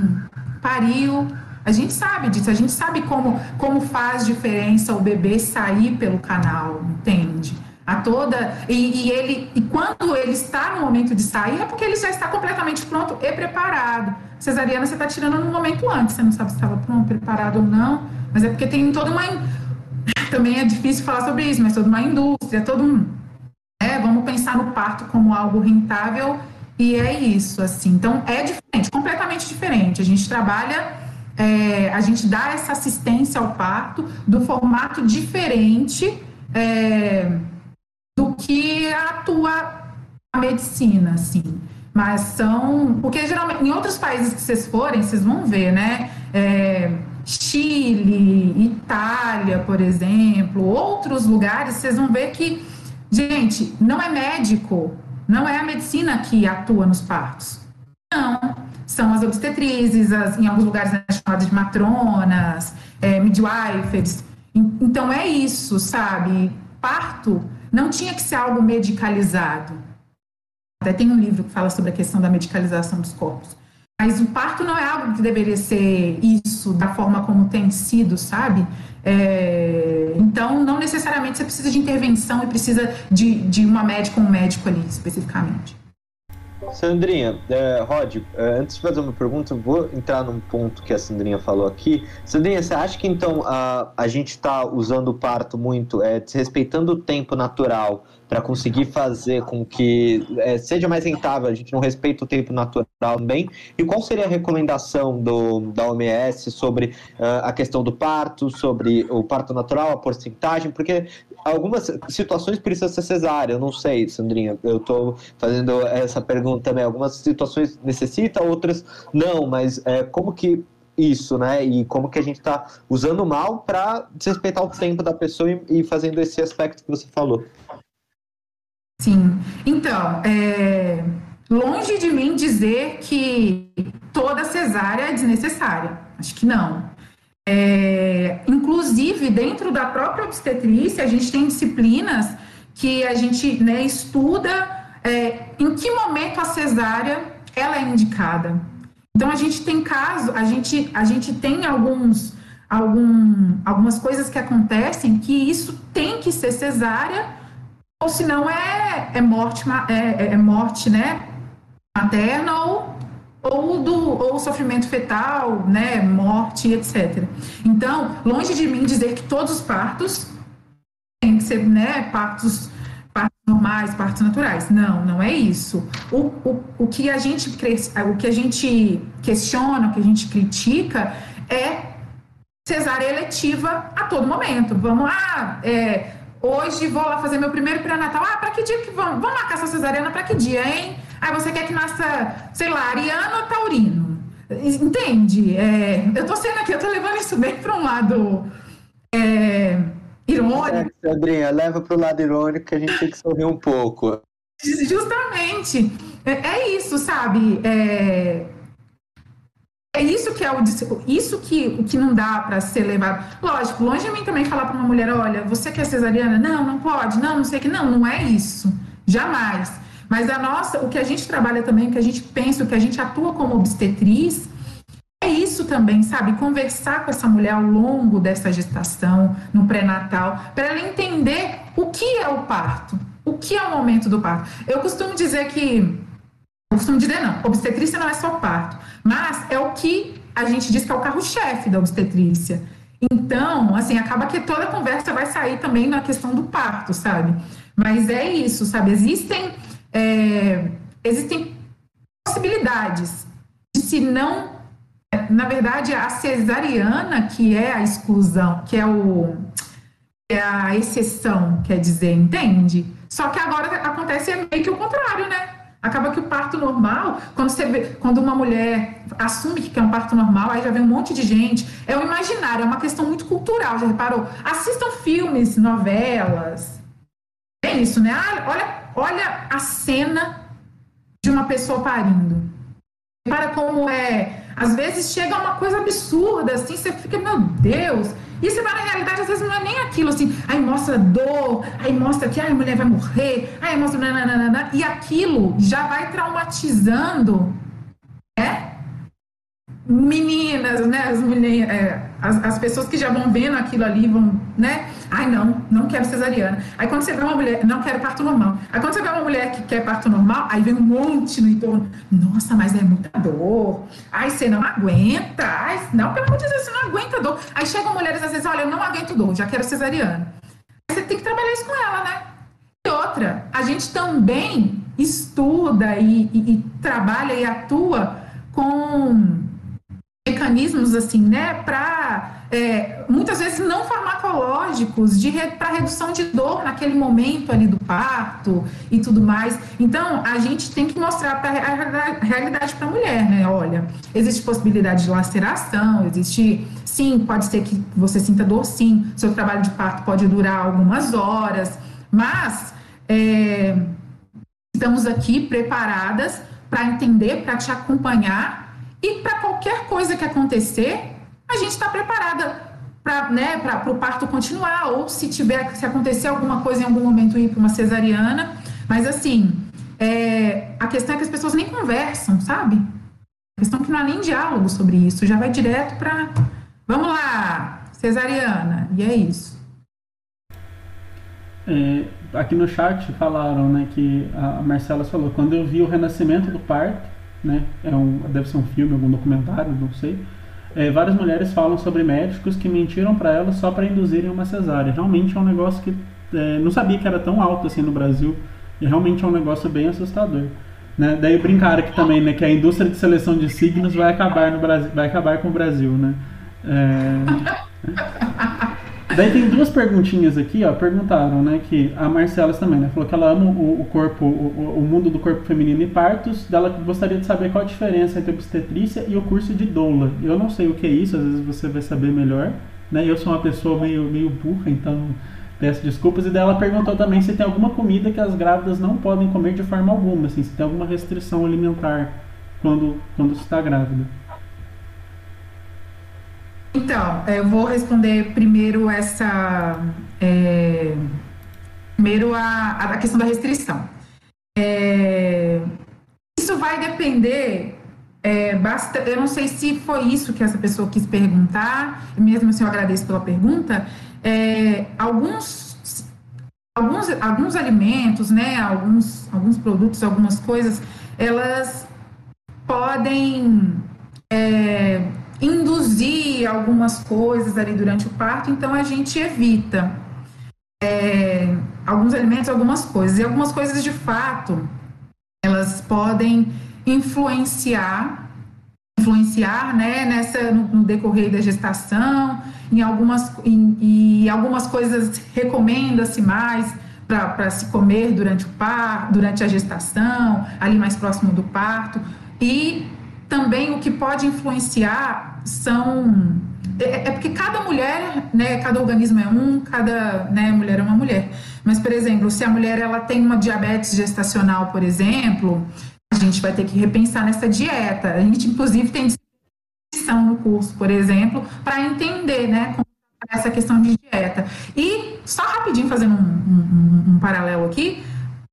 pariu. A gente sabe disso, a gente sabe como, como faz diferença o bebê sair pelo canal, entende? A toda e, e ele e quando ele está no momento de sair é porque ele já está completamente pronto e preparado. Cesariana você está tirando no momento antes, você não sabe se estava pronto, preparado ou não, mas é porque tem toda uma também é difícil falar sobre isso, mas toda uma indústria, todo um é, vamos pensar no parto como algo rentável e é isso, assim. Então é diferente, completamente diferente. A gente trabalha, é, a gente dá essa assistência ao parto do formato diferente é, que atua a medicina, assim. Mas são. Porque geralmente, em outros países que vocês forem, vocês vão ver, né? É, Chile, Itália, por exemplo, outros lugares, vocês vão ver que, gente, não é médico, não é a medicina que atua nos partos. Não, são as obstetrizes, as, em alguns lugares né, chamadas de matronas, é, midwiferes. Então é isso, sabe? Parto não tinha que ser algo medicalizado. Até tem um livro que fala sobre a questão da medicalização dos corpos. Mas o parto não é algo que deveria ser isso da forma como tem sido, sabe? É, então, não necessariamente você precisa de intervenção e precisa de, de uma médica ou um médico ali, especificamente. Sandrinha, é, Rod, é, antes de fazer uma pergunta, eu vou entrar num ponto que a Sandrinha falou aqui. Sandrinha, você acha que então a, a gente está usando o parto muito, é, desrespeitando o tempo natural para conseguir fazer com que é, seja mais rentável, a gente não respeita o tempo natural também? E qual seria a recomendação do, da OMS sobre uh, a questão do parto, sobre o parto natural, a porcentagem? Porque algumas situações precisam ser cesárea, eu não sei, Sandrinha, eu estou fazendo essa pergunta também. Algumas situações necessitam, outras não, mas é, como que isso, né? E como que a gente está usando mal para desrespeitar o tempo da pessoa e, e, fazendo esse aspecto que você falou. Sim. Então, é... longe de mim dizer que toda cesárea é desnecessária. Acho que não. É... Inclusive, dentro da própria obstetrícia, a gente tem disciplinas que a gente né, estuda é, em que momento a cesárea ela é indicada. Então a gente tem caso, a gente, a gente tem alguns, algum, algumas coisas que acontecem que isso tem que ser cesárea, ou senão é, é morte, é, é morte, né? Materna ou, ou do ou sofrimento fetal, né? Morte, etc. Então, longe de mim dizer que todos os partos têm que ser, né? Partos partos normais, partos naturais. Não, não é isso. O, o, o, que a gente, o que a gente questiona, o que a gente critica é cesárea eletiva a todo momento. Vamos lá, é, hoje vou lá fazer meu primeiro pré-natal. Ah, para que dia que vamos? Vamos marcar essa cesariana para que dia, hein? Ah, você quer que nasça, sei lá, ariano ou taurino? Entende? É, eu tô sendo aqui, eu tô levando isso bem para um lado... É, irônico. É, Sandrinha, leva para o lado irônico que a gente tem que sorrir um pouco. Justamente. É, é isso, sabe? É, é isso que é o isso que o que não dá para ser levado. Lógico, longe de mim também falar para uma mulher, olha, você quer cesariana? Não, não pode. Não, não sei que não, não é isso. Jamais. Mas a nossa, o que a gente trabalha também, o que a gente pensa, o que a gente atua como obstetriz, é isso também, sabe? Conversar com essa mulher ao longo dessa gestação, no pré-natal, para ela entender o que é o parto, o que é o momento do parto. Eu costumo dizer que. Dizer não, obstetrícia não é só parto, mas é o que a gente diz que é o carro-chefe da obstetrícia. Então, assim, acaba que toda a conversa vai sair também na questão do parto, sabe? Mas é isso, sabe? Existem, é, existem possibilidades de se não na verdade, a cesariana, que é a exclusão, que é, o, é a exceção, quer dizer, entende? Só que agora acontece meio que o contrário, né? Acaba que o parto normal, quando você vê, quando uma mulher assume que quer um parto normal, aí já vem um monte de gente. É o imaginário, é uma questão muito cultural, já reparou? Assistam filmes, novelas. É isso, né? Ah, olha, olha a cena de uma pessoa parindo. Repara como é às vezes chega uma coisa absurda, assim, você fica, meu Deus. E você vai na realidade, às vezes não é nem aquilo, assim, aí mostra dor, aí mostra que a mulher vai morrer, aí mostra. Nananana, e aquilo já vai traumatizando, né? Meninas, né? As, meninas, é, as, as pessoas que já vão vendo aquilo ali vão, né? Ai, não, não quero cesariana. Aí quando você vê uma mulher, não quero parto normal. Aí quando você vê uma mulher que quer parto normal, aí vem um monte no entorno. Nossa, mas é muita dor. Ai, você não aguenta. Ai, não, pelo amor de Deus, você não aguenta dor. Aí chegam mulheres às vezes, olha, eu não aguento dor, já quero cesariana. Aí você tem que trabalhar isso com ela, né? E outra, a gente também estuda e, e, e trabalha e atua com mecanismos assim, né, para é, muitas vezes não farmacológicos para redução de dor naquele momento ali do parto e tudo mais. Então a gente tem que mostrar para a realidade para a mulher, né? Olha, existe possibilidade de laceração, existe sim, pode ser que você sinta dor, sim. Seu trabalho de parto pode durar algumas horas, mas é, estamos aqui preparadas para entender, para te acompanhar e para qualquer coisa que acontecer, a gente está preparada para né, o parto continuar, ou se tiver, se acontecer alguma coisa em algum momento ir para uma cesariana. Mas assim, é, a questão é que as pessoas nem conversam, sabe? A questão é que não há nem diálogo sobre isso, já vai direto para. Vamos lá, cesariana, e é isso. É, aqui no chat falaram, né, que a Marcela falou, quando eu vi o renascimento do parto, né, é um, deve ser um filme, algum documentário, não sei, é, várias mulheres falam sobre médicos que mentiram para elas só para induzirem uma cesárea. Realmente é um negócio que é, não sabia que era tão alto assim no Brasil e realmente é um negócio bem assustador. Né? Daí brincaram aqui também, né, que a indústria de seleção de signos vai acabar no Brasil, vai acabar com o Brasil, né? É... Daí tem duas perguntinhas aqui, ó. Perguntaram, né? Que a Marcela também, né? Falou que ela ama o, o corpo, o, o, mundo do corpo feminino e partos. Ela gostaria de saber qual a diferença entre obstetrícia e o curso de doula. Eu não sei o que é isso, às vezes você vai saber melhor. Né? Eu sou uma pessoa meio, meio burra, então peço desculpas. E daí ela perguntou também se tem alguma comida que as grávidas não podem comer de forma alguma, assim, se tem alguma restrição alimentar quando, quando está grávida. Então, eu vou responder primeiro essa. É, primeiro a, a questão da restrição. É, isso vai depender. É, basta, eu não sei se foi isso que essa pessoa quis perguntar, mesmo assim eu agradeço pela pergunta. Alguns, alguns, alguns alimentos, né, alguns, alguns produtos, algumas coisas, elas podem induzir algumas coisas ali durante o parto, então a gente evita é, alguns alimentos, algumas coisas. E algumas coisas, de fato, elas podem influenciar influenciar né, nessa, no, no decorrer da gestação, em algumas, em, e algumas coisas recomenda-se mais para se comer durante o parto, durante a gestação, ali mais próximo do parto. E também o que pode influenciar são é, é, porque cada mulher, né, cada organismo é um, cada né, mulher é uma mulher. Mas, por exemplo, se a mulher ela tem uma diabetes gestacional, por exemplo, a gente vai ter que repensar nessa dieta. A gente, inclusive, tem discussão no curso, por exemplo, para entender, né, essa questão de dieta. E só rapidinho fazendo um, um, um paralelo aqui,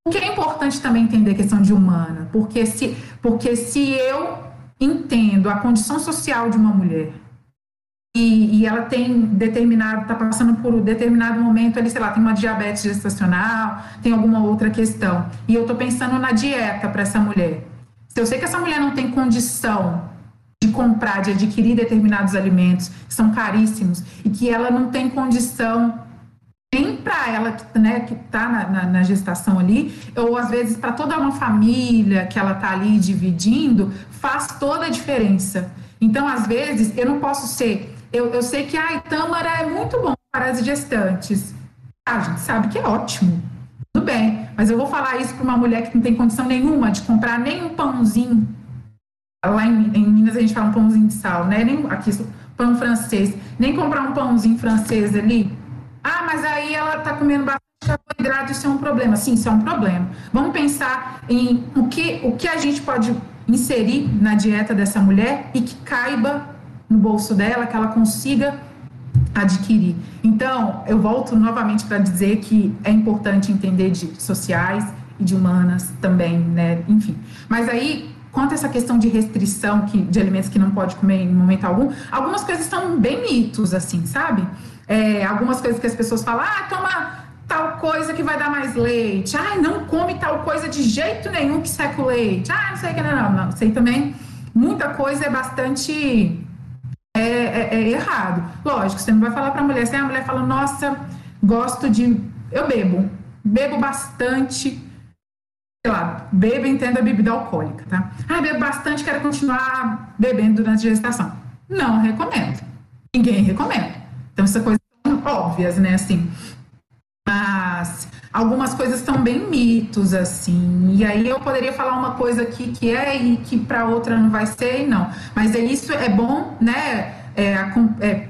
o que é importante também entender a questão de humana, porque se, porque se eu entendo a condição social de uma mulher e, e ela tem determinado, está passando por um determinado momento ali, sei lá, tem uma diabetes gestacional, tem alguma outra questão, e eu estou pensando na dieta para essa mulher. Se eu sei que essa mulher não tem condição de comprar, de adquirir determinados alimentos que são caríssimos e que ela não tem condição nem para ela né, que está na, na, na, gestação ali, ou às vezes para toda uma família que ela está ali dividindo, faz toda a diferença. Então, às vezes, eu não posso ser. Eu, eu sei que a Tâmara é muito bom para as gestantes. A gente sabe que é ótimo. Tudo bem, mas eu vou falar isso para uma mulher que não tem condição nenhuma de comprar nem um pãozinho. Lá em, em Minas a gente fala um pãozinho de sal, né? Nem, aqui, pão francês. Nem comprar um pãozinho francês ali ah, mas aí ela está comendo bastante carboidrato, isso é um problema. Sim, isso é um problema. Vamos pensar em o que, o que a gente pode inserir na dieta dessa mulher e que caiba no bolso dela, que ela consiga adquirir. Então, eu volto novamente para dizer que é importante entender de sociais e de humanas também, né? Enfim. Mas aí, quanto a essa questão de restrição que, de alimentos que não pode comer em momento algum, algumas coisas são bem mitos, assim, sabe? É, algumas coisas que as pessoas falam, ah, toma tal coisa que vai dar mais leite, ah, não come tal coisa de jeito nenhum que seca o leite, ah, não sei o que, não, não, não, sei também, muita coisa é bastante é, é, é errado. Lógico, você não vai falar para a mulher, se a mulher fala, nossa, gosto de, eu bebo, bebo bastante, sei lá, bebo entenda bebida alcoólica, tá? Ah, bebo bastante, quero continuar bebendo durante a gestação. Não recomendo. Ninguém recomenda. Então, essa coisa óbvias, né, assim. Mas algumas coisas estão bem mitos, assim. E aí eu poderia falar uma coisa aqui que é e que para outra não vai ser não. Mas é isso, é bom, né, é, é,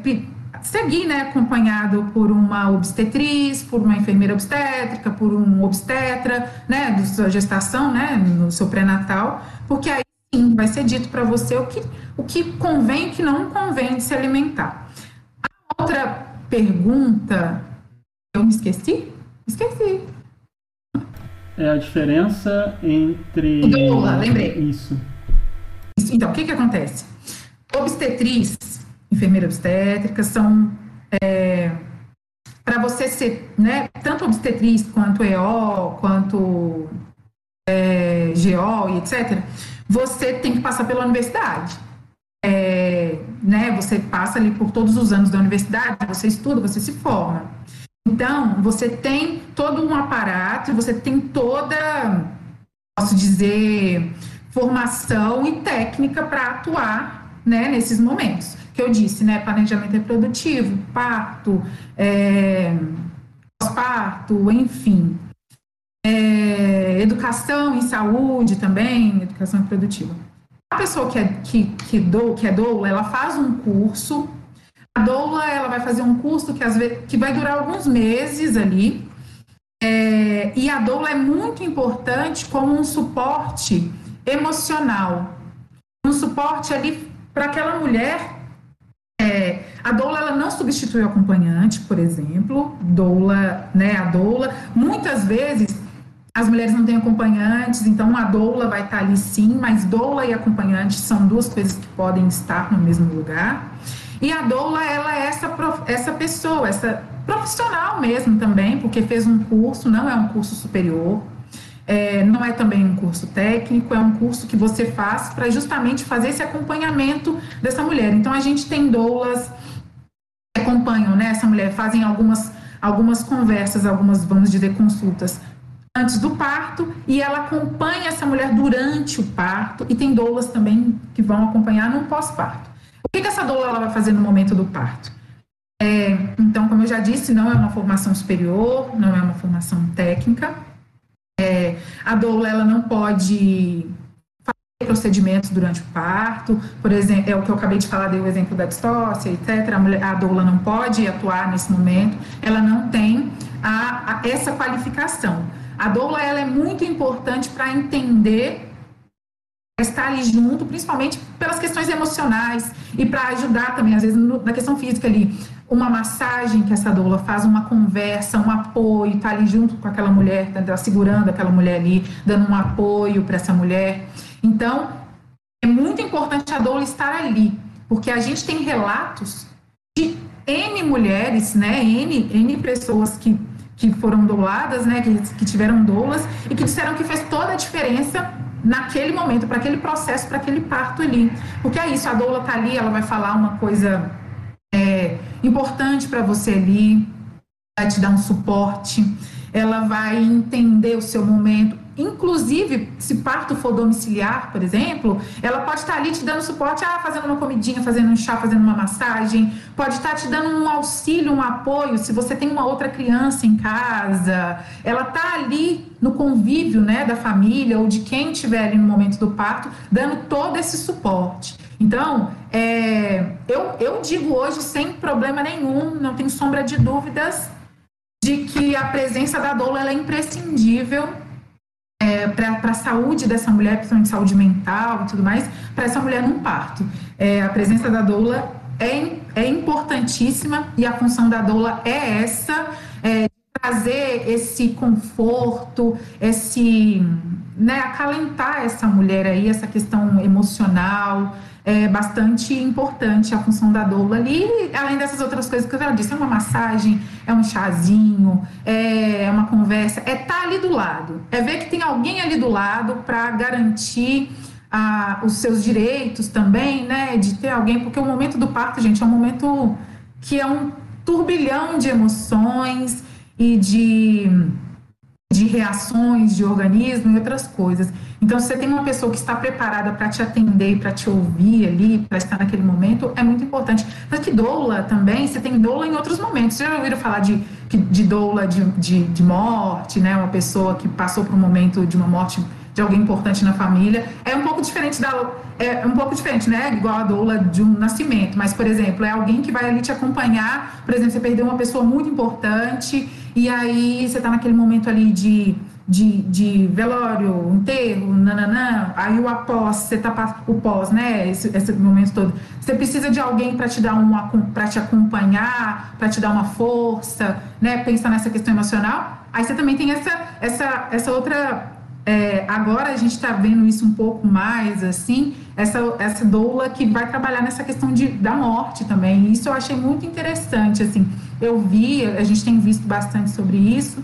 seguir, né, acompanhado por uma obstetriz, por uma enfermeira obstétrica, por um obstetra, né, da sua gestação, né, no seu pré-natal, porque aí sim vai ser dito para você o que, o que convém e o que não convém de se alimentar. Outra pergunta. Eu me esqueci? Esqueci. é a diferença entre. Doula, lembrei. Isso. Isso, Então, o que, que acontece? Obstetriz, enfermeira obstétrica, são. para você ser, né, tanto obstetriz quanto EO, quanto é, GO e etc., você tem que passar pela universidade. É, né, você passa ali por todos os anos da universidade, você estuda, você se forma. Então, você tem todo um aparato, você tem toda, posso dizer, formação e técnica para atuar né, nesses momentos. Que eu disse, né? Planejamento reprodutivo, parto, é, pós-parto, enfim. É, educação em saúde também, educação reprodutiva. A pessoa que é, que, que, do, que é doula, ela faz um curso. A doula, ela vai fazer um curso que, às vezes, que vai durar alguns meses ali. É, e a doula é muito importante como um suporte emocional. Um suporte ali para aquela mulher. É, a doula ela não substitui o acompanhante, por exemplo. Doula, né? A doula, muitas vezes as mulheres não têm acompanhantes, então a doula vai estar ali sim, mas doula e acompanhante são duas coisas que podem estar no mesmo lugar. E a doula, ela é essa, essa pessoa, essa profissional mesmo também, porque fez um curso, não é um curso superior, é, não é também um curso técnico, é um curso que você faz para justamente fazer esse acompanhamento dessa mulher. Então a gente tem doulas que acompanham né, essa mulher, fazem algumas, algumas conversas, algumas, vamos dizer, consultas antes do parto e ela acompanha essa mulher durante o parto e tem doulas também que vão acompanhar no pós-parto. O que, que essa doula ela vai fazer no momento do parto? É, então, como eu já disse, não é uma formação superior, não é uma formação técnica. É, a doula ela não pode fazer procedimentos durante o parto, por exemplo, é o que eu acabei de falar, dei o exemplo da distócia, etc. A, mulher, a doula não pode atuar nesse momento, ela não tem a, a, essa qualificação. A doula ela é muito importante para entender estar ali junto, principalmente pelas questões emocionais e para ajudar também, às vezes, na questão física ali, uma massagem que essa doula faz, uma conversa, um apoio, tá ali junto com aquela mulher, tá, tá segurando aquela mulher ali, dando um apoio para essa mulher. Então, é muito importante a doula estar ali, porque a gente tem relatos de N mulheres, né, N, N pessoas que que foram douladas, né, que, que tiveram doulas e que disseram que fez toda a diferença naquele momento, para aquele processo, para aquele parto ali. Porque é isso, a doula tá ali, ela vai falar uma coisa é, importante para você ali, vai te dar um suporte, ela vai entender o seu momento. Inclusive, se parto for domiciliar, por exemplo, ela pode estar ali te dando suporte, ah, fazendo uma comidinha, fazendo um chá, fazendo uma massagem, pode estar te dando um auxílio, um apoio, se você tem uma outra criança em casa, ela está ali no convívio, né, da família ou de quem estiver ali no momento do parto, dando todo esse suporte. Então, é, eu, eu digo hoje sem problema nenhum, não tenho sombra de dúvidas de que a presença da doula é imprescindível é, para a saúde dessa mulher, principalmente saúde mental e tudo mais, para essa mulher num parto. É, a presença da doula é, é importantíssima e a função da doula é essa, é, trazer esse conforto, esse, né, acalentar essa mulher aí, essa questão emocional, é bastante importante a função da doula ali, além dessas outras coisas que eu já disse, é uma massagem, é um chazinho, é uma conversa, é estar tá ali do lado, é ver que tem alguém ali do lado para garantir os seus direitos também, né, de ter alguém, porque o momento do parto, gente, é um momento que é um turbilhão de emoções e de de reações de organismo e outras coisas. Então, se você tem uma pessoa que está preparada para te atender, para te ouvir ali, para estar naquele momento, é muito importante. Mas que doula também, você tem doula em outros momentos. Vocês já ouviram falar de, de doula de, de, de morte, né? Uma pessoa que passou por um momento de uma morte de alguém importante na família. É um pouco diferente da. É um pouco diferente, né? Igual a doula de um nascimento. Mas, por exemplo, é alguém que vai ali te acompanhar. Por exemplo, você perdeu uma pessoa muito importante e aí você está naquele momento ali de, de, de velório, enterro, nananã, aí o após, você tá o pós, né? Esse, esse momento todo. Você precisa de alguém para te dar uma para te acompanhar, para te dar uma força, né? Pensar nessa questão emocional Aí você também tem essa, essa, essa outra. é, agora a gente está vendo isso um pouco mais, assim, essa, essa doula que vai trabalhar nessa questão de, da morte também. Isso eu achei muito interessante, assim. Eu vi, a gente tem visto bastante sobre isso.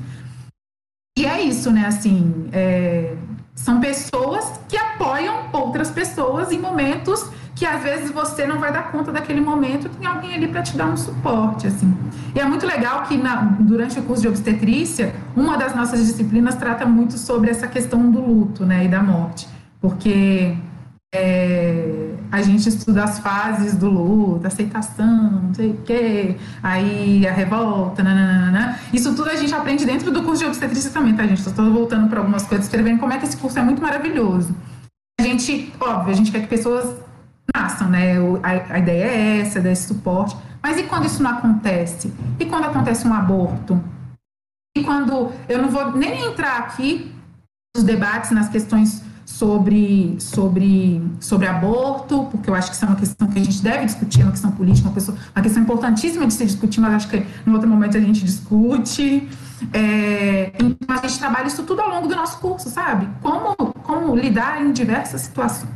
E é isso, né? Assim, é, são pessoas que apoiam outras pessoas em momentos que às vezes você não vai dar conta daquele momento, tem alguém ali para te dar um suporte, assim. E é muito legal que na- durante o curso de obstetrícia, uma das nossas disciplinas trata muito sobre essa questão do luto, né, e da morte, porque é, a gente estuda as fases do luto, aceitação, não sei o quê, aí a revolta, nananana. Isso tudo a gente aprende dentro do curso de obstetrícia também, tá, gente? Estou voltando para algumas coisas, escrevendo como é que esse curso é muito maravilhoso. A gente, óbvio, a gente quer que pessoas nasçam, né? A, a ideia é essa, desse suporte. Mas e quando isso não acontece? E quando acontece um aborto? E quando. Eu não vou nem entrar aqui nos debates, nas questões sobre, sobre, sobre aborto, porque eu acho que isso é uma questão que a gente deve discutir, é uma questão política, uma, pessoa, uma questão importantíssima de se discutir, mas acho que em outro momento a gente discute. É, então a gente trabalha isso tudo ao longo do nosso curso, sabe? Como, como lidar em diversas situações.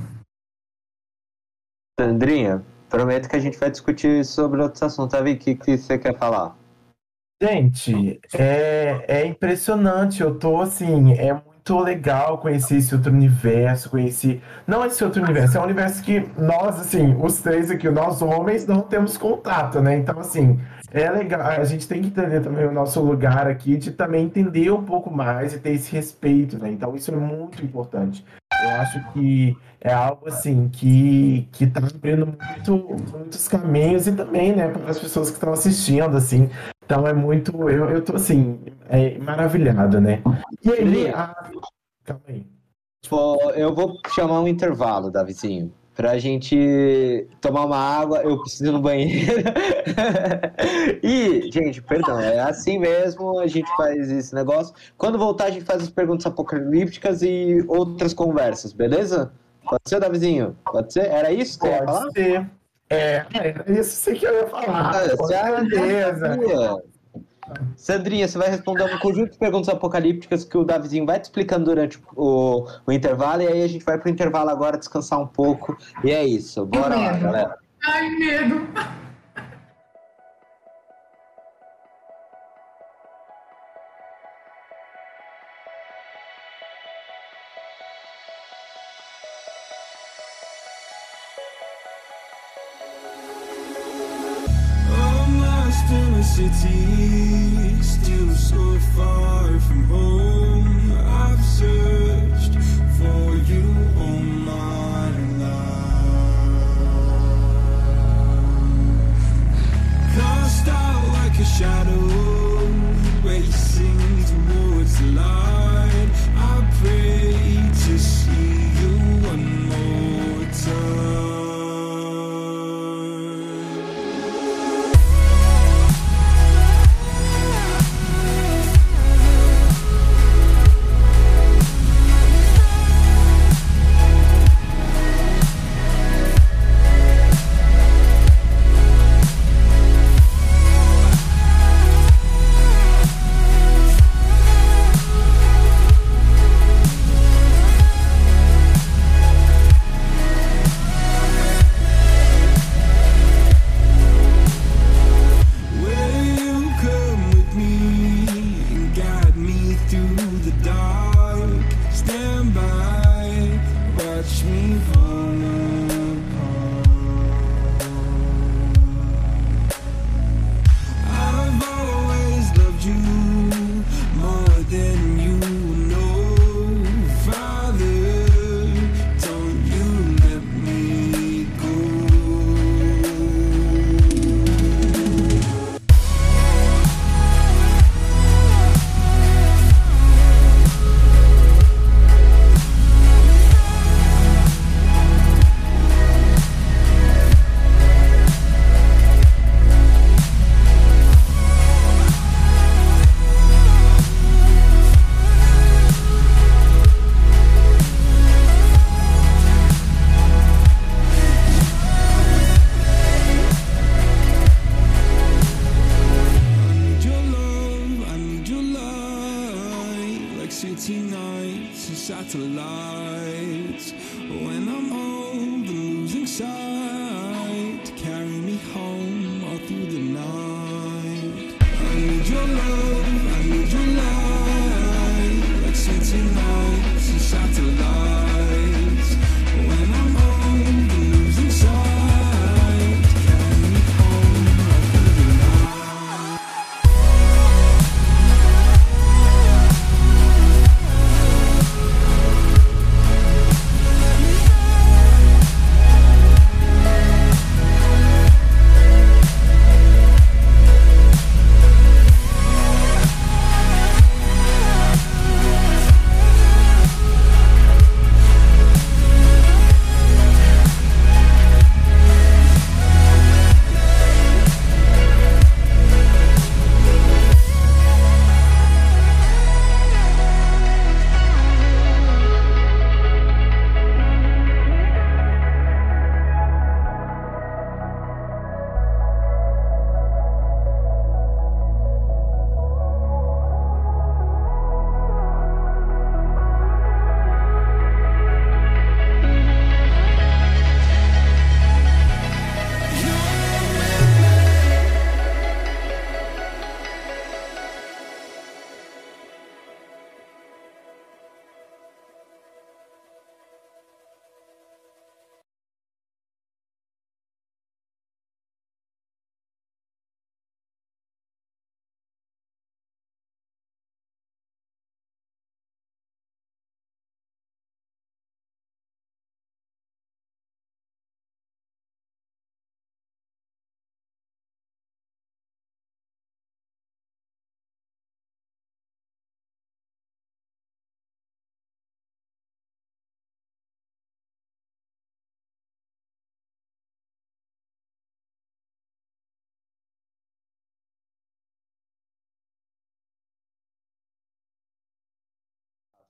Sandrinha, prometo que a gente vai discutir sobre outros assuntos. Vicky? O que, que você quer falar? Gente, é, é impressionante. Eu tô assim, é muito legal conhecer esse outro universo, conhecer. Não esse outro universo, é um universo que nós, assim, os três aqui, nós homens, não temos contato, né? Então, assim, é legal. A gente tem que entender também o nosso lugar aqui, de também entender um pouco mais e ter esse respeito, né? Então, isso é muito importante. Eu acho que é algo assim que que está abrindo muito, muitos caminhos e também, né, para as pessoas que estão assistindo, assim. Então é muito, eu, eu tô assim, é, maravilhado, né? E aí, a- calma aí. Pô, Eu vou chamar um intervalo, Davizinho, pra gente tomar uma água. Eu preciso ir no banheiro. e, gente, perdão, é assim mesmo. A gente faz esse negócio. Quando voltar, a gente faz as perguntas apocalípticas e outras conversas, beleza? Pode ser, Davizinho? Pode ser? Era isso que você ia falar? Pode ser. É, é isso sim que eu ia falar. Ah, Com é certeza. Sandrinha. Você vai responder um conjunto de perguntas apocalípticas que o Davizinho vai te explicando durante o, o intervalo, e aí a gente vai pro intervalo agora descansar um pouco. E é isso. Bora lá, galera. Ai, medo. City, sun.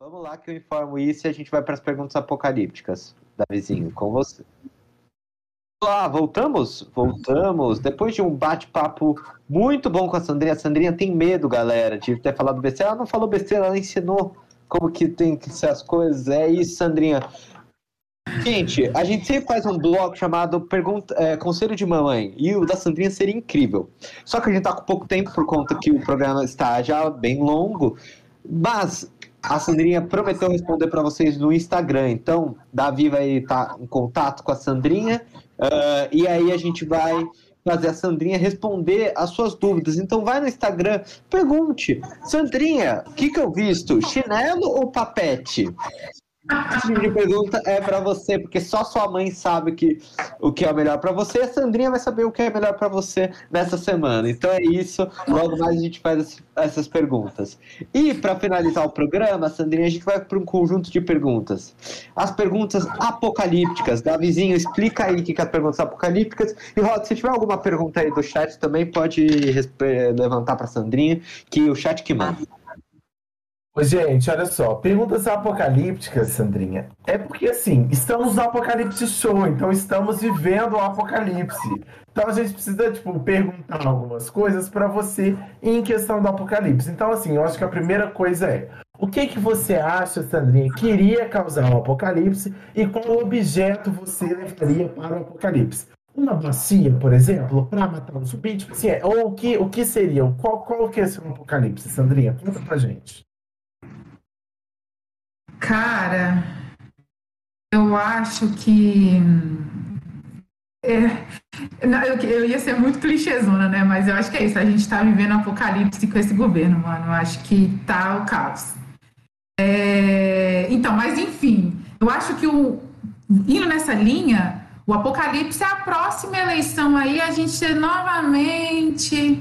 Vamos lá que eu informo isso e a gente vai para as perguntas apocalípticas. Davizinho, com você. Olá, voltamos? Voltamos. Depois de um bate-papo muito bom com a Sandrinha. A Sandrinha tem medo, galera, de ter falado besteira. Ela não falou besteira, ela ensinou como que tem que ser as coisas. É isso, Sandrinha. Gente, a gente sempre faz um bloco chamado Pergunta, é, Conselho de Mamãe. E o da Sandrinha seria incrível. Só que a gente tá com pouco tempo por conta que o programa está já bem longo. Mas a Sandrinha prometeu responder para vocês no Instagram. Então, Davi vai estar em contato com a Sandrinha. ah, e aí a gente vai fazer a Sandrinha responder as suas dúvidas. Então vai no Instagram, pergunte, Sandrinha, o que, que eu visto? Chinelo ou papete? Esse tipo de pergunta é pra você, porque só sua mãe sabe que, o que é o melhor pra você. A Sandrinha vai saber o que é melhor pra você nessa semana. Então é isso. Logo mais a gente faz ess- essas perguntas. E pra finalizar o programa, Sandrinha, a gente vai para um conjunto de perguntas. As perguntas apocalípticas. Davizinho, explica aí o que é as perguntas apocalípticas. E Rod, se tiver alguma pergunta aí do chat também, pode levantar pra Sandrinha, que o chat que manda. Gente, olha só, perguntas apocalípticas, Sandrinha. É porque assim, estamos no Apocalipse Show, então estamos vivendo o apocalipse. Então a gente precisa, tipo, perguntar algumas coisas para você em questão do apocalipse. Então, assim, eu acho que a primeira coisa é: o que que você acha, Sandrinha, que iria causar o apocalipse e qual objeto você levaria para o apocalipse? Uma bacia, por exemplo, para matar um zumbi? Tipo assim, é, ou o que, o que seria? Qual, qual que é esse apocalipse, Sandrinha? Conta pra gente. Cara, eu acho que. é, eu, eu ia ser muito clichêzona, né? Mas eu acho que é isso. A gente tá vivendo um apocalipse com esse governo, mano. Eu acho que tá o caos. É, então, mas enfim, eu acho que o, indo nessa linha, o apocalipse é a próxima eleição aí, a gente novamente.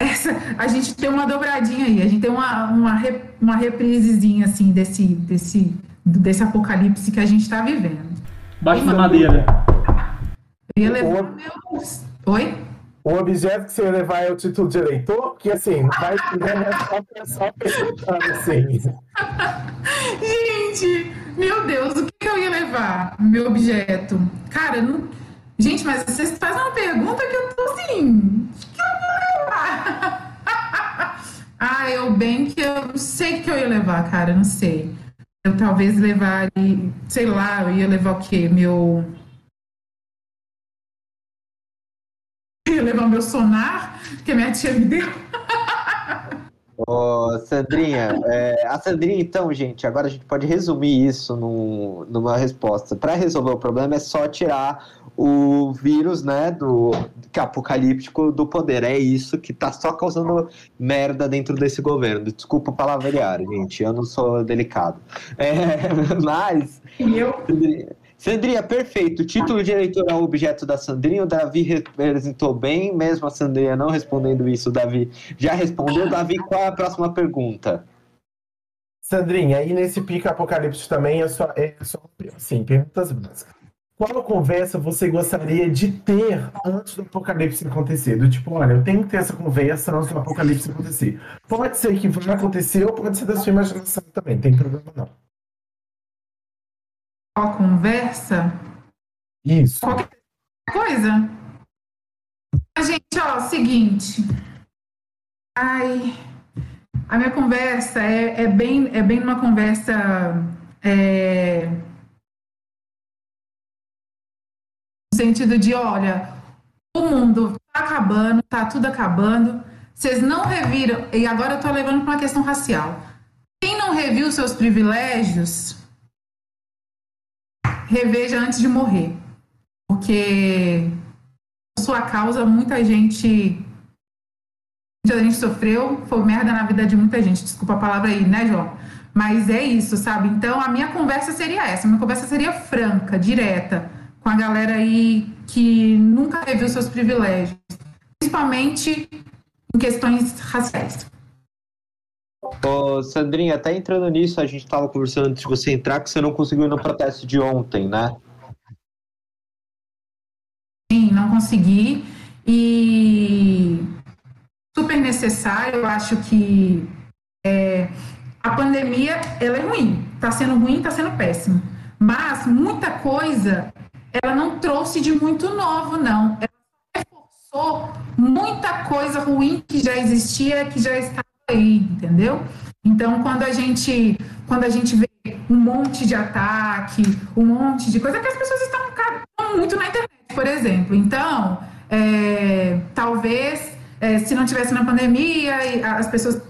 Essa, a gente tem uma dobradinha aí, a gente tem uma, uma, uma reprisezinha assim desse, desse, desse apocalipse que a gente está vivendo. Bate na madeira. Eu ia levar meus. Oi? O objeto que você ia levar é o título de eleitor? Que assim, vai né, só, assim. Gente, meu Deus, o que que eu ia levar? Meu objeto. Cara, não... gente, mas vocês fazem uma pergunta que eu tô assim. O que eu vou levar? ah, eu bem que eu não sei o que eu ia levar, cara, não sei. eu talvez levaria, sei lá, eu ia levar o quê? Meu. Eu ia levar meu sonar, que minha tia me deu. Ô, Sandrinha, é, a Sandrinha, então, gente, agora a gente pode resumir isso num- numa resposta. Para resolver o problema é só tirar o vírus, né, do que é apocalíptico do poder. É isso que tá só causando merda dentro desse governo. Desculpa palavrear, gente, eu não sou delicado. É, mas E eu. Sandrinha, perfeito. Título de eleitor é objeto da Sandrinha. O Davi representou bem, mesmo a Sandrinha não respondendo isso. O Davi já respondeu. Davi, qual é a próxima pergunta? Sandrinha, aí nesse pica apocalipse também é só, é só assim, perguntas básicas. Qual conversa você gostaria de ter antes do apocalipse acontecer? Do tipo, olha, eu tenho que ter essa conversa antes do apocalipse acontecer. Pode ser que vai acontecer ou pode ser da sua imaginação também, tem problema não. Ó, conversa. Isso. Qualquer coisa. A gente, ó, seguinte. Ai, a minha conversa é, é bem, é bem uma conversa. é, no sentido de, olha, o mundo tá acabando, tá tudo acabando. Vocês não reviram, e agora eu tô levando para uma questão racial. Quem não reviu seus privilégios, reveja antes de morrer porque por sua causa muita gente muita gente sofreu, foi merda na vida de muita gente. Desculpa a palavra aí, né, João? Mas é isso, sabe? Então a minha conversa seria essa, minha conversa seria franca, direta, com a galera aí que nunca reviu seus privilégios, principalmente em questões raciais. Ô, Sandrinha, até entrando nisso, a gente estava conversando antes de você entrar que você não conseguiu ir no protesto de ontem, né? Sim, não consegui. E super necessário, eu acho que é, a pandemia ela é ruim. Está sendo ruim, está sendo péssimo. Mas muita coisa ela não trouxe de muito novo, não. Ela reforçou muita coisa ruim que já existia, que já estava aí, entendeu? Então, quando a gente, quando a gente vê um monte de ataque, um monte de coisa, é que as pessoas estão estão muito na internet, por exemplo. Então, é, talvez, é, se não tivesse na pandemia, as pessoas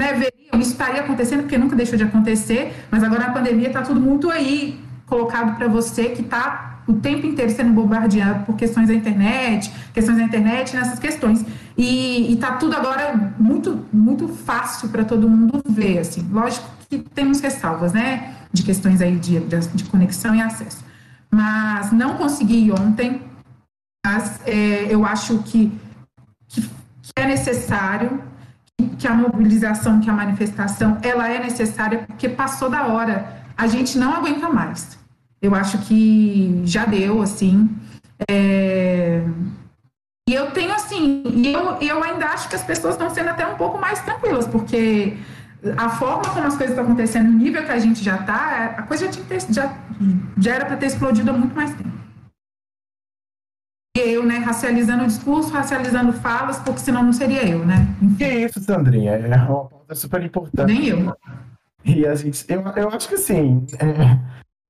né, veriam, isso estaria acontecendo, porque nunca deixou de acontecer, mas agora na pandemia está tudo muito aí colocado para você que está o tempo inteiro sendo bombardeado por questões da internet, questões da internet, nessas questões. E está tudo agora muito, muito fácil para todo mundo ver, assim. Lógico que temos ressalvas, né, de questões aí de, de, conexão e acesso. Mas não consegui ontem, mas é, eu acho que, que, que é necessário, que a mobilização, que a manifestação, ela é necessária porque passou da hora. A gente não aguenta mais. Eu acho que já deu, assim. É, E eu tenho, assim, e eu, eu ainda acho que as pessoas estão sendo até um pouco mais tranquilas, porque a forma como as coisas estão acontecendo, o nível que a gente já está, a coisa já, tinha já, já era para ter explodido há muito mais tempo. E eu, né, racializando o discurso, racializando falas, porque senão não seria eu, né? Que isso, Sandrinha? É uma pauta super importante. Nem eu. E a gente, eu, eu acho que assim, é,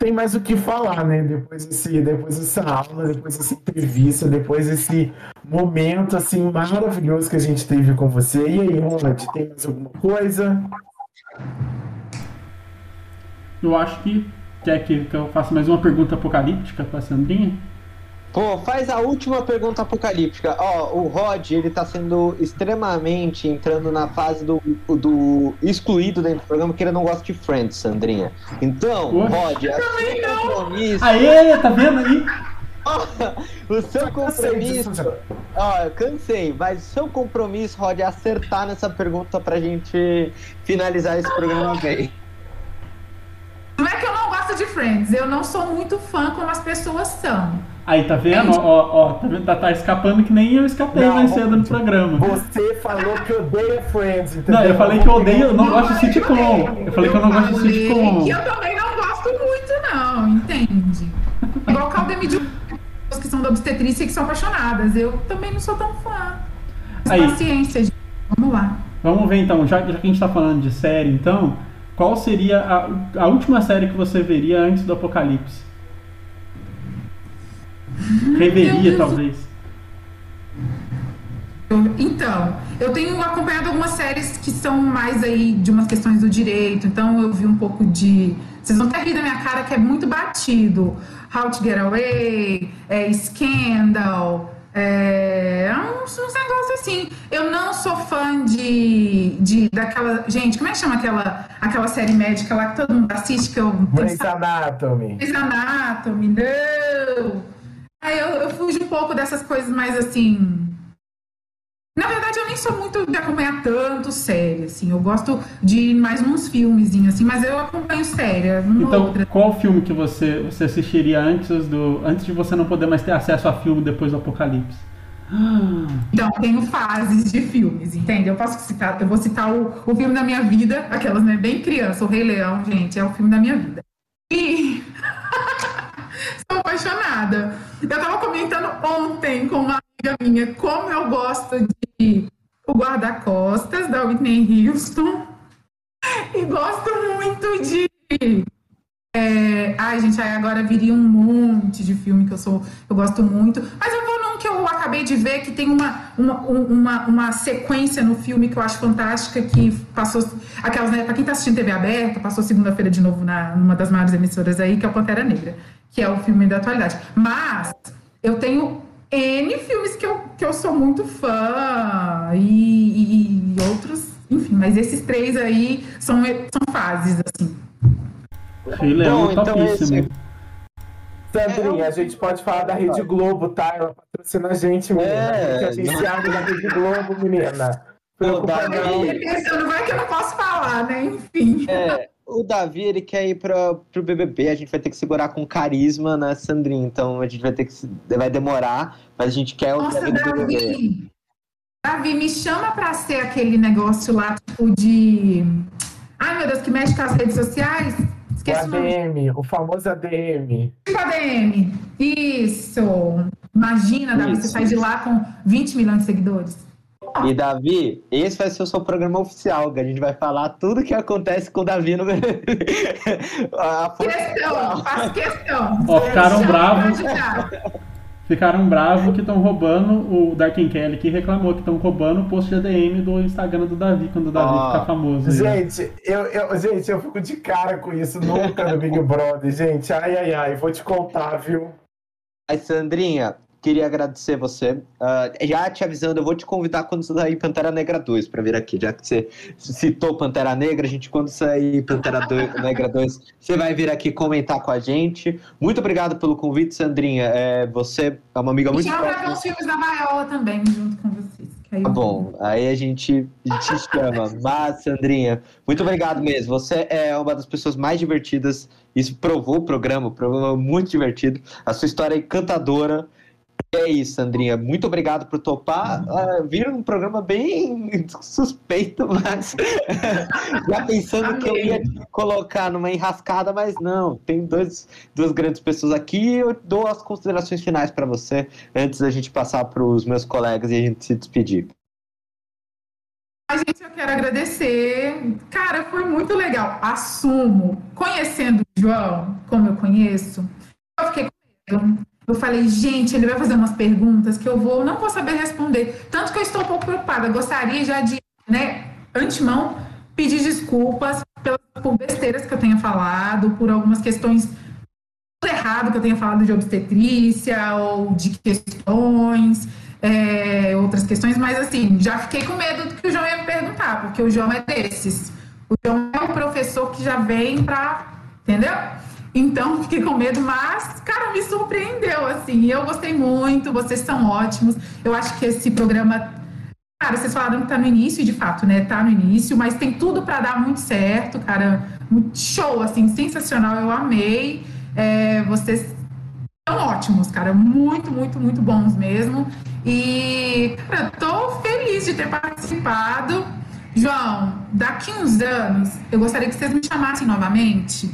tem mais o que falar, né? Depois, desse, depois dessa aula, depois dessa entrevista, depois desse momento assim maravilhoso que a gente teve com você. E aí, Ronald, tem mais alguma coisa? Eu acho que quer que, eu faça mais uma pergunta apocalíptica pra Sandrinha? Pô, faz a última pergunta apocalíptica. Ó, o Rod, ele tá sendo extremamente entrando na fase do, do excluído dentro do programa, porque ele não gosta de Friends, Sandrinha. Então, Ué? Rod, é seu compromisso. Aê, tá vendo aí? o seu compromisso. Ó, eu cansei, mas o seu compromisso, Rod, é acertar nessa pergunta pra gente finalizar esse programa bem. Não é que eu não gosto de Friends, eu não sou muito fã como as pessoas são. Aí, tá vendo? Ó, ó, tá vendo? Tá, tá escapando que nem eu escapei Não, mais cedo no programa. Você falou que odeia Friends, entendeu? Não, eu falei que eu odeio, eu não gosto de sitcom. Eu falei que eu não gosto de sitcom. que eu também não gosto muito, não, entende? Igual o Caldemir de pessoas que são da obstetrícia e que são apaixonadas. Eu também não sou tão fã. Mas Aí. paciência, gente. Vamos lá. Vamos ver então, já, já que a gente tá falando de série, então, qual seria a, a última série que você veria antes do apocalipse? Reveria, talvez. Então, eu tenho acompanhado algumas séries que são mais aí de umas questões do direito. Então, eu vi um pouco de. Vocês vão até rir da minha cara que é muito batido. How to Get Away, é, Scandal. É, uns, uns negócios assim. Eu não sou fã de, de daquela. Gente, como é que chama aquela, aquela série médica lá que todo mundo assiste? Que eu Grey's Anatomy. Grey's Anatomy, não! Aí eu, eu fujo um pouco dessas coisas mais assim. Na verdade, eu nem sou muito de acompanhar tanto série, assim. Eu gosto de ir mais nos filmezinhos, assim, mas eu acompanho série, ou Então, outra. qual filme que você, você assistiria antes do antes de você não poder mais ter acesso a filme depois do apocalipse? Ah, Então, eu tenho fases de filmes, entende? Eu posso citar, eu vou citar o, o filme da minha vida, aquelas, né? Bem criança, o Rei Leão, gente, é o filme da minha vida. E. Apaixonada. Eu tava comentando ontem com uma amiga minha como eu gosto de O Guarda-Costas, da Whitney Houston. E gosto muito de. é, Ai, gente, aí agora viria um monte de filme que eu sou, eu gosto muito. Mas eu vou num que eu acabei de ver que tem uma, uma, uma, uma sequência no filme que eu acho fantástica, que passou. Aquelas, né, pra quem tá assistindo TV aberta, passou segunda-feira de novo na, numa das maiores emissoras aí, que é o Pantera Negra, que é o filme da atualidade. Mas eu tenho N filmes que eu, que eu sou muito fã e, e- e outros, enfim, mas esses três aí são, são fases, assim. Rei Leão Bom, então topíssimo. esse- Sandrinha, É, a gente pode falar da Rede Globo, tá? Ela patrocina a gente, menina. É, a gente é agenciado da Rede Globo, menina. Não. Eu fiquei pensando, vai que eu não posso falar, né? Enfim. É, o Davi, ele quer ir pra, pro BBB, a gente vai ter que segurar com carisma, né, Sandrinha? Então a gente vai ter que. se- Vai demorar, mas a gente quer o Nossa, Davi BBB. Davi. Davi, me chama pra ser aquele negócio lá, tipo, de. Ai, meu Deus, que mexe com as redes sociais. O Esqueci o. ADM, o famoso ADM. Tipo ADM. Isso. Imagina, Davi, Isso. você sai de lá com 20 milhões de seguidores. E Davi, esse vai ser o seu programa oficial, que a gente vai falar tudo que acontece com o Davi no. A Questão, faço questão. Ó, ficaram bravos. Ficaram bravos que estão roubando o Darken Kelly que reclamou que estão roubando o post de ADM do Instagram do Davi quando o Davi Ah. ficar famoso. aí. Gente, eu, eu, gente, eu fico de cara com isso nunca no Big Brother, gente. Ai, ai, ai, vou te contar, viu? Aí, Sandrinha, queria agradecer você. Ah, já te avisando, eu vou te convidar quando sair Pantera Negra 2 pra vir aqui. Já que você citou Pantera Negra, a gente, quando sair Pantera 2, Negra 2, você vai vir aqui comentar com a gente. Muito obrigado pelo convite, Sandrinha. É, você é uma amiga muito chama pra ver os filmes da Vaiola também, junto com vocês. Tá bom, aí a gente te chama. Mas, Sandrinha, muito obrigado mesmo. Você é uma das pessoas mais divertidas. Isso provou o programa, o programa é muito divertido. A sua história é encantadora. É isso, Sandrinha. Muito obrigado por topar. Ah, vir um programa bem suspeito, mas já pensando que eu ia te colocar numa enrascada, mas não. Tem dois, duas grandes pessoas aqui. Eu dou as considerações finais para você antes da gente passar para os meus colegas e a gente se despedir. A gente, eu quero agradecer. Cara, foi muito legal. Assumo, conhecendo o João, como eu conheço, eu fiquei com medo. Eu falei, gente, ele vai fazer umas perguntas que eu vou, não vou saber responder. Tanto que eu estou um pouco preocupada. Gostaria já de, né, antemão, pedir desculpas por besteiras que eu tenha falado, por algumas questões tudo errado que eu tenha falado de obstetrícia ou de questões, é, outras questões, mas assim, já fiquei com medo do que o João ia me perguntar, porque o João é desses. O João é o professor que já vem pra. Entendeu? Então, fiquei com medo, mas, cara, me surpreendeu, assim. Eu gostei muito, vocês são ótimos. Eu acho que esse programa. Cara, vocês falaram que tá no início, de fato, né? Tá no início, mas tem tudo para dar muito certo, cara. Muito show, assim, sensacional. Eu amei. É, vocês são ótimos, cara. Muito, muito, muito bons mesmo. E, cara, tô feliz de ter participado. João, daqui uns anos, eu gostaria que vocês me chamassem novamente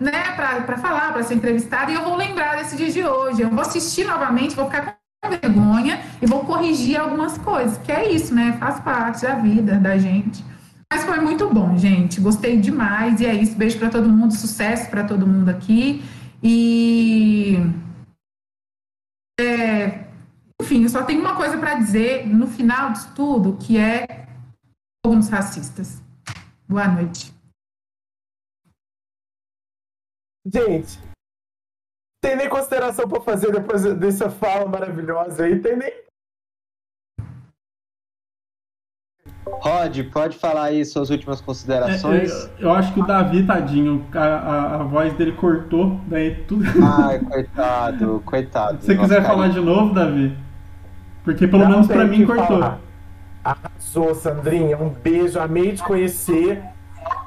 né, pra falar, pra ser entrevistada, e eu vou lembrar desse dia de hoje. Eu vou assistir novamente, vou ficar com vergonha e vou corrigir algumas coisas, que é isso, né? Faz parte da vida da gente. Mas foi muito bom, gente. Gostei demais. E é isso. Beijo para todo mundo, sucesso para todo mundo aqui. E. É, enfim, eu só tenho uma coisa para dizer no final disso tudo, que é fogo nos racistas. Boa noite. Gente, tem nem consideração para fazer depois dessa fala maravilhosa aí? Tem nem. Rod, pode falar aí suas últimas considerações. É, eu, eu acho que o Davi, tadinho, a, a, a voz dele cortou, daí tudo. Ai, coitado, coitado. Se você quiser Nossa, falar de novo, Davi. Porque pelo Não menos o mim cortou. falar. Arrasou, Sandrinha. Um beijo, amei te conhecer.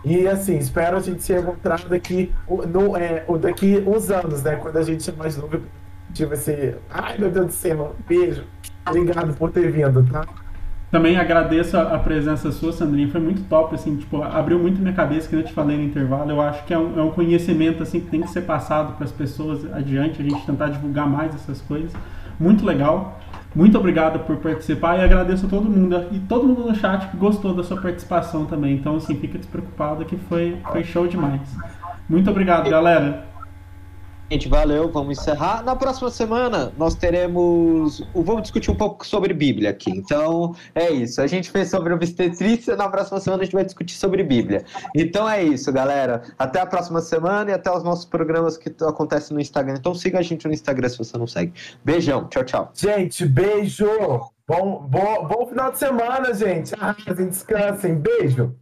E assim, espero a gente se encontrar daqui, no, é, daqui uns anos, né? Quando a gente é mais novo, vai ser. Ai, meu Deus do céu, beijo. Obrigado por ter vindo, tá? Também agradeço a presença sua, Sandrinha. Foi muito top, assim, tipo, abriu muito minha cabeça que eu te falei no intervalo. Eu acho que é um, é um conhecimento assim que tem que ser passado para as pessoas adiante, a gente tentar divulgar mais essas coisas. Muito legal. Muito obrigado por participar e agradeço a todo mundo e todo mundo no chat que gostou da sua participação também. Então, assim, fica despreocupado que foi, foi show demais. Muito obrigado, galera. Gente, valeu, vamos encerrar. Na próxima semana nós teremos. Vamos discutir um pouco sobre Bíblia aqui. Então é isso. A gente fez sobre obstetrícia, na próxima semana a gente vai discutir sobre Bíblia. Então é isso, galera. Até a próxima semana e até os nossos programas que acontecem no Instagram. Então siga a gente no Instagram se você não segue. Beijão, tchau, tchau. Gente, beijo. Bom, bom, bom final de semana, gente. Arrasem, descansem. Beijo.